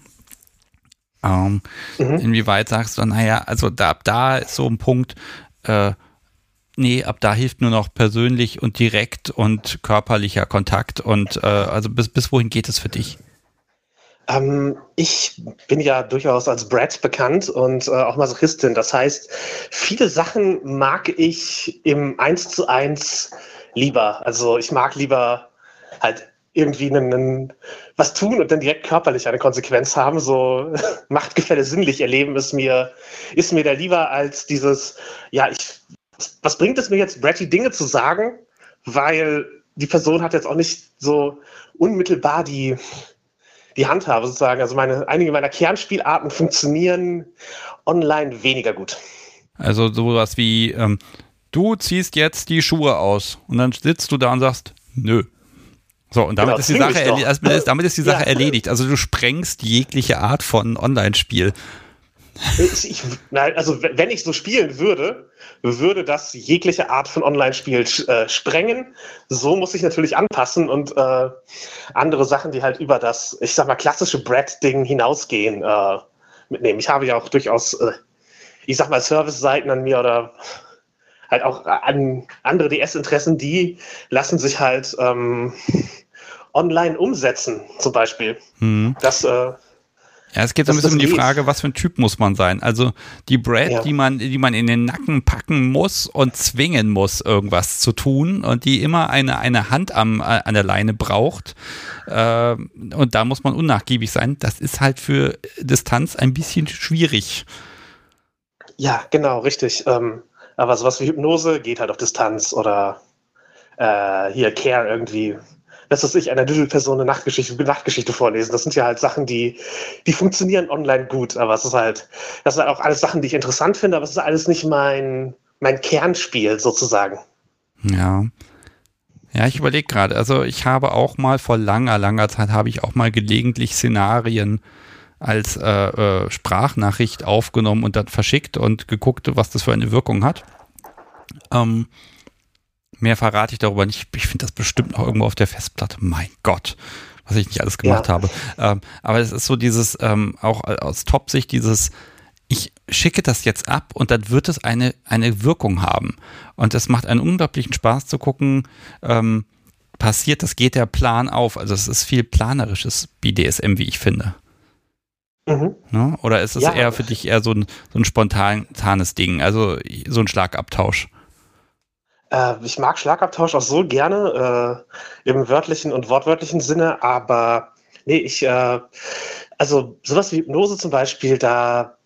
Ähm, mhm. Inwieweit sagst du, naja, also da, ab da ist so ein Punkt, äh, nee, ab da hilft nur noch persönlich und direkt und körperlicher Kontakt und äh, also bis, bis wohin geht es für dich? Ähm, ich bin ja durchaus als Brad bekannt und äh, auch Masochistin. Das heißt, viele Sachen mag ich im Eins zu eins lieber. Also ich mag lieber halt irgendwie einen, einen, was tun und dann direkt körperlich eine Konsequenz haben. So Machtgefälle sinnlich erleben ist mir, ist mir da lieber als dieses, ja, ich, was bringt es mir jetzt, Bratty Dinge zu sagen, weil die Person hat jetzt auch nicht so unmittelbar die, die Handhabe sozusagen. Also meine, einige meiner Kernspielarten funktionieren online weniger gut. Also sowas wie, ähm, du ziehst jetzt die Schuhe aus und dann sitzt du da und sagst, nö. So, und damit, genau, ist, die Sache also, damit ist die Sache ja. erledigt. Also du sprengst jegliche Art von Online-Spiel. Ich, ich, also wenn ich so spielen würde, würde das jegliche Art von Online-Spiel äh, sprengen. So muss ich natürlich anpassen und äh, andere Sachen, die halt über das, ich sag mal, klassische Brad-Ding hinausgehen, äh, mitnehmen. Ich habe ja auch durchaus, äh, ich sag mal, Service-Seiten an mir oder halt auch an andere DS-Interessen, die lassen sich halt ähm, online umsetzen, zum Beispiel. Mhm. Das äh, ja, es geht so ein bisschen um die Frage, was für ein Typ muss man sein. Also die Brad, ja. die man, die man in den Nacken packen muss und zwingen muss, irgendwas zu tun und die immer eine, eine Hand am, an der Leine braucht. Äh, und da muss man unnachgiebig sein. Das ist halt für Distanz ein bisschen schwierig. Ja, genau, richtig. Ähm, aber sowas wie Hypnose geht halt auf Distanz oder äh, hier Care irgendwie dass das ich einer Düdel-Person eine Nachtgeschichte, Nachtgeschichte vorlesen. Das sind ja halt Sachen, die, die funktionieren online gut, aber es ist halt, das sind auch alles Sachen, die ich interessant finde, aber es ist alles nicht mein, mein Kernspiel sozusagen. Ja. Ja, ich überlege gerade, also ich habe auch mal vor langer, langer Zeit habe ich auch mal gelegentlich Szenarien als äh, äh, Sprachnachricht aufgenommen und dann verschickt und geguckt, was das für eine Wirkung hat. Ähm, Mehr verrate ich darüber nicht. Ich finde das bestimmt noch irgendwo auf der Festplatte. Mein Gott, was ich nicht alles gemacht ja. habe. Ähm, aber es ist so dieses, ähm, auch aus Top-Sicht, dieses, ich schicke das jetzt ab und dann wird es eine, eine Wirkung haben. Und es macht einen unglaublichen Spaß zu gucken, ähm, passiert, das geht der Plan auf. Also es ist viel planerisches BDSM, wie ich finde. Mhm. Ne? Oder ist es ja. eher für dich eher so ein, so ein spontanes Ding, also so ein Schlagabtausch? Äh, ich mag Schlagabtausch auch so gerne, äh, im wörtlichen und wortwörtlichen Sinne, aber nee, ich, äh, also sowas wie Hypnose zum Beispiel, da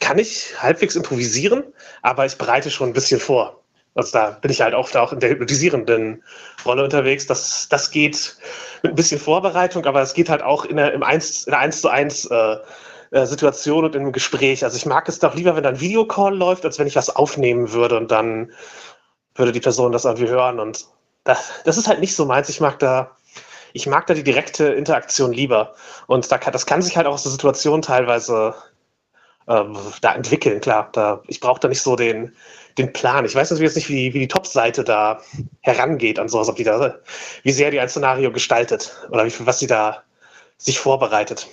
kann ich halbwegs improvisieren, aber ich bereite schon ein bisschen vor. Also da bin ich halt oft auch in der hypnotisierenden Rolle unterwegs. Das, das geht mit ein bisschen Vorbereitung, aber es geht halt auch in der, im 1, in der 1 zu 1 äh, äh, Situation und im Gespräch. Also ich mag es doch lieber, wenn da ein Videocall läuft, als wenn ich was aufnehmen würde und dann würde die Person das irgendwie hören. Und das, das ist halt nicht so meins. Ich mag da, ich mag da die direkte Interaktion lieber. Und da kann, das kann sich halt auch aus der Situation teilweise äh, da entwickeln, klar. Da, ich brauche da nicht so den, den Plan. Ich weiß natürlich jetzt nicht, wie, wie die Top-Seite da herangeht an sowas, ob die da, wie sehr die ein Szenario gestaltet oder wie, was sie da sich vorbereitet.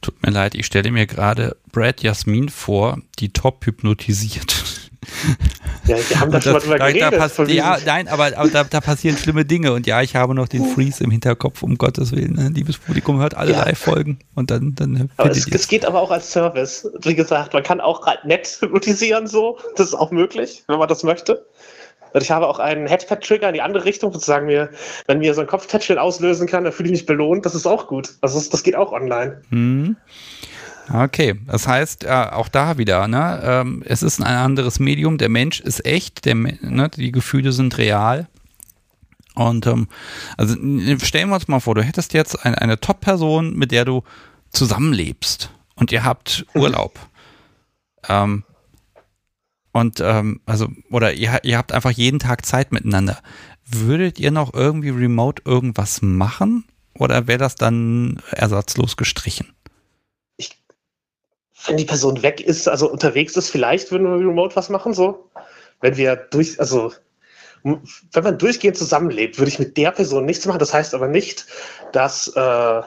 Tut mir leid, ich stelle mir gerade Brad Jasmin vor, die top hypnotisiert. Ja, wir haben da schon mal drüber geredet. Da ja, nein, aber, aber da, da, passieren schlimme Dinge. Und ja, ich habe noch den Freeze im Hinterkopf, um Gottes Willen. Ne? Liebes Publikum, hört alle ja. Live-Folgen und dann, dann aber es, es, geht aber auch als Service. Wie gesagt, man kann auch nett hypnotisieren so. Das ist auch möglich, wenn man das möchte. Und ich habe auch einen Headpad-Trigger in die andere Richtung, sozusagen mir, wenn mir so ein Kopftätscheln auslösen kann, dann fühle ich mich belohnt. Das ist auch gut. Also das, das geht auch online. Mhm. Okay, das heißt äh, auch da wieder, ne, ähm, es ist ein anderes Medium, der Mensch ist echt, der, ne, die Gefühle sind real. Und ähm, also stellen wir uns mal vor, du hättest jetzt ein, eine Top-Person, mit der du zusammenlebst und ihr habt. Urlaub. Ähm, und ähm, also, oder ihr, ihr habt einfach jeden Tag Zeit miteinander. Würdet ihr noch irgendwie remote irgendwas machen? Oder wäre das dann ersatzlos gestrichen? Wenn die Person weg ist, also unterwegs ist, vielleicht würden wir remote was machen, so. Wenn wir durch, also, wenn man durchgehend zusammenlebt, würde ich mit der Person nichts machen. Das heißt aber nicht, dass äh,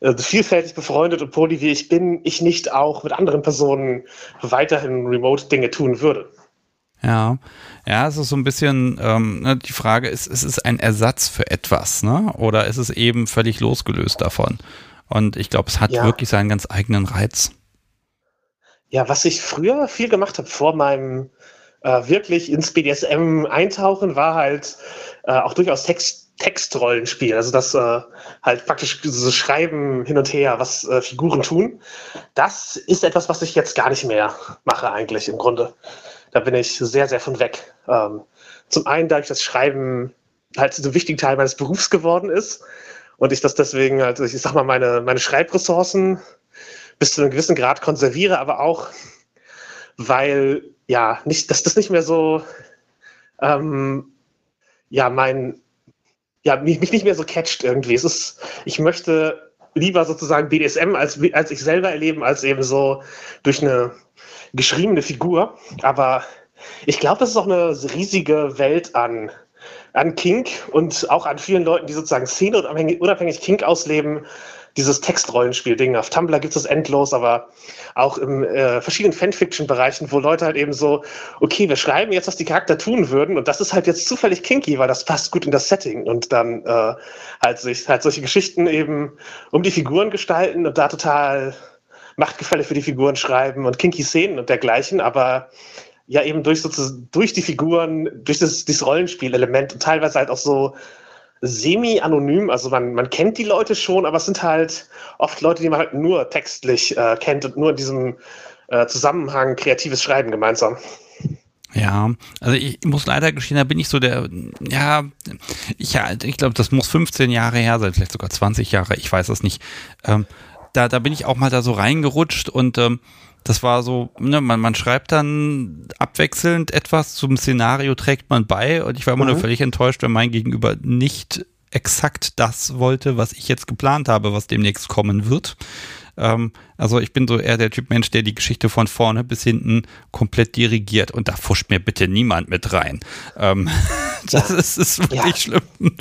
äh, vielfältig befreundet und poly wie ich bin, ich nicht auch mit anderen Personen weiterhin remote Dinge tun würde. Ja, ja, es ist so ein bisschen ähm, ne, die Frage ist, ist es ein Ersatz für etwas, ne? Oder ist es eben völlig losgelöst davon? Und ich glaube, es hat ja. wirklich seinen ganz eigenen Reiz. Ja, was ich früher viel gemacht habe vor meinem äh, wirklich ins BDSM eintauchen, war halt äh, auch durchaus Text, Textrollenspiel. Also das äh, halt praktisch so Schreiben hin und her, was äh, Figuren tun. Das ist etwas, was ich jetzt gar nicht mehr mache eigentlich im Grunde. Da bin ich sehr, sehr von weg. Ähm, zum einen, da ich das Schreiben halt so ein wichtiger Teil meines Berufs geworden ist und ich das deswegen, also ich sag mal, meine, meine Schreibressourcen bis zu einem gewissen Grad konserviere, aber auch, weil, ja, nicht, dass das nicht mehr so, ähm, ja, mein, ja, mich, mich nicht mehr so catcht irgendwie. Es ist, ich möchte lieber sozusagen BDSM als, als ich selber erleben, als eben so durch eine geschriebene Figur. Aber ich glaube, das ist auch eine riesige Welt an, an Kink und auch an vielen Leuten, die sozusagen Szene unabhängig, unabhängig Kink ausleben, dieses Textrollenspiel-Ding. Auf Tumblr gibt es endlos, aber auch in äh, verschiedenen Fanfiction-Bereichen, wo Leute halt eben so, okay, wir schreiben jetzt, was die Charakter tun würden und das ist halt jetzt zufällig kinky, weil das passt gut in das Setting und dann äh, halt sich halt solche Geschichten eben um die Figuren gestalten und da total Machtgefälle für die Figuren schreiben und kinky Szenen und dergleichen, aber ja eben durch, sozusagen, durch die Figuren, durch das, dieses Rollenspielelement und teilweise halt auch so semi-anonym, also man, man kennt die Leute schon, aber es sind halt oft Leute, die man halt nur textlich äh, kennt und nur in diesem äh, Zusammenhang kreatives Schreiben gemeinsam. Ja, also ich muss leider gestehen, da bin ich so der, ja, ich, ich glaube, das muss 15 Jahre her sein, vielleicht sogar 20 Jahre, ich weiß es nicht. Ähm, da, da bin ich auch mal da so reingerutscht und ähm, das war so, ne, man, man schreibt dann abwechselnd etwas, zum Szenario trägt man bei und ich war immer mhm. nur völlig enttäuscht, wenn mein Gegenüber nicht exakt das wollte, was ich jetzt geplant habe, was demnächst kommen wird. Ähm, also ich bin so eher der Typ Mensch, der die Geschichte von vorne bis hinten komplett dirigiert und da fuscht mir bitte niemand mit rein. Ähm, das ist, ist wirklich ja. schlimm.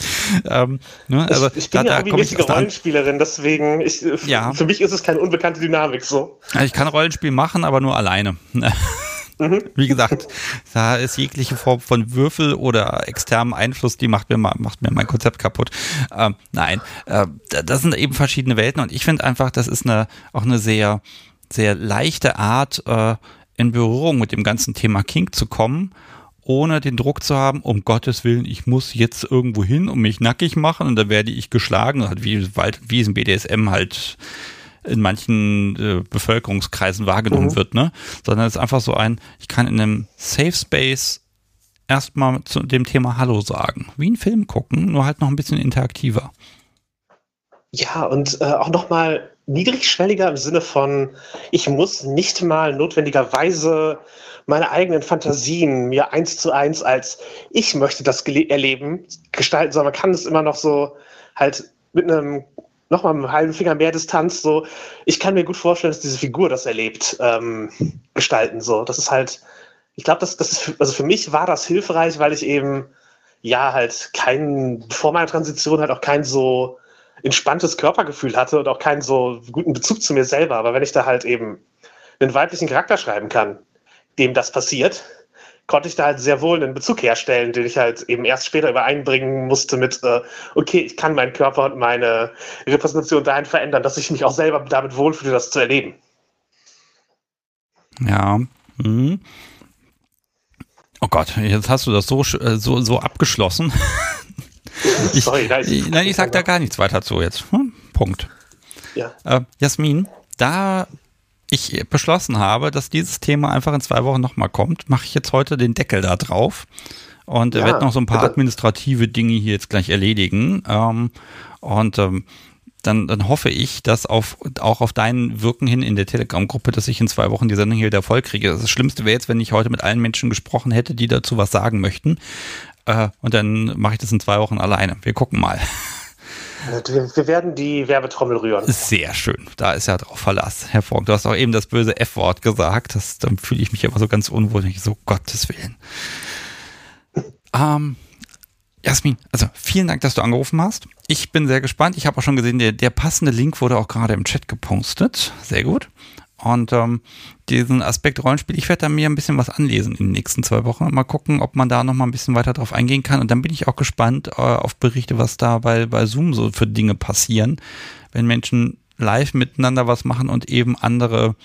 Ähm, ne, also ich, ich bin da, ja irgendwie da Rollenspielerin, deswegen ich, ja. für mich ist es keine unbekannte Dynamik so. Ich kann Rollenspiel machen, aber nur alleine. Mhm. Wie gesagt, da ist jegliche Form von Würfel oder externem Einfluss, die macht mir, macht mir mein Konzept kaputt. Ähm, nein, äh, das sind eben verschiedene Welten und ich finde einfach, das ist eine, auch eine sehr, sehr leichte Art, äh, in Berührung mit dem ganzen Thema King zu kommen ohne den Druck zu haben, um Gottes Willen, ich muss jetzt irgendwo hin und mich nackig machen und dann werde ich geschlagen, wie, wie es im BDSM halt in manchen äh, Bevölkerungskreisen wahrgenommen mhm. wird, ne? Sondern es ist einfach so ein, ich kann in einem Safe Space erstmal zu dem Thema Hallo sagen. Wie einen Film gucken, nur halt noch ein bisschen interaktiver. Ja, und äh, auch nochmal niedrigschwelliger im Sinne von, ich muss nicht mal notwendigerweise meine eigenen Fantasien mir eins zu eins als ich möchte das erleben gestalten, sondern man kann es immer noch so halt mit einem nochmal einen halben Finger mehr Distanz so, ich kann mir gut vorstellen, dass diese Figur das erlebt, ähm, gestalten so. Das ist halt, ich glaube, das, das ist, also für mich war das hilfreich, weil ich eben ja halt kein, vor meiner Transition halt auch kein so entspanntes Körpergefühl hatte und auch keinen so guten Bezug zu mir selber. Aber wenn ich da halt eben einen weiblichen Charakter schreiben kann, dem das passiert, konnte ich da halt sehr wohl einen Bezug herstellen, den ich halt eben erst später übereinbringen musste mit, äh, okay, ich kann meinen Körper und meine Repräsentation dahin verändern, dass ich mich auch selber damit wohlfühle, das zu erleben. Ja. Hm. Oh Gott, jetzt hast du das so, äh, so, so abgeschlossen. ich, Sorry, nein, ich, nein, ich sag da gar nichts weiter zu jetzt. Hm? Punkt. Ja. Äh, Jasmin, da ich beschlossen habe, dass dieses Thema einfach in zwei Wochen nochmal kommt, mache ich jetzt heute den Deckel da drauf und ja, werde noch so ein paar administrative Dinge hier jetzt gleich erledigen. Ähm, und ähm, dann, dann hoffe ich, dass auf, auch auf dein Wirken hin in der Telegram-Gruppe, dass ich in zwei Wochen die Sendung hier wieder voll kriege. Das Schlimmste wäre jetzt, wenn ich heute mit allen Menschen gesprochen hätte, die dazu was sagen möchten. Äh, und dann mache ich das in zwei Wochen alleine. Wir gucken mal. Wir, werden die Werbetrommel rühren. Sehr schön. Da ist ja drauf Verlass. Herr Fogg, du hast auch eben das böse F-Wort gesagt. Das, dann fühle ich mich immer so ganz unwohl. Ich so, Gottes Willen. Ähm, Jasmin, also vielen Dank, dass du angerufen hast. Ich bin sehr gespannt. Ich habe auch schon gesehen, der, der passende Link wurde auch gerade im Chat gepostet. Sehr gut. Und ähm, diesen Aspekt Rollenspiel, ich werde da mir ein bisschen was anlesen in den nächsten zwei Wochen. Mal gucken, ob man da noch mal ein bisschen weiter drauf eingehen kann. Und dann bin ich auch gespannt äh, auf Berichte, was da bei, bei Zoom so für Dinge passieren, wenn Menschen live miteinander was machen und eben andere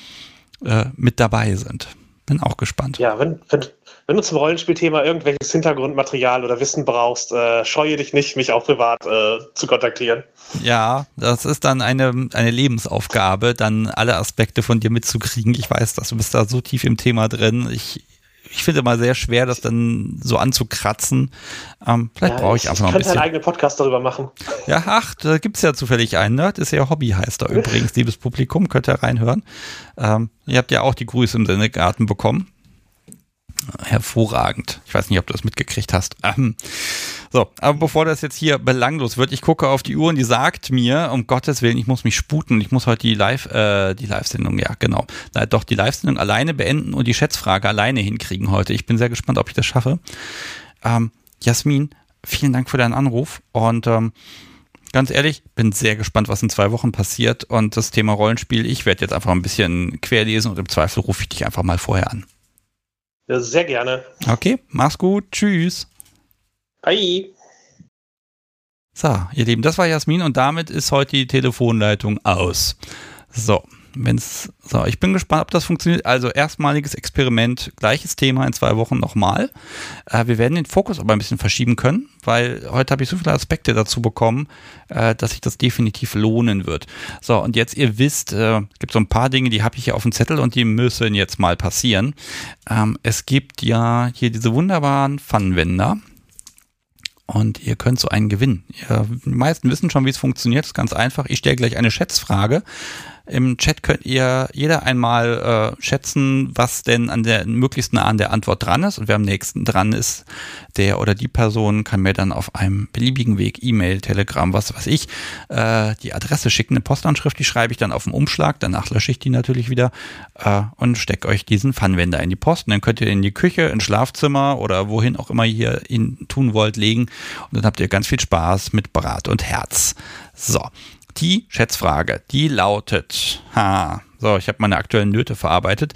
äh, mit dabei sind. Bin auch gespannt. Ja, wenn, wenn, wenn du zum Rollenspielthema irgendwelches Hintergrundmaterial oder Wissen brauchst, äh, scheue dich nicht, mich auch privat äh, zu kontaktieren. Ja, das ist dann eine, eine Lebensaufgabe, dann alle Aspekte von dir mitzukriegen. Ich weiß, dass du bist da so tief im Thema drin. Ich, ich finde mal sehr schwer, das dann so anzukratzen. Ähm, vielleicht ja, brauche ich, ich einfach noch ein bisschen. Ich könnte einen eigenen Podcast darüber machen. Ja, ach, da gibt es ja zufällig einen. Nerd ist ja Hobby, heißt er übrigens. Liebes Publikum, könnt ihr reinhören. Ähm, ihr habt ja auch die Grüße im Sendegarten bekommen. Hervorragend. Ich weiß nicht, ob du das mitgekriegt hast. Ähm, so, aber bevor das jetzt hier belanglos wird, ich gucke auf die Uhr und die sagt mir, um Gottes Willen, ich muss mich sputen. Ich muss heute die Live, äh, die Live-Sendung, ja, genau. Na, doch, die Live-Sendung alleine beenden und die Schätzfrage alleine hinkriegen heute. Ich bin sehr gespannt, ob ich das schaffe. Ähm, Jasmin, vielen Dank für deinen Anruf und ähm, ganz ehrlich, bin sehr gespannt, was in zwei Wochen passiert und das Thema Rollenspiel. Ich werde jetzt einfach ein bisschen querlesen und im Zweifel rufe ich dich einfach mal vorher an. Ja, sehr gerne. Okay, mach's gut. Tschüss. Hi. So, ihr Lieben, das war Jasmin und damit ist heute die Telefonleitung aus. So, wenn's, so, ich bin gespannt, ob das funktioniert. Also erstmaliges Experiment, gleiches Thema in zwei Wochen nochmal. Äh, wir werden den Fokus aber ein bisschen verschieben können, weil heute habe ich so viele Aspekte dazu bekommen, äh, dass sich das definitiv lohnen wird. So, und jetzt ihr wisst, äh, gibt so ein paar Dinge, die habe ich hier auf dem Zettel und die müssen jetzt mal passieren. Ähm, es gibt ja hier diese wunderbaren Pfannenwender. Und ihr könnt so einen gewinnen. Die meisten wissen schon, wie es funktioniert. Das ist ganz einfach. Ich stelle gleich eine Schätzfrage. Im Chat könnt ihr jeder einmal äh, schätzen, was denn an der möglichst nah an der Antwort dran ist. Und wer am nächsten dran ist, der oder die Person kann mir dann auf einem beliebigen Weg E-Mail, Telegram, was weiß ich, äh, die Adresse schicken, eine Postanschrift, die schreibe ich dann auf den Umschlag, danach lösche ich die natürlich wieder äh, und stecke euch diesen Pfannwender in die Post. Und dann könnt ihr in die Küche, ins Schlafzimmer oder wohin auch immer ihr ihn tun wollt, legen. Und dann habt ihr ganz viel Spaß mit Brat und Herz. So. Die Schätzfrage, die lautet, ha, so, ich habe meine aktuellen Nöte verarbeitet.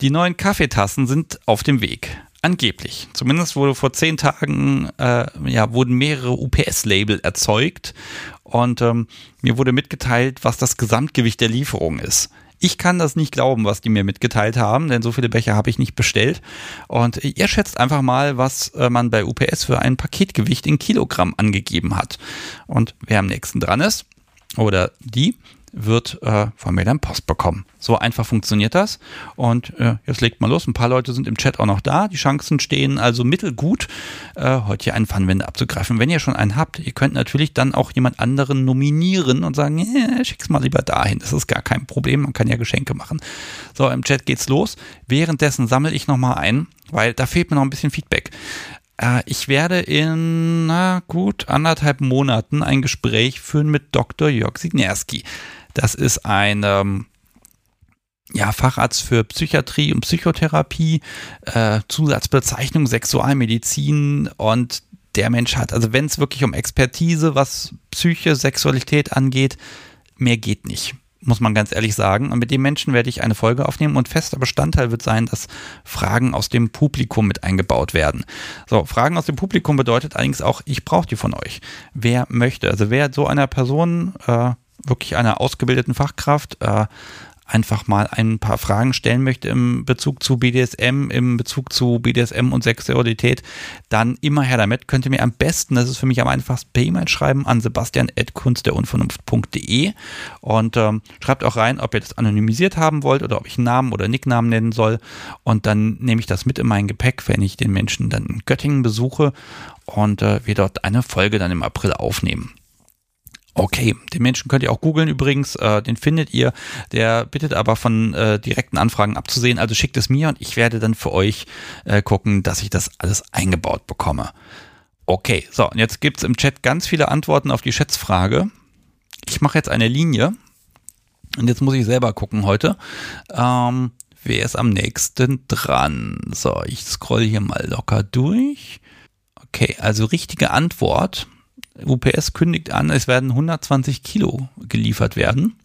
Die neuen Kaffeetassen sind auf dem Weg. Angeblich. Zumindest wurde vor zehn Tagen, äh, ja, wurden mehrere UPS-Label erzeugt und ähm, mir wurde mitgeteilt, was das Gesamtgewicht der Lieferung ist. Ich kann das nicht glauben, was die mir mitgeteilt haben, denn so viele Becher habe ich nicht bestellt. Und ihr schätzt einfach mal, was äh, man bei UPS für ein Paketgewicht in Kilogramm angegeben hat. Und wer am nächsten dran ist, oder die, wird äh, von mir dann Post bekommen. So einfach funktioniert das. Und äh, jetzt legt mal los. Ein paar Leute sind im Chat auch noch da. Die Chancen stehen also mittelgut, äh, heute hier einen Pfannwender abzugreifen. Wenn ihr schon einen habt, ihr könnt natürlich dann auch jemand anderen nominieren und sagen, äh, schick's mal lieber dahin. Das ist gar kein Problem. Man kann ja Geschenke machen. So, im Chat geht's los. Währenddessen sammle ich nochmal ein, weil da fehlt mir noch ein bisschen Feedback. Äh, ich werde in na gut anderthalb Monaten ein Gespräch führen mit Dr. Jörg Signerski. Das ist ein ähm, ja, Facharzt für Psychiatrie und Psychotherapie, äh, Zusatzbezeichnung Sexualmedizin und der Mensch hat, also wenn es wirklich um Expertise, was Psyche, Sexualität angeht, mehr geht nicht, muss man ganz ehrlich sagen. Und mit dem Menschen werde ich eine Folge aufnehmen und fester Bestandteil wird sein, dass Fragen aus dem Publikum mit eingebaut werden. So, Fragen aus dem Publikum bedeutet allerdings auch, ich brauche die von euch. Wer möchte, also wer so einer Person äh, wirklich einer ausgebildeten Fachkraft äh, einfach mal ein paar Fragen stellen möchte im Bezug zu BDSM, im Bezug zu BDSM und Sexualität, dann immer her damit. Könnt ihr mir am besten, das ist für mich am einfachsten, per E-Mail schreiben an sebastian.kunstderunvernunft.de und ähm, schreibt auch rein, ob ihr das anonymisiert haben wollt oder ob ich einen Namen oder Nicknamen nennen soll und dann nehme ich das mit in mein Gepäck, wenn ich den Menschen dann in Göttingen besuche und äh, wir dort eine Folge dann im April aufnehmen. Okay, den Menschen könnt ihr auch googeln übrigens, äh, den findet ihr. Der bittet aber von äh, direkten Anfragen abzusehen, also schickt es mir und ich werde dann für euch äh, gucken, dass ich das alles eingebaut bekomme. Okay, so, und jetzt gibt's im Chat ganz viele Antworten auf die Schätzfrage. Ich mache jetzt eine Linie und jetzt muss ich selber gucken heute. Ähm, wer ist am nächsten dran? So, ich scroll hier mal locker durch. Okay, also richtige Antwort UPS kündigt an, es werden 120 Kilo geliefert werden.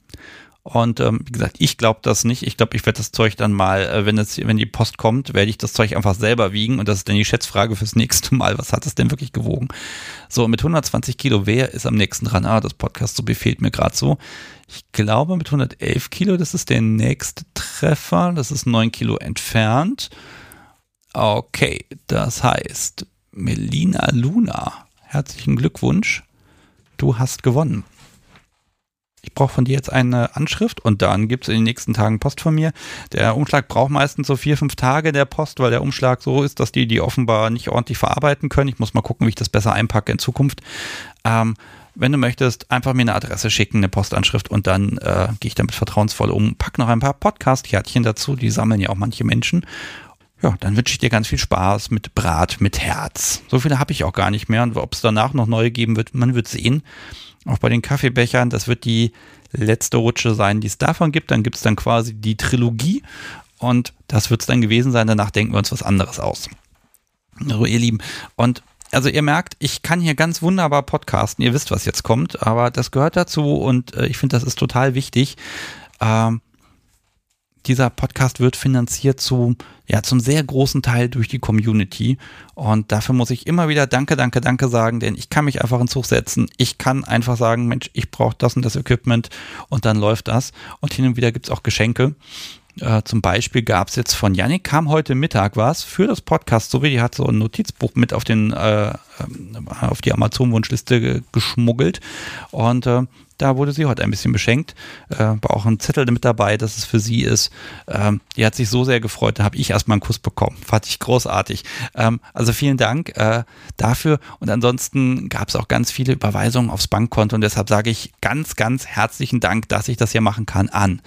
Und ähm, wie gesagt, ich glaube das nicht. Ich glaube, ich werde das Zeug dann mal, äh, wenn, es, wenn die Post kommt, werde ich das Zeug einfach selber wiegen. Und das ist dann die Schätzfrage fürs nächste Mal. Was hat es denn wirklich gewogen? So, mit 120 Kilo, wer ist am nächsten dran? Ah, das Podcast so befehlt mir gerade so. Ich glaube, mit 111 Kilo, das ist der nächste Treffer. Das ist 9 Kilo entfernt. Okay, das heißt, Melina Luna Herzlichen Glückwunsch. Du hast gewonnen. Ich brauche von dir jetzt eine Anschrift und dann gibt es in den nächsten Tagen Post von mir. Der Umschlag braucht meistens so vier, fünf Tage der Post, weil der Umschlag so ist, dass die die offenbar nicht ordentlich verarbeiten können. Ich muss mal gucken, wie ich das besser einpacke in Zukunft. Ähm, wenn du möchtest, einfach mir eine Adresse schicken, eine Postanschrift und dann äh, gehe ich damit vertrauensvoll um. Pack noch ein paar Podcast-Kärtchen dazu, die sammeln ja auch manche Menschen ja, dann wünsche ich dir ganz viel Spaß mit Brat mit Herz. So viele habe ich auch gar nicht mehr. Und ob es danach noch neue geben wird, man wird sehen. Auch bei den Kaffeebechern, das wird die letzte Rutsche sein, die es davon gibt. Dann gibt es dann quasi die Trilogie. Und das wird es dann gewesen sein. Danach denken wir uns was anderes aus. So, ihr Lieben. Und also ihr merkt, ich kann hier ganz wunderbar podcasten. Ihr wisst, was jetzt kommt, aber das gehört dazu und äh, ich finde, das ist total wichtig. Ähm, dieser Podcast wird finanziert zu, ja, zum sehr großen Teil durch die Community. Und dafür muss ich immer wieder Danke, Danke, Danke sagen, denn ich kann mich einfach ins Zug setzen. Ich kann einfach sagen, Mensch, ich brauche das und das Equipment und dann läuft das. Und hin und wieder gibt es auch Geschenke. Äh, zum Beispiel gab es jetzt von Yannick, kam heute Mittag was für das Podcast, so wie die hat so ein Notizbuch mit auf den äh, ähm, auf die Amazon-Wunschliste geschmuggelt. Und äh, da wurde sie heute ein bisschen beschenkt. Äh, war auch ein Zettel mit dabei, dass es für sie ist. Ähm, die hat sich so sehr gefreut, da habe ich erstmal einen Kuss bekommen. Fand ich großartig. Ähm, also vielen Dank äh, dafür. Und ansonsten gab es auch ganz viele Überweisungen aufs Bankkonto und deshalb sage ich ganz, ganz herzlichen Dank, dass ich das hier machen kann an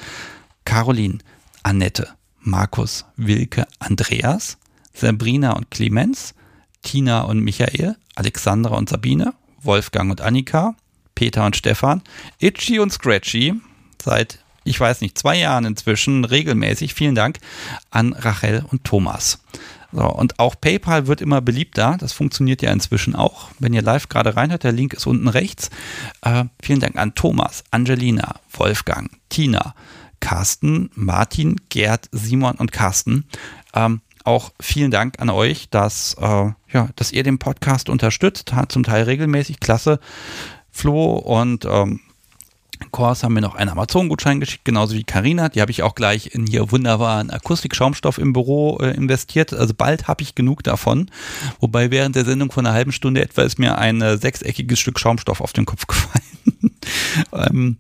Caroline, Annette, Markus, Wilke, Andreas, Sabrina und Clemens, Tina und Michael, Alexandra und Sabine, Wolfgang und Annika, Peter und Stefan, Itchy und Scratchy seit, ich weiß nicht, zwei Jahren inzwischen regelmäßig. Vielen Dank an Rachel und Thomas. So, und auch PayPal wird immer beliebter. Das funktioniert ja inzwischen auch. Wenn ihr live gerade reinhört, der Link ist unten rechts. Äh, vielen Dank an Thomas, Angelina, Wolfgang, Tina, Carsten, Martin, Gerd, Simon und Carsten. Ähm, auch vielen Dank an euch, dass, äh, ja, dass ihr den Podcast unterstützt, zum Teil regelmäßig. Klasse. Flo und ähm, Kors haben mir noch einen Amazon-Gutschein geschickt, genauso wie Karina. Die habe ich auch gleich in hier wunderbaren Akustik-Schaumstoff im Büro äh, investiert. Also bald habe ich genug davon. Wobei während der Sendung von einer halben Stunde etwa ist mir ein äh, sechseckiges Stück Schaumstoff auf den Kopf gefallen. ähm,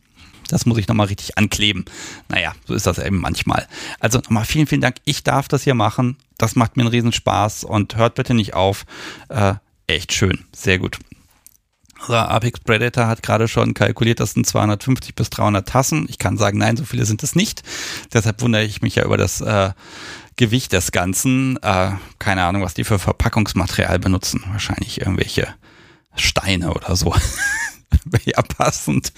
das muss ich nochmal richtig ankleben. Naja, so ist das eben manchmal. Also nochmal vielen, vielen Dank. Ich darf das hier machen. Das macht mir einen Riesenspaß und hört bitte nicht auf. Äh, echt schön. Sehr gut. Also Apex Predator hat gerade schon kalkuliert, das sind 250 bis 300 Tassen. Ich kann sagen, nein, so viele sind es nicht. Deshalb wundere ich mich ja über das äh, Gewicht des Ganzen. Äh, keine Ahnung, was die für Verpackungsmaterial benutzen. Wahrscheinlich irgendwelche Steine oder so. ja, passend.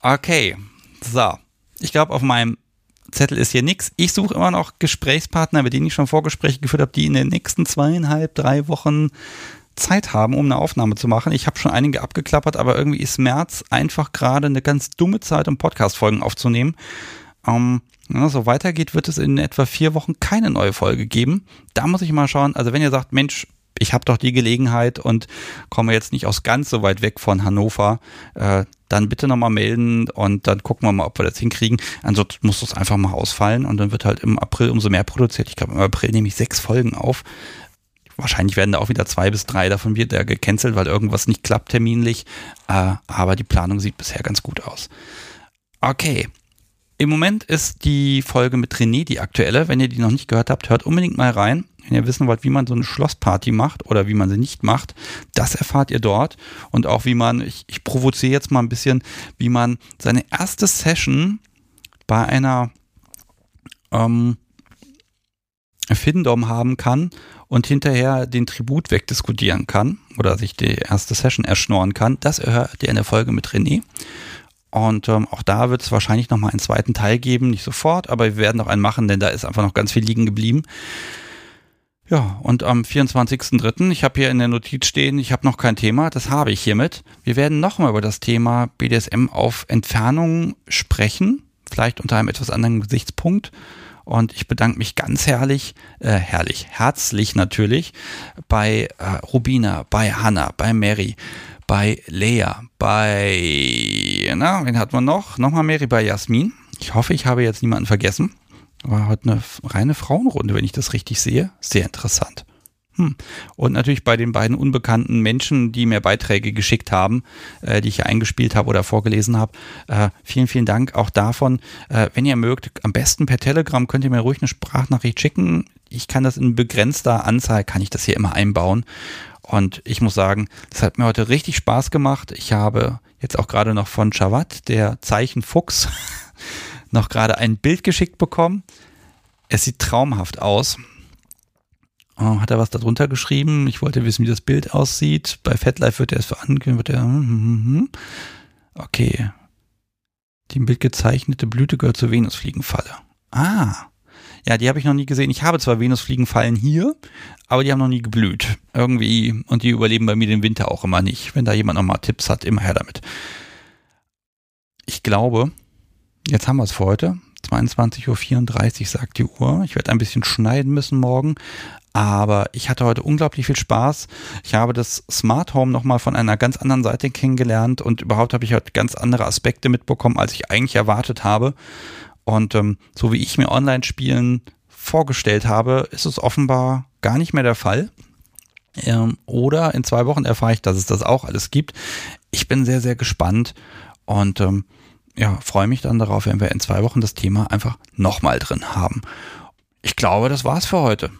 Okay, so. Ich glaube, auf meinem Zettel ist hier nichts. Ich suche immer noch Gesprächspartner, mit denen ich schon Vorgespräche geführt habe, die in den nächsten zweieinhalb, drei Wochen Zeit haben, um eine Aufnahme zu machen. Ich habe schon einige abgeklappert, aber irgendwie ist März einfach gerade eine ganz dumme Zeit, um Podcast-Folgen aufzunehmen. Ähm, ja, so weitergeht, wird es in etwa vier Wochen keine neue Folge geben. Da muss ich mal schauen. Also wenn ihr sagt, Mensch, ich habe doch die Gelegenheit und komme jetzt nicht aus ganz so weit weg von Hannover, äh, dann bitte nochmal melden und dann gucken wir mal, ob wir das hinkriegen. Ansonsten muss das einfach mal ausfallen und dann wird halt im April umso mehr produziert. Ich glaube, im April nehme ich sechs Folgen auf wahrscheinlich werden da auch wieder zwei bis drei davon wieder gecancelt, weil irgendwas nicht klappt terminlich. Äh, aber die Planung sieht bisher ganz gut aus. Okay. Im Moment ist die Folge mit René die aktuelle. Wenn ihr die noch nicht gehört habt, hört unbedingt mal rein. Wenn ihr wissen wollt, wie man so eine Schlossparty macht oder wie man sie nicht macht, das erfahrt ihr dort. Und auch wie man, ich, ich provoziere jetzt mal ein bisschen, wie man seine erste Session bei einer ähm, Findom haben kann und hinterher den Tribut wegdiskutieren kann oder sich die erste Session erschnorren kann. Das hört ihr in der Folge mit René. Und ähm, auch da wird es wahrscheinlich nochmal einen zweiten Teil geben, nicht sofort, aber wir werden noch einen machen, denn da ist einfach noch ganz viel liegen geblieben. Ja, und am 24.03., ich habe hier in der Notiz stehen, ich habe noch kein Thema, das habe ich hiermit. Wir werden nochmal über das Thema BDSM auf Entfernung sprechen, vielleicht unter einem etwas anderen Gesichtspunkt. Und ich bedanke mich ganz herrlich, äh, herrlich, herzlich natürlich bei äh, Rubina, bei Hannah, bei Mary, bei Lea, bei, na, wen hat man noch? Nochmal Mary bei Jasmin. Ich hoffe, ich habe jetzt niemanden vergessen. War heute eine reine Frauenrunde, wenn ich das richtig sehe. Sehr interessant. Hm. Und natürlich bei den beiden unbekannten Menschen, die mir Beiträge geschickt haben, äh, die ich hier eingespielt habe oder vorgelesen habe. Äh, vielen, vielen Dank auch davon. Äh, wenn ihr mögt, am besten per Telegram könnt ihr mir ruhig eine Sprachnachricht schicken. Ich kann das in begrenzter Anzahl, kann ich das hier immer einbauen. Und ich muss sagen, das hat mir heute richtig Spaß gemacht. Ich habe jetzt auch gerade noch von Chavat, der Zeichenfuchs, noch gerade ein Bild geschickt bekommen. Es sieht traumhaft aus. Oh, hat er was darunter geschrieben? Ich wollte wissen, wie das Bild aussieht. Bei FatLife wird er es angehen, wird er. Hm, hm, hm. Okay. Die im Bild gezeichnete Blüte gehört zur Venusfliegenfalle. Ah. Ja, die habe ich noch nie gesehen. Ich habe zwar Venusfliegenfallen hier, aber die haben noch nie geblüht. Irgendwie. Und die überleben bei mir den Winter auch immer nicht. Wenn da jemand nochmal Tipps hat, immer her damit. Ich glaube, jetzt haben wir es für heute. 22.34 Uhr sagt die Uhr. Ich werde ein bisschen schneiden müssen morgen, aber ich hatte heute unglaublich viel Spaß. Ich habe das Smart Home nochmal von einer ganz anderen Seite kennengelernt und überhaupt habe ich heute ganz andere Aspekte mitbekommen, als ich eigentlich erwartet habe. Und ähm, so wie ich mir Online-Spielen vorgestellt habe, ist es offenbar gar nicht mehr der Fall. Ähm, oder in zwei Wochen erfahre ich, dass es das auch alles gibt. Ich bin sehr, sehr gespannt und ähm, ja, freue mich dann darauf, wenn wir in zwei Wochen das Thema einfach nochmal drin haben. Ich glaube, das war's für heute.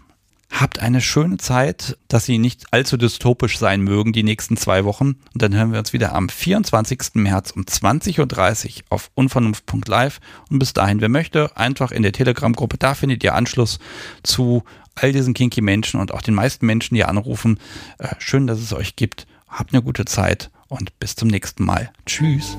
Habt eine schöne Zeit, dass sie nicht allzu dystopisch sein mögen, die nächsten zwei Wochen. Und dann hören wir uns wieder am 24. März um 20.30 Uhr auf unvernunft.live. Und bis dahin, wer möchte, einfach in der Telegram-Gruppe, da findet ihr Anschluss zu all diesen kinky Menschen und auch den meisten Menschen, die anrufen. Äh, schön, dass es euch gibt. Habt eine gute Zeit und bis zum nächsten Mal. Tschüss.